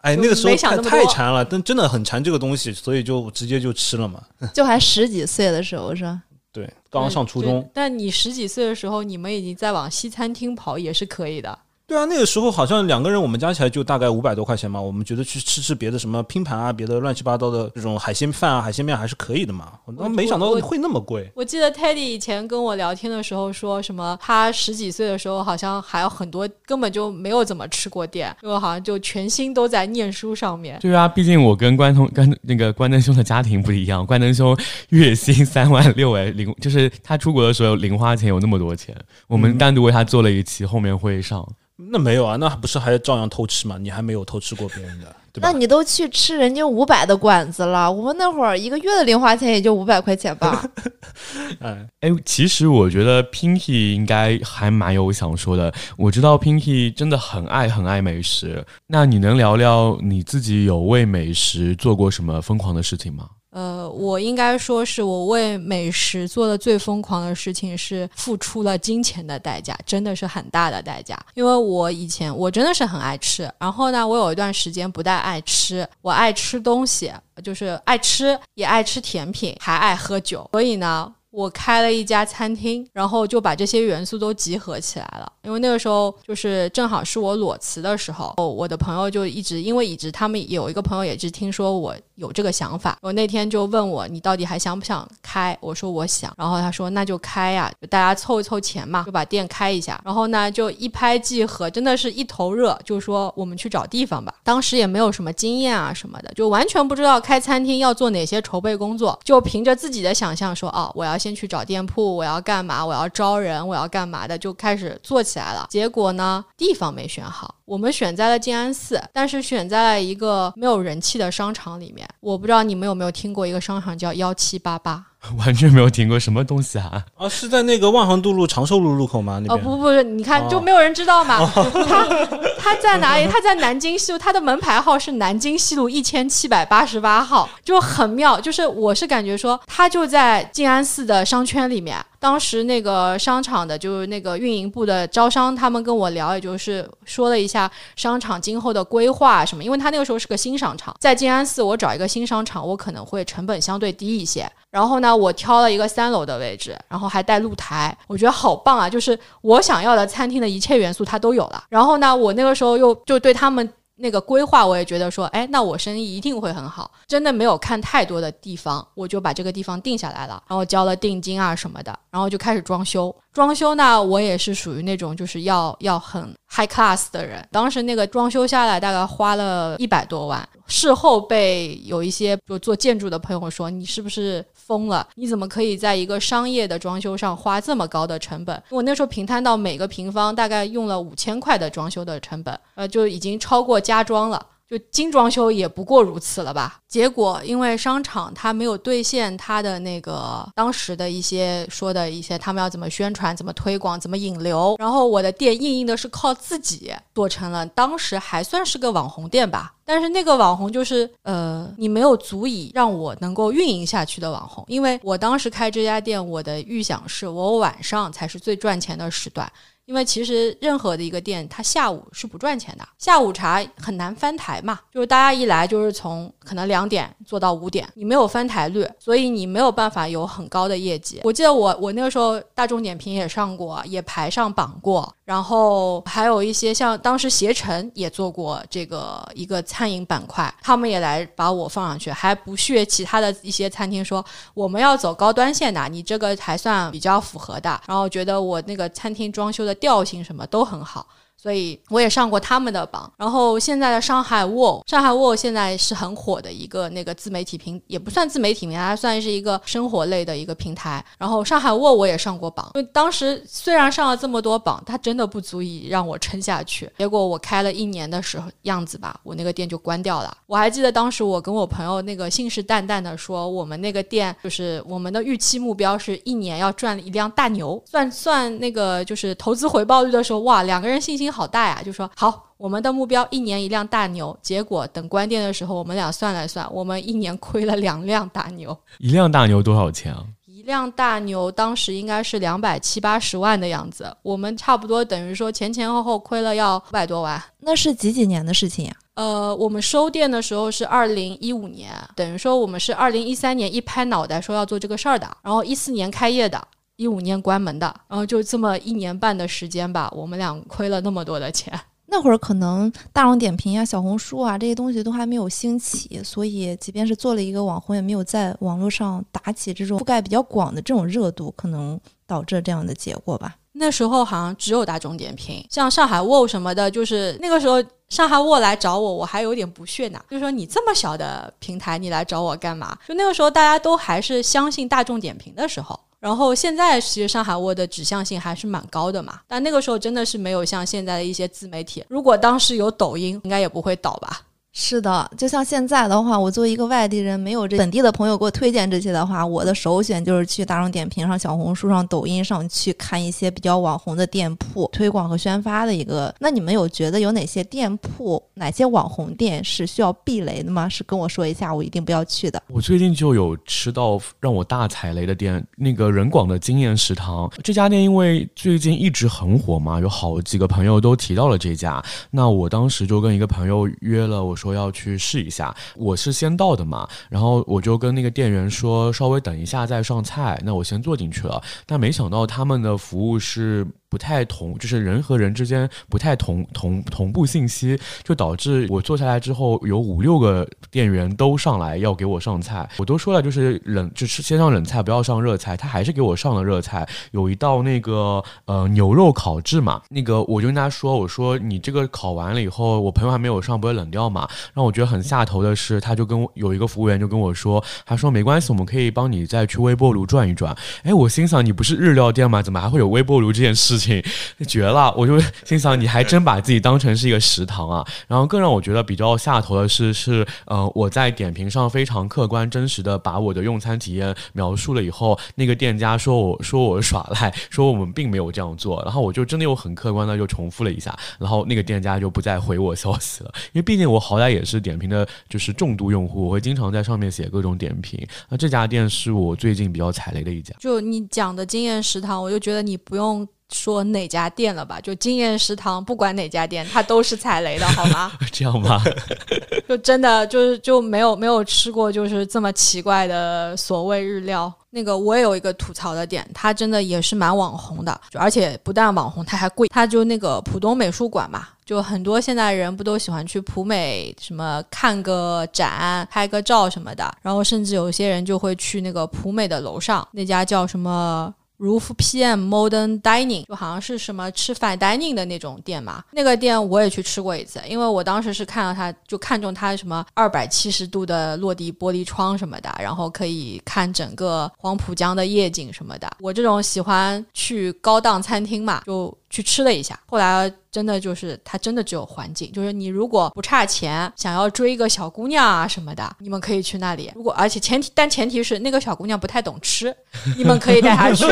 哎，那个时候太太馋了，但真的很馋这个东西，所以就直接就吃了嘛。就还十几岁的时候是吧？对，刚刚上初中，但你十几岁的时候，你们已经在往西餐厅跑，也是可以的。对啊，那个时候好像两个人我们加起来就大概五百多块钱嘛，我们觉得去吃吃别的什么拼盘啊，别的乱七八糟的这种海鲜饭啊、海鲜面还是可以的嘛。我没想到会那么贵。我记得 Teddy 以前跟我聊天的时候说什么，他十几岁的时候好像还有很多根本就没有怎么吃过店，因为好像就全心都在念书上面。对啊，毕竟我跟关通跟那个关灯兄的家庭不一样，关灯兄月薪三万六哎，零就是他出国的时候零花钱有那么多钱，我们单独为他做了一期，后面会上。那没有啊，那不是还照样偷吃吗？你还没有偷吃过别人的，对吧？那你都去吃人家五百的馆子了，我们那会儿一个月的零花钱也就五百块钱吧。哎，哎，其实我觉得 Pinky 应该还蛮有想说的。我知道 Pinky 真的很爱很爱美食，那你能聊聊你自己有为美食做过什么疯狂的事情吗？呃，我应该说是我为美食做的最疯狂的事情是付出了金钱的代价，真的是很大的代价。因为我以前我真的是很爱吃，然后呢，我有一段时间不但爱吃，我爱吃东西，就是爱吃也爱吃甜品，还爱喝酒，所以呢。我开了一家餐厅，然后就把这些元素都集合起来了。因为那个时候就是正好是我裸辞的时候，我的朋友就一直因为一直他们有一个朋友也是听说我有这个想法，我那天就问我你到底还想不想开？我说我想，然后他说那就开呀，就大家凑一凑钱嘛，就把店开一下。然后呢就一拍即合，真的是一头热，就说我们去找地方吧。当时也没有什么经验啊什么的，就完全不知道开餐厅要做哪些筹备工作，就凭着自己的想象说哦我要。先去找店铺，我要干嘛？我要招人，我要干嘛的？就开始做起来了。结果呢，地方没选好。我们选在了静安寺，但是选在了一个没有人气的商场里面。我不知道你们有没有听过一个商场叫幺七八八。完全没有听过什么东西啊！啊，是在那个万航渡路长寿路路口吗？那边？哦不不不，你看就没有人知道嘛。他 他在哪里？他在南京西路，他的门牌号是南京西路一千七百八十八号，就很妙。就是我是感觉说，他就在静安寺的商圈里面。当时那个商场的，就是那个运营部的招商，他们跟我聊，也就是说了一下商场今后的规划什么。因为他那个时候是个新商场，在静安寺，我找一个新商场，我可能会成本相对低一些。然后呢，我挑了一个三楼的位置，然后还带露台，我觉得好棒啊！就是我想要的餐厅的一切元素，它都有了。然后呢，我那个时候又就对他们。那个规划我也觉得说，哎，那我生意一定会很好。真的没有看太多的地方，我就把这个地方定下来了，然后交了定金啊什么的，然后就开始装修。装修呢，我也是属于那种就是要要很 high class 的人。当时那个装修下来大概花了一百多万，事后被有一些就做建筑的朋友说，你是不是？疯了！你怎么可以在一个商业的装修上花这么高的成本？我那时候平摊到每个平方大概用了五千块的装修的成本，呃，就已经超过家装了。就精装修也不过如此了吧？结果因为商场它没有兑现它的那个当时的一些说的一些，他们要怎么宣传、怎么推广、怎么引流，然后我的店硬硬的是靠自己做成了，当时还算是个网红店吧。但是那个网红就是呃，你没有足以让我能够运营下去的网红，因为我当时开这家店，我的预想是我晚上才是最赚钱的时段。因为其实任何的一个店，它下午是不赚钱的，下午茶很难翻台嘛。就是大家一来就是从可能两点做到五点，你没有翻台率，所以你没有办法有很高的业绩。我记得我我那个时候大众点评也上过，也排上榜过，然后还有一些像当时携程也做过这个一个餐饮板块，他们也来把我放上去，还不屑其他的一些餐厅说我们要走高端线的，你这个还算比较符合的。然后觉得我那个餐厅装修的。调性什么都很好。所以我也上过他们的榜，然后现在的上海沃，上海沃现在是很火的一个那个自媒体平，也不算自媒体平台，它算是一个生活类的一个平台。然后上海沃我也上过榜，因为当时虽然上了这么多榜，它真的不足以让我撑下去。结果我开了一年的时候样子吧，我那个店就关掉了。我还记得当时我跟我朋友那个信誓旦旦的说，我们那个店就是我们的预期目标是一年要赚一辆大牛，算算那个就是投资回报率的时候，哇，两个人信心。好大呀！就说好，我们的目标一年一辆大牛。结果等关店的时候，我们俩算了算，我们一年亏了两辆大牛。一辆大牛多少钱啊？一辆大牛当时应该是两百七八十万的样子。我们差不多等于说前前后后亏了要五百多万。那是几几年的事情呀？呃，我们收店的时候是二零一五年，等于说我们是二零一三年一拍脑袋说要做这个事儿的，然后一四年开业的。一五年关门的，然后就这么一年半的时间吧，我们俩亏了那么多的钱。那会儿可能大众点评啊、小红书啊这些东西都还没有兴起，所以即便是做了一个网红，也没有在网络上打起这种覆盖比较广的这种热度，可能导致这样的结果吧。那时候好像只有大众点评，像上海沃什么的，就是那个时候上海沃来找我，我还有点不屑呢，就说你这么小的平台，你来找我干嘛？就那个时候大家都还是相信大众点评的时候。然后现在其实上海沃的指向性还是蛮高的嘛，但那个时候真的是没有像现在的一些自媒体。如果当时有抖音，应该也不会倒吧。是的，就像现在的话，我作为一个外地人，没有这本地的朋友给我推荐这些的话，我的首选就是去大众点评上、小红书上、抖音上去看一些比较网红的店铺推广和宣发的一个。那你们有觉得有哪些店铺、哪些网红店是需要避雷的吗？是跟我说一下，我一定不要去的。我最近就有吃到让我大踩雷的店，那个人广的经验食堂这家店，因为最近一直很火嘛，有好几个朋友都提到了这家。那我当时就跟一个朋友约了，我。说要去试一下，我是先到的嘛，然后我就跟那个店员说，稍微等一下再上菜，那我先坐进去了，但没想到他们的服务是。不太同，就是人和人之间不太同同同步信息，就导致我坐下来之后，有五六个店员都上来要给我上菜，我都说了就是冷，就是先上冷菜，不要上热菜，他还是给我上了热菜。有一道那个呃牛肉烤制嘛，那个我就跟他说，我说你这个烤完了以后，我朋友还没有上，不会冷掉嘛？让我觉得很下头的是，他就跟我有一个服务员就跟我说，他说没关系，我们可以帮你再去微波炉转一转。哎，我心想你不是日料店吗？怎么还会有微波炉这件事？绝了！我就心想，你还真把自己当成是一个食堂啊。然后更让我觉得比较下头的是，是呃，我在点评上非常客观真实的把我的用餐体验描述了以后，那个店家说我说我耍赖，说我们并没有这样做。然后我就真的又很客观的又重复了一下，然后那个店家就不再回我消息了。因为毕竟我好歹也是点评的，就是重度用户，我会经常在上面写各种点评。那这家店是我最近比较踩雷的一家。就你讲的经验食堂，我就觉得你不用。说哪家店了吧？就经验食堂，不管哪家店，它都是踩雷的，好吗？这样吗？就真的就是就没有没有吃过就是这么奇怪的所谓日料。那个我也有一个吐槽的点，它真的也是蛮网红的，而且不但网红，它还贵。它就那个浦东美术馆嘛，就很多现在人不都喜欢去浦美什么看个展、拍个照什么的，然后甚至有些人就会去那个浦美的楼上那家叫什么。Roof PM Modern Dining 就好像是什么吃饭 dining 的那种店嘛，那个店我也去吃过一次，因为我当时是看到它就看中它什么二百七十度的落地玻璃窗什么的，然后可以看整个黄浦江的夜景什么的。我这种喜欢去高档餐厅嘛，就。去吃了一下，后来真的就是它真的只有环境，就是你如果不差钱，想要追一个小姑娘啊什么的，你们可以去那里。如果而且前提，但前提是那个小姑娘不太懂吃，你们可以带她去。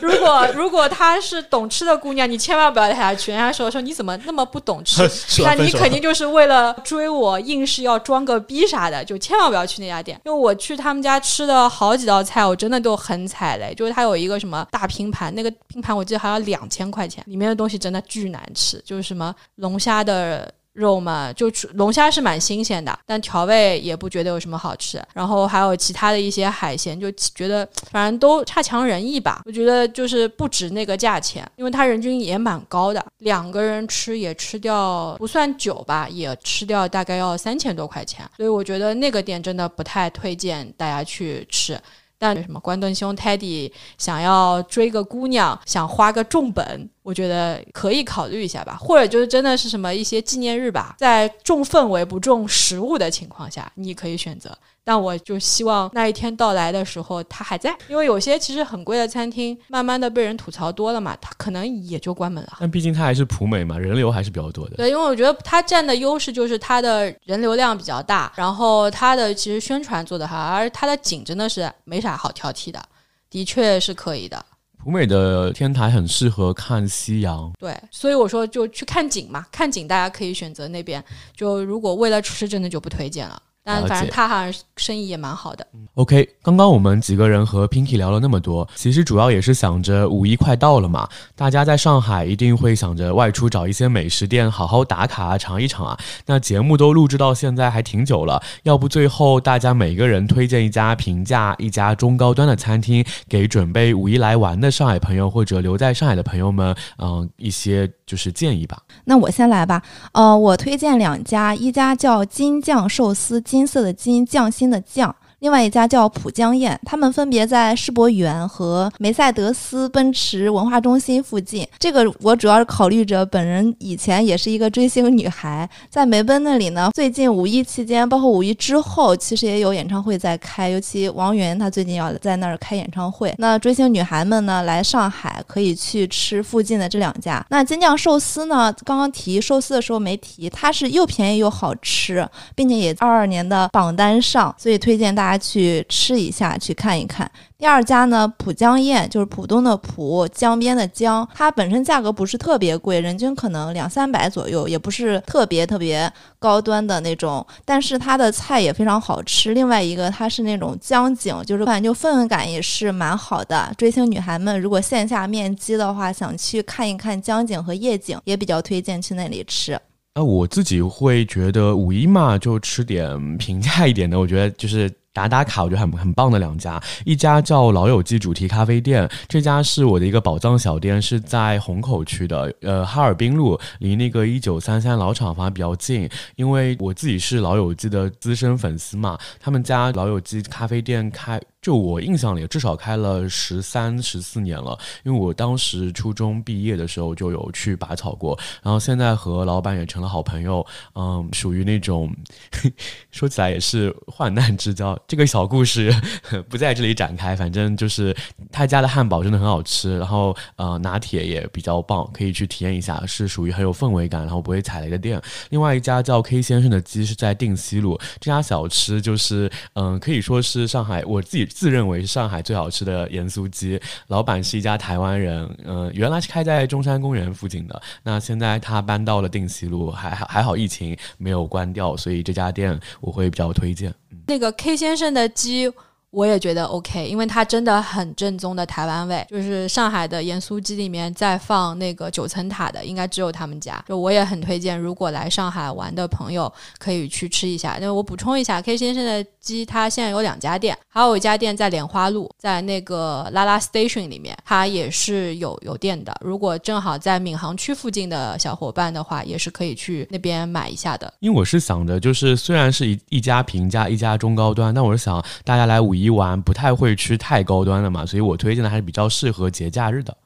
如果如果她是懂吃的姑娘，你千万不要带她去。人家说说你怎么那么不懂吃，那你肯定就是为了追我，硬是要装个逼啥的，就千万不要去那家店。因为我去他们家吃的好几道菜，我真的都很踩雷。就是他有一个什么大拼盘，那个拼盘我记得好像两千块钱。里里面的东西真的巨难吃，就是什么龙虾的肉嘛，就龙虾是蛮新鲜的，但调味也不觉得有什么好吃。然后还有其他的一些海鲜，就觉得反正都差强人意吧。我觉得就是不值那个价钱，因为它人均也蛮高的，两个人吃也吃掉不算久吧，也吃掉大概要三千多块钱。所以我觉得那个店真的不太推荐大家去吃。但什么关东兄 Teddy 想要追个姑娘，想花个重本，我觉得可以考虑一下吧。或者就是真的是什么一些纪念日吧，在重氛围不重食物的情况下，你可以选择。但我就希望那一天到来的时候，它还在，因为有些其实很贵的餐厅，慢慢的被人吐槽多了嘛，它可能也就关门了。但毕竟它还是普美嘛，人流还是比较多的。对，因为我觉得它占的优势就是它的人流量比较大，然后它的其实宣传做得好，而它的景真的是没啥好挑剔的，的确是可以的。普美的天台很适合看夕阳，对，所以我说就去看景嘛，看景大家可以选择那边。就如果为了吃，真的就不推荐了。但反正他好像生意也蛮好的。OK，刚刚我们几个人和 Pinky 聊了那么多，其实主要也是想着五一快到了嘛，大家在上海一定会想着外出找一些美食店好好打卡啊，尝一尝啊。那节目都录制到现在还挺久了，要不最后大家每个人推荐一家平价、一家中高端的餐厅，给准备五一来玩的上海朋友或者留在上海的朋友们，嗯、一些就是建议吧。那我先来吧。呃，我推荐两家，一家叫金酱寿司，金金色的金，匠心的匠。另外一家叫浦江宴，他们分别在世博园和梅赛德斯奔驰文化中心附近。这个我主要是考虑着本人以前也是一个追星女孩，在梅奔那里呢，最近五一期间，包括五一之后，其实也有演唱会在开，尤其王源他最近要在那儿开演唱会。那追星女孩们呢，来上海可以去吃附近的这两家。那金酱寿司呢，刚刚提寿司的时候没提，它是又便宜又好吃，并且也二二年的榜单上，所以推荐大家家去吃一下，去看一看。第二家呢，浦江宴就是浦东的浦，江边的江，它本身价格不是特别贵，人均可能两三百左右，也不是特别特别高端的那种，但是它的菜也非常好吃。另外一个，它是那种江景，就是感觉氛围感也是蛮好的。追星女孩们如果线下面基的话，想去看一看江景和夜景，也比较推荐去那里吃。那我自己会觉得五一嘛，就吃点平价一点的，我觉得就是。打打卡，我觉得很很棒的两家，一家叫老友记主题咖啡店，这家是我的一个宝藏小店，是在虹口区的，呃，哈尔滨路，离那个一九三三老厂房比较近。因为我自己是老友记的资深粉丝嘛，他们家老友记咖啡店开。就我印象里，至少开了十三、十四年了。因为我当时初中毕业的时候就有去拔草过，然后现在和老板也成了好朋友。嗯，属于那种 说起来也是患难之交。这个小故事 不在这里展开，反正就是他家的汉堡真的很好吃，然后呃拿铁也比较棒，可以去体验一下，是属于很有氛围感，然后不会踩雷的店。另外一家叫 K 先生的鸡是在定西路，这家小吃就是嗯、可以说是上海我自己自认为是上海最好吃的盐酥鸡。老板是一家台湾人，嗯、原来是开在中山公园附近的，那现在他搬到了定西路，还还好疫情没有关掉，所以这家店我会比较推荐。那个 K 先先生的鸡。我也觉得 OK，因为它真的很正宗的台湾味，就是上海的盐酥鸡里面再放那个九层塔的，应该只有他们家。就我也很推荐，如果来上海玩的朋友可以去吃一下。那我补充一下，K 先生的鸡它现在有两家店，还有一家店在莲花路，在那个拉拉 Station 里面，它也是有有店的。如果正好在闵行区附近的小伙伴的话，也是可以去那边买一下的。因为我是想着，就是虽然是一一家平价，一家中高端，但我是想大家来五一玩不太会吃太高端的嘛，所以我推荐的还是比较适合节假日的。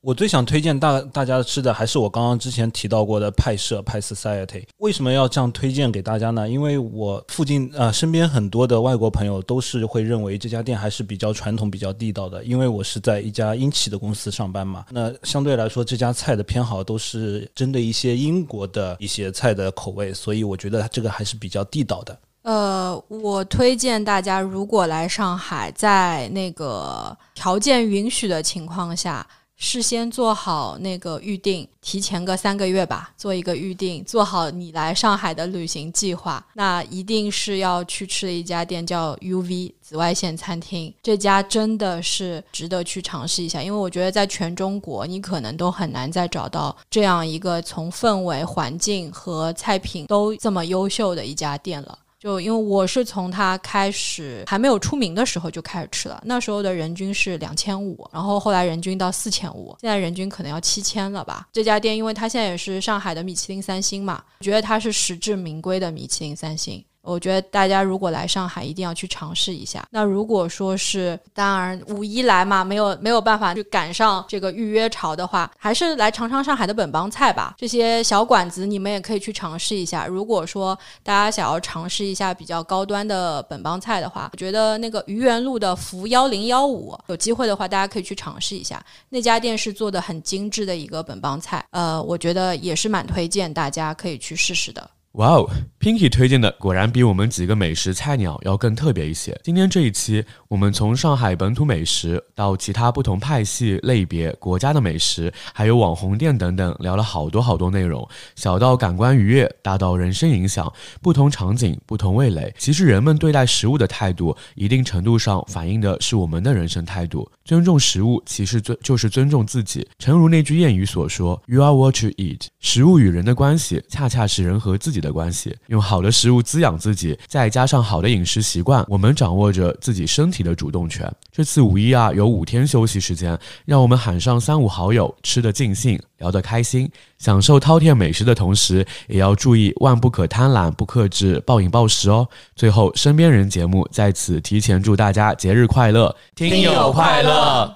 我最想推荐大大家吃的还是我刚刚之前提到过的派社派 Society。为什么要这样推荐给大家呢？因为我附近呃身边很多的外国朋友都是会认为这家店还是比较传统、比较地道的。因为我是在一家英企的公司上班嘛，那相对来说这家菜的偏好都是针对一些英国的一些菜的口味，所以我觉得它这个还是比较地道的。呃，我推荐大家，如果来上海，在那个条件允许的情况下，事先做好那个预定，提前个三个月吧，做一个预定，做好你来上海的旅行计划。那一定是要去吃的一家店，叫 UV 紫外线餐厅。这家真的是值得去尝试一下，因为我觉得在全中国，你可能都很难再找到这样一个从氛围、环境和菜品都这么优秀的一家店了。就因为我是从它开始还没有出名的时候就开始吃了，那时候的人均是两千五，然后后来人均到四千五，现在人均可能要七千了吧。这家店因为它现在也是上海的米其林三星嘛，觉得它是实至名归的米其林三星。我觉得大家如果来上海，一定要去尝试一下。那如果说是，当然五一来嘛，没有没有办法去赶上这个预约潮的话，还是来尝尝上海的本帮菜吧。这些小馆子你们也可以去尝试一下。如果说大家想要尝试一下比较高端的本帮菜的话，我觉得那个愚园路的福幺零幺五，有机会的话大家可以去尝试一下。那家店是做的很精致的一个本帮菜，呃，我觉得也是蛮推荐大家可以去试试的。哇哦 Pinky 推荐的果然比我们几个美食菜鸟要更特别一些。今天这一期，我们从上海本土美食到其他不同派系、类别、国家的美食，还有网红店等等，聊了好多好多内容。小到感官愉悦，大到人生影响，不同场景、不同味蕾，其实人们对待食物的态度，一定程度上反映的是我们的人生态度。尊重食物，其实尊就是尊重自己。诚如那句谚语所说：“You are what you eat。”食物与人的关系，恰恰是人和自己的关系。用好的食物滋养自己，再加上好的饮食习惯，我们掌握着自己身体的主动权。这次五一啊，有五天休息时间，让我们喊上三五好友，吃得尽兴，聊得开心，享受饕餮美食的同时，也要注意万不可贪婪、不克制、暴饮暴食哦。最后，身边人节目在此提前祝大家节日快乐，听友快乐。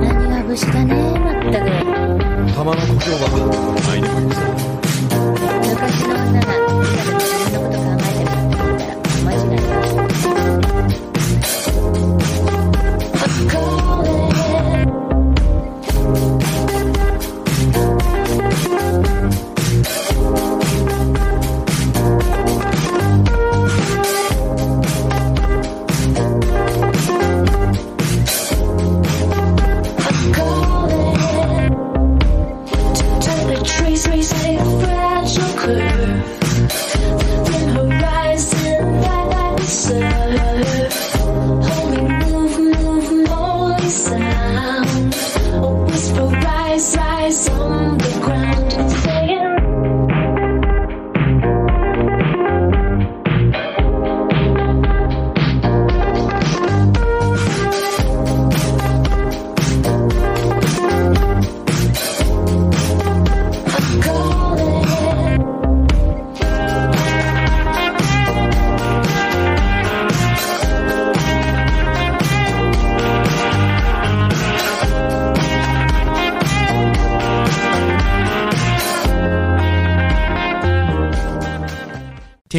何が節かね 给我吧买点满意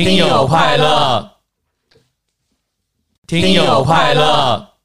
听友快乐，听友快乐。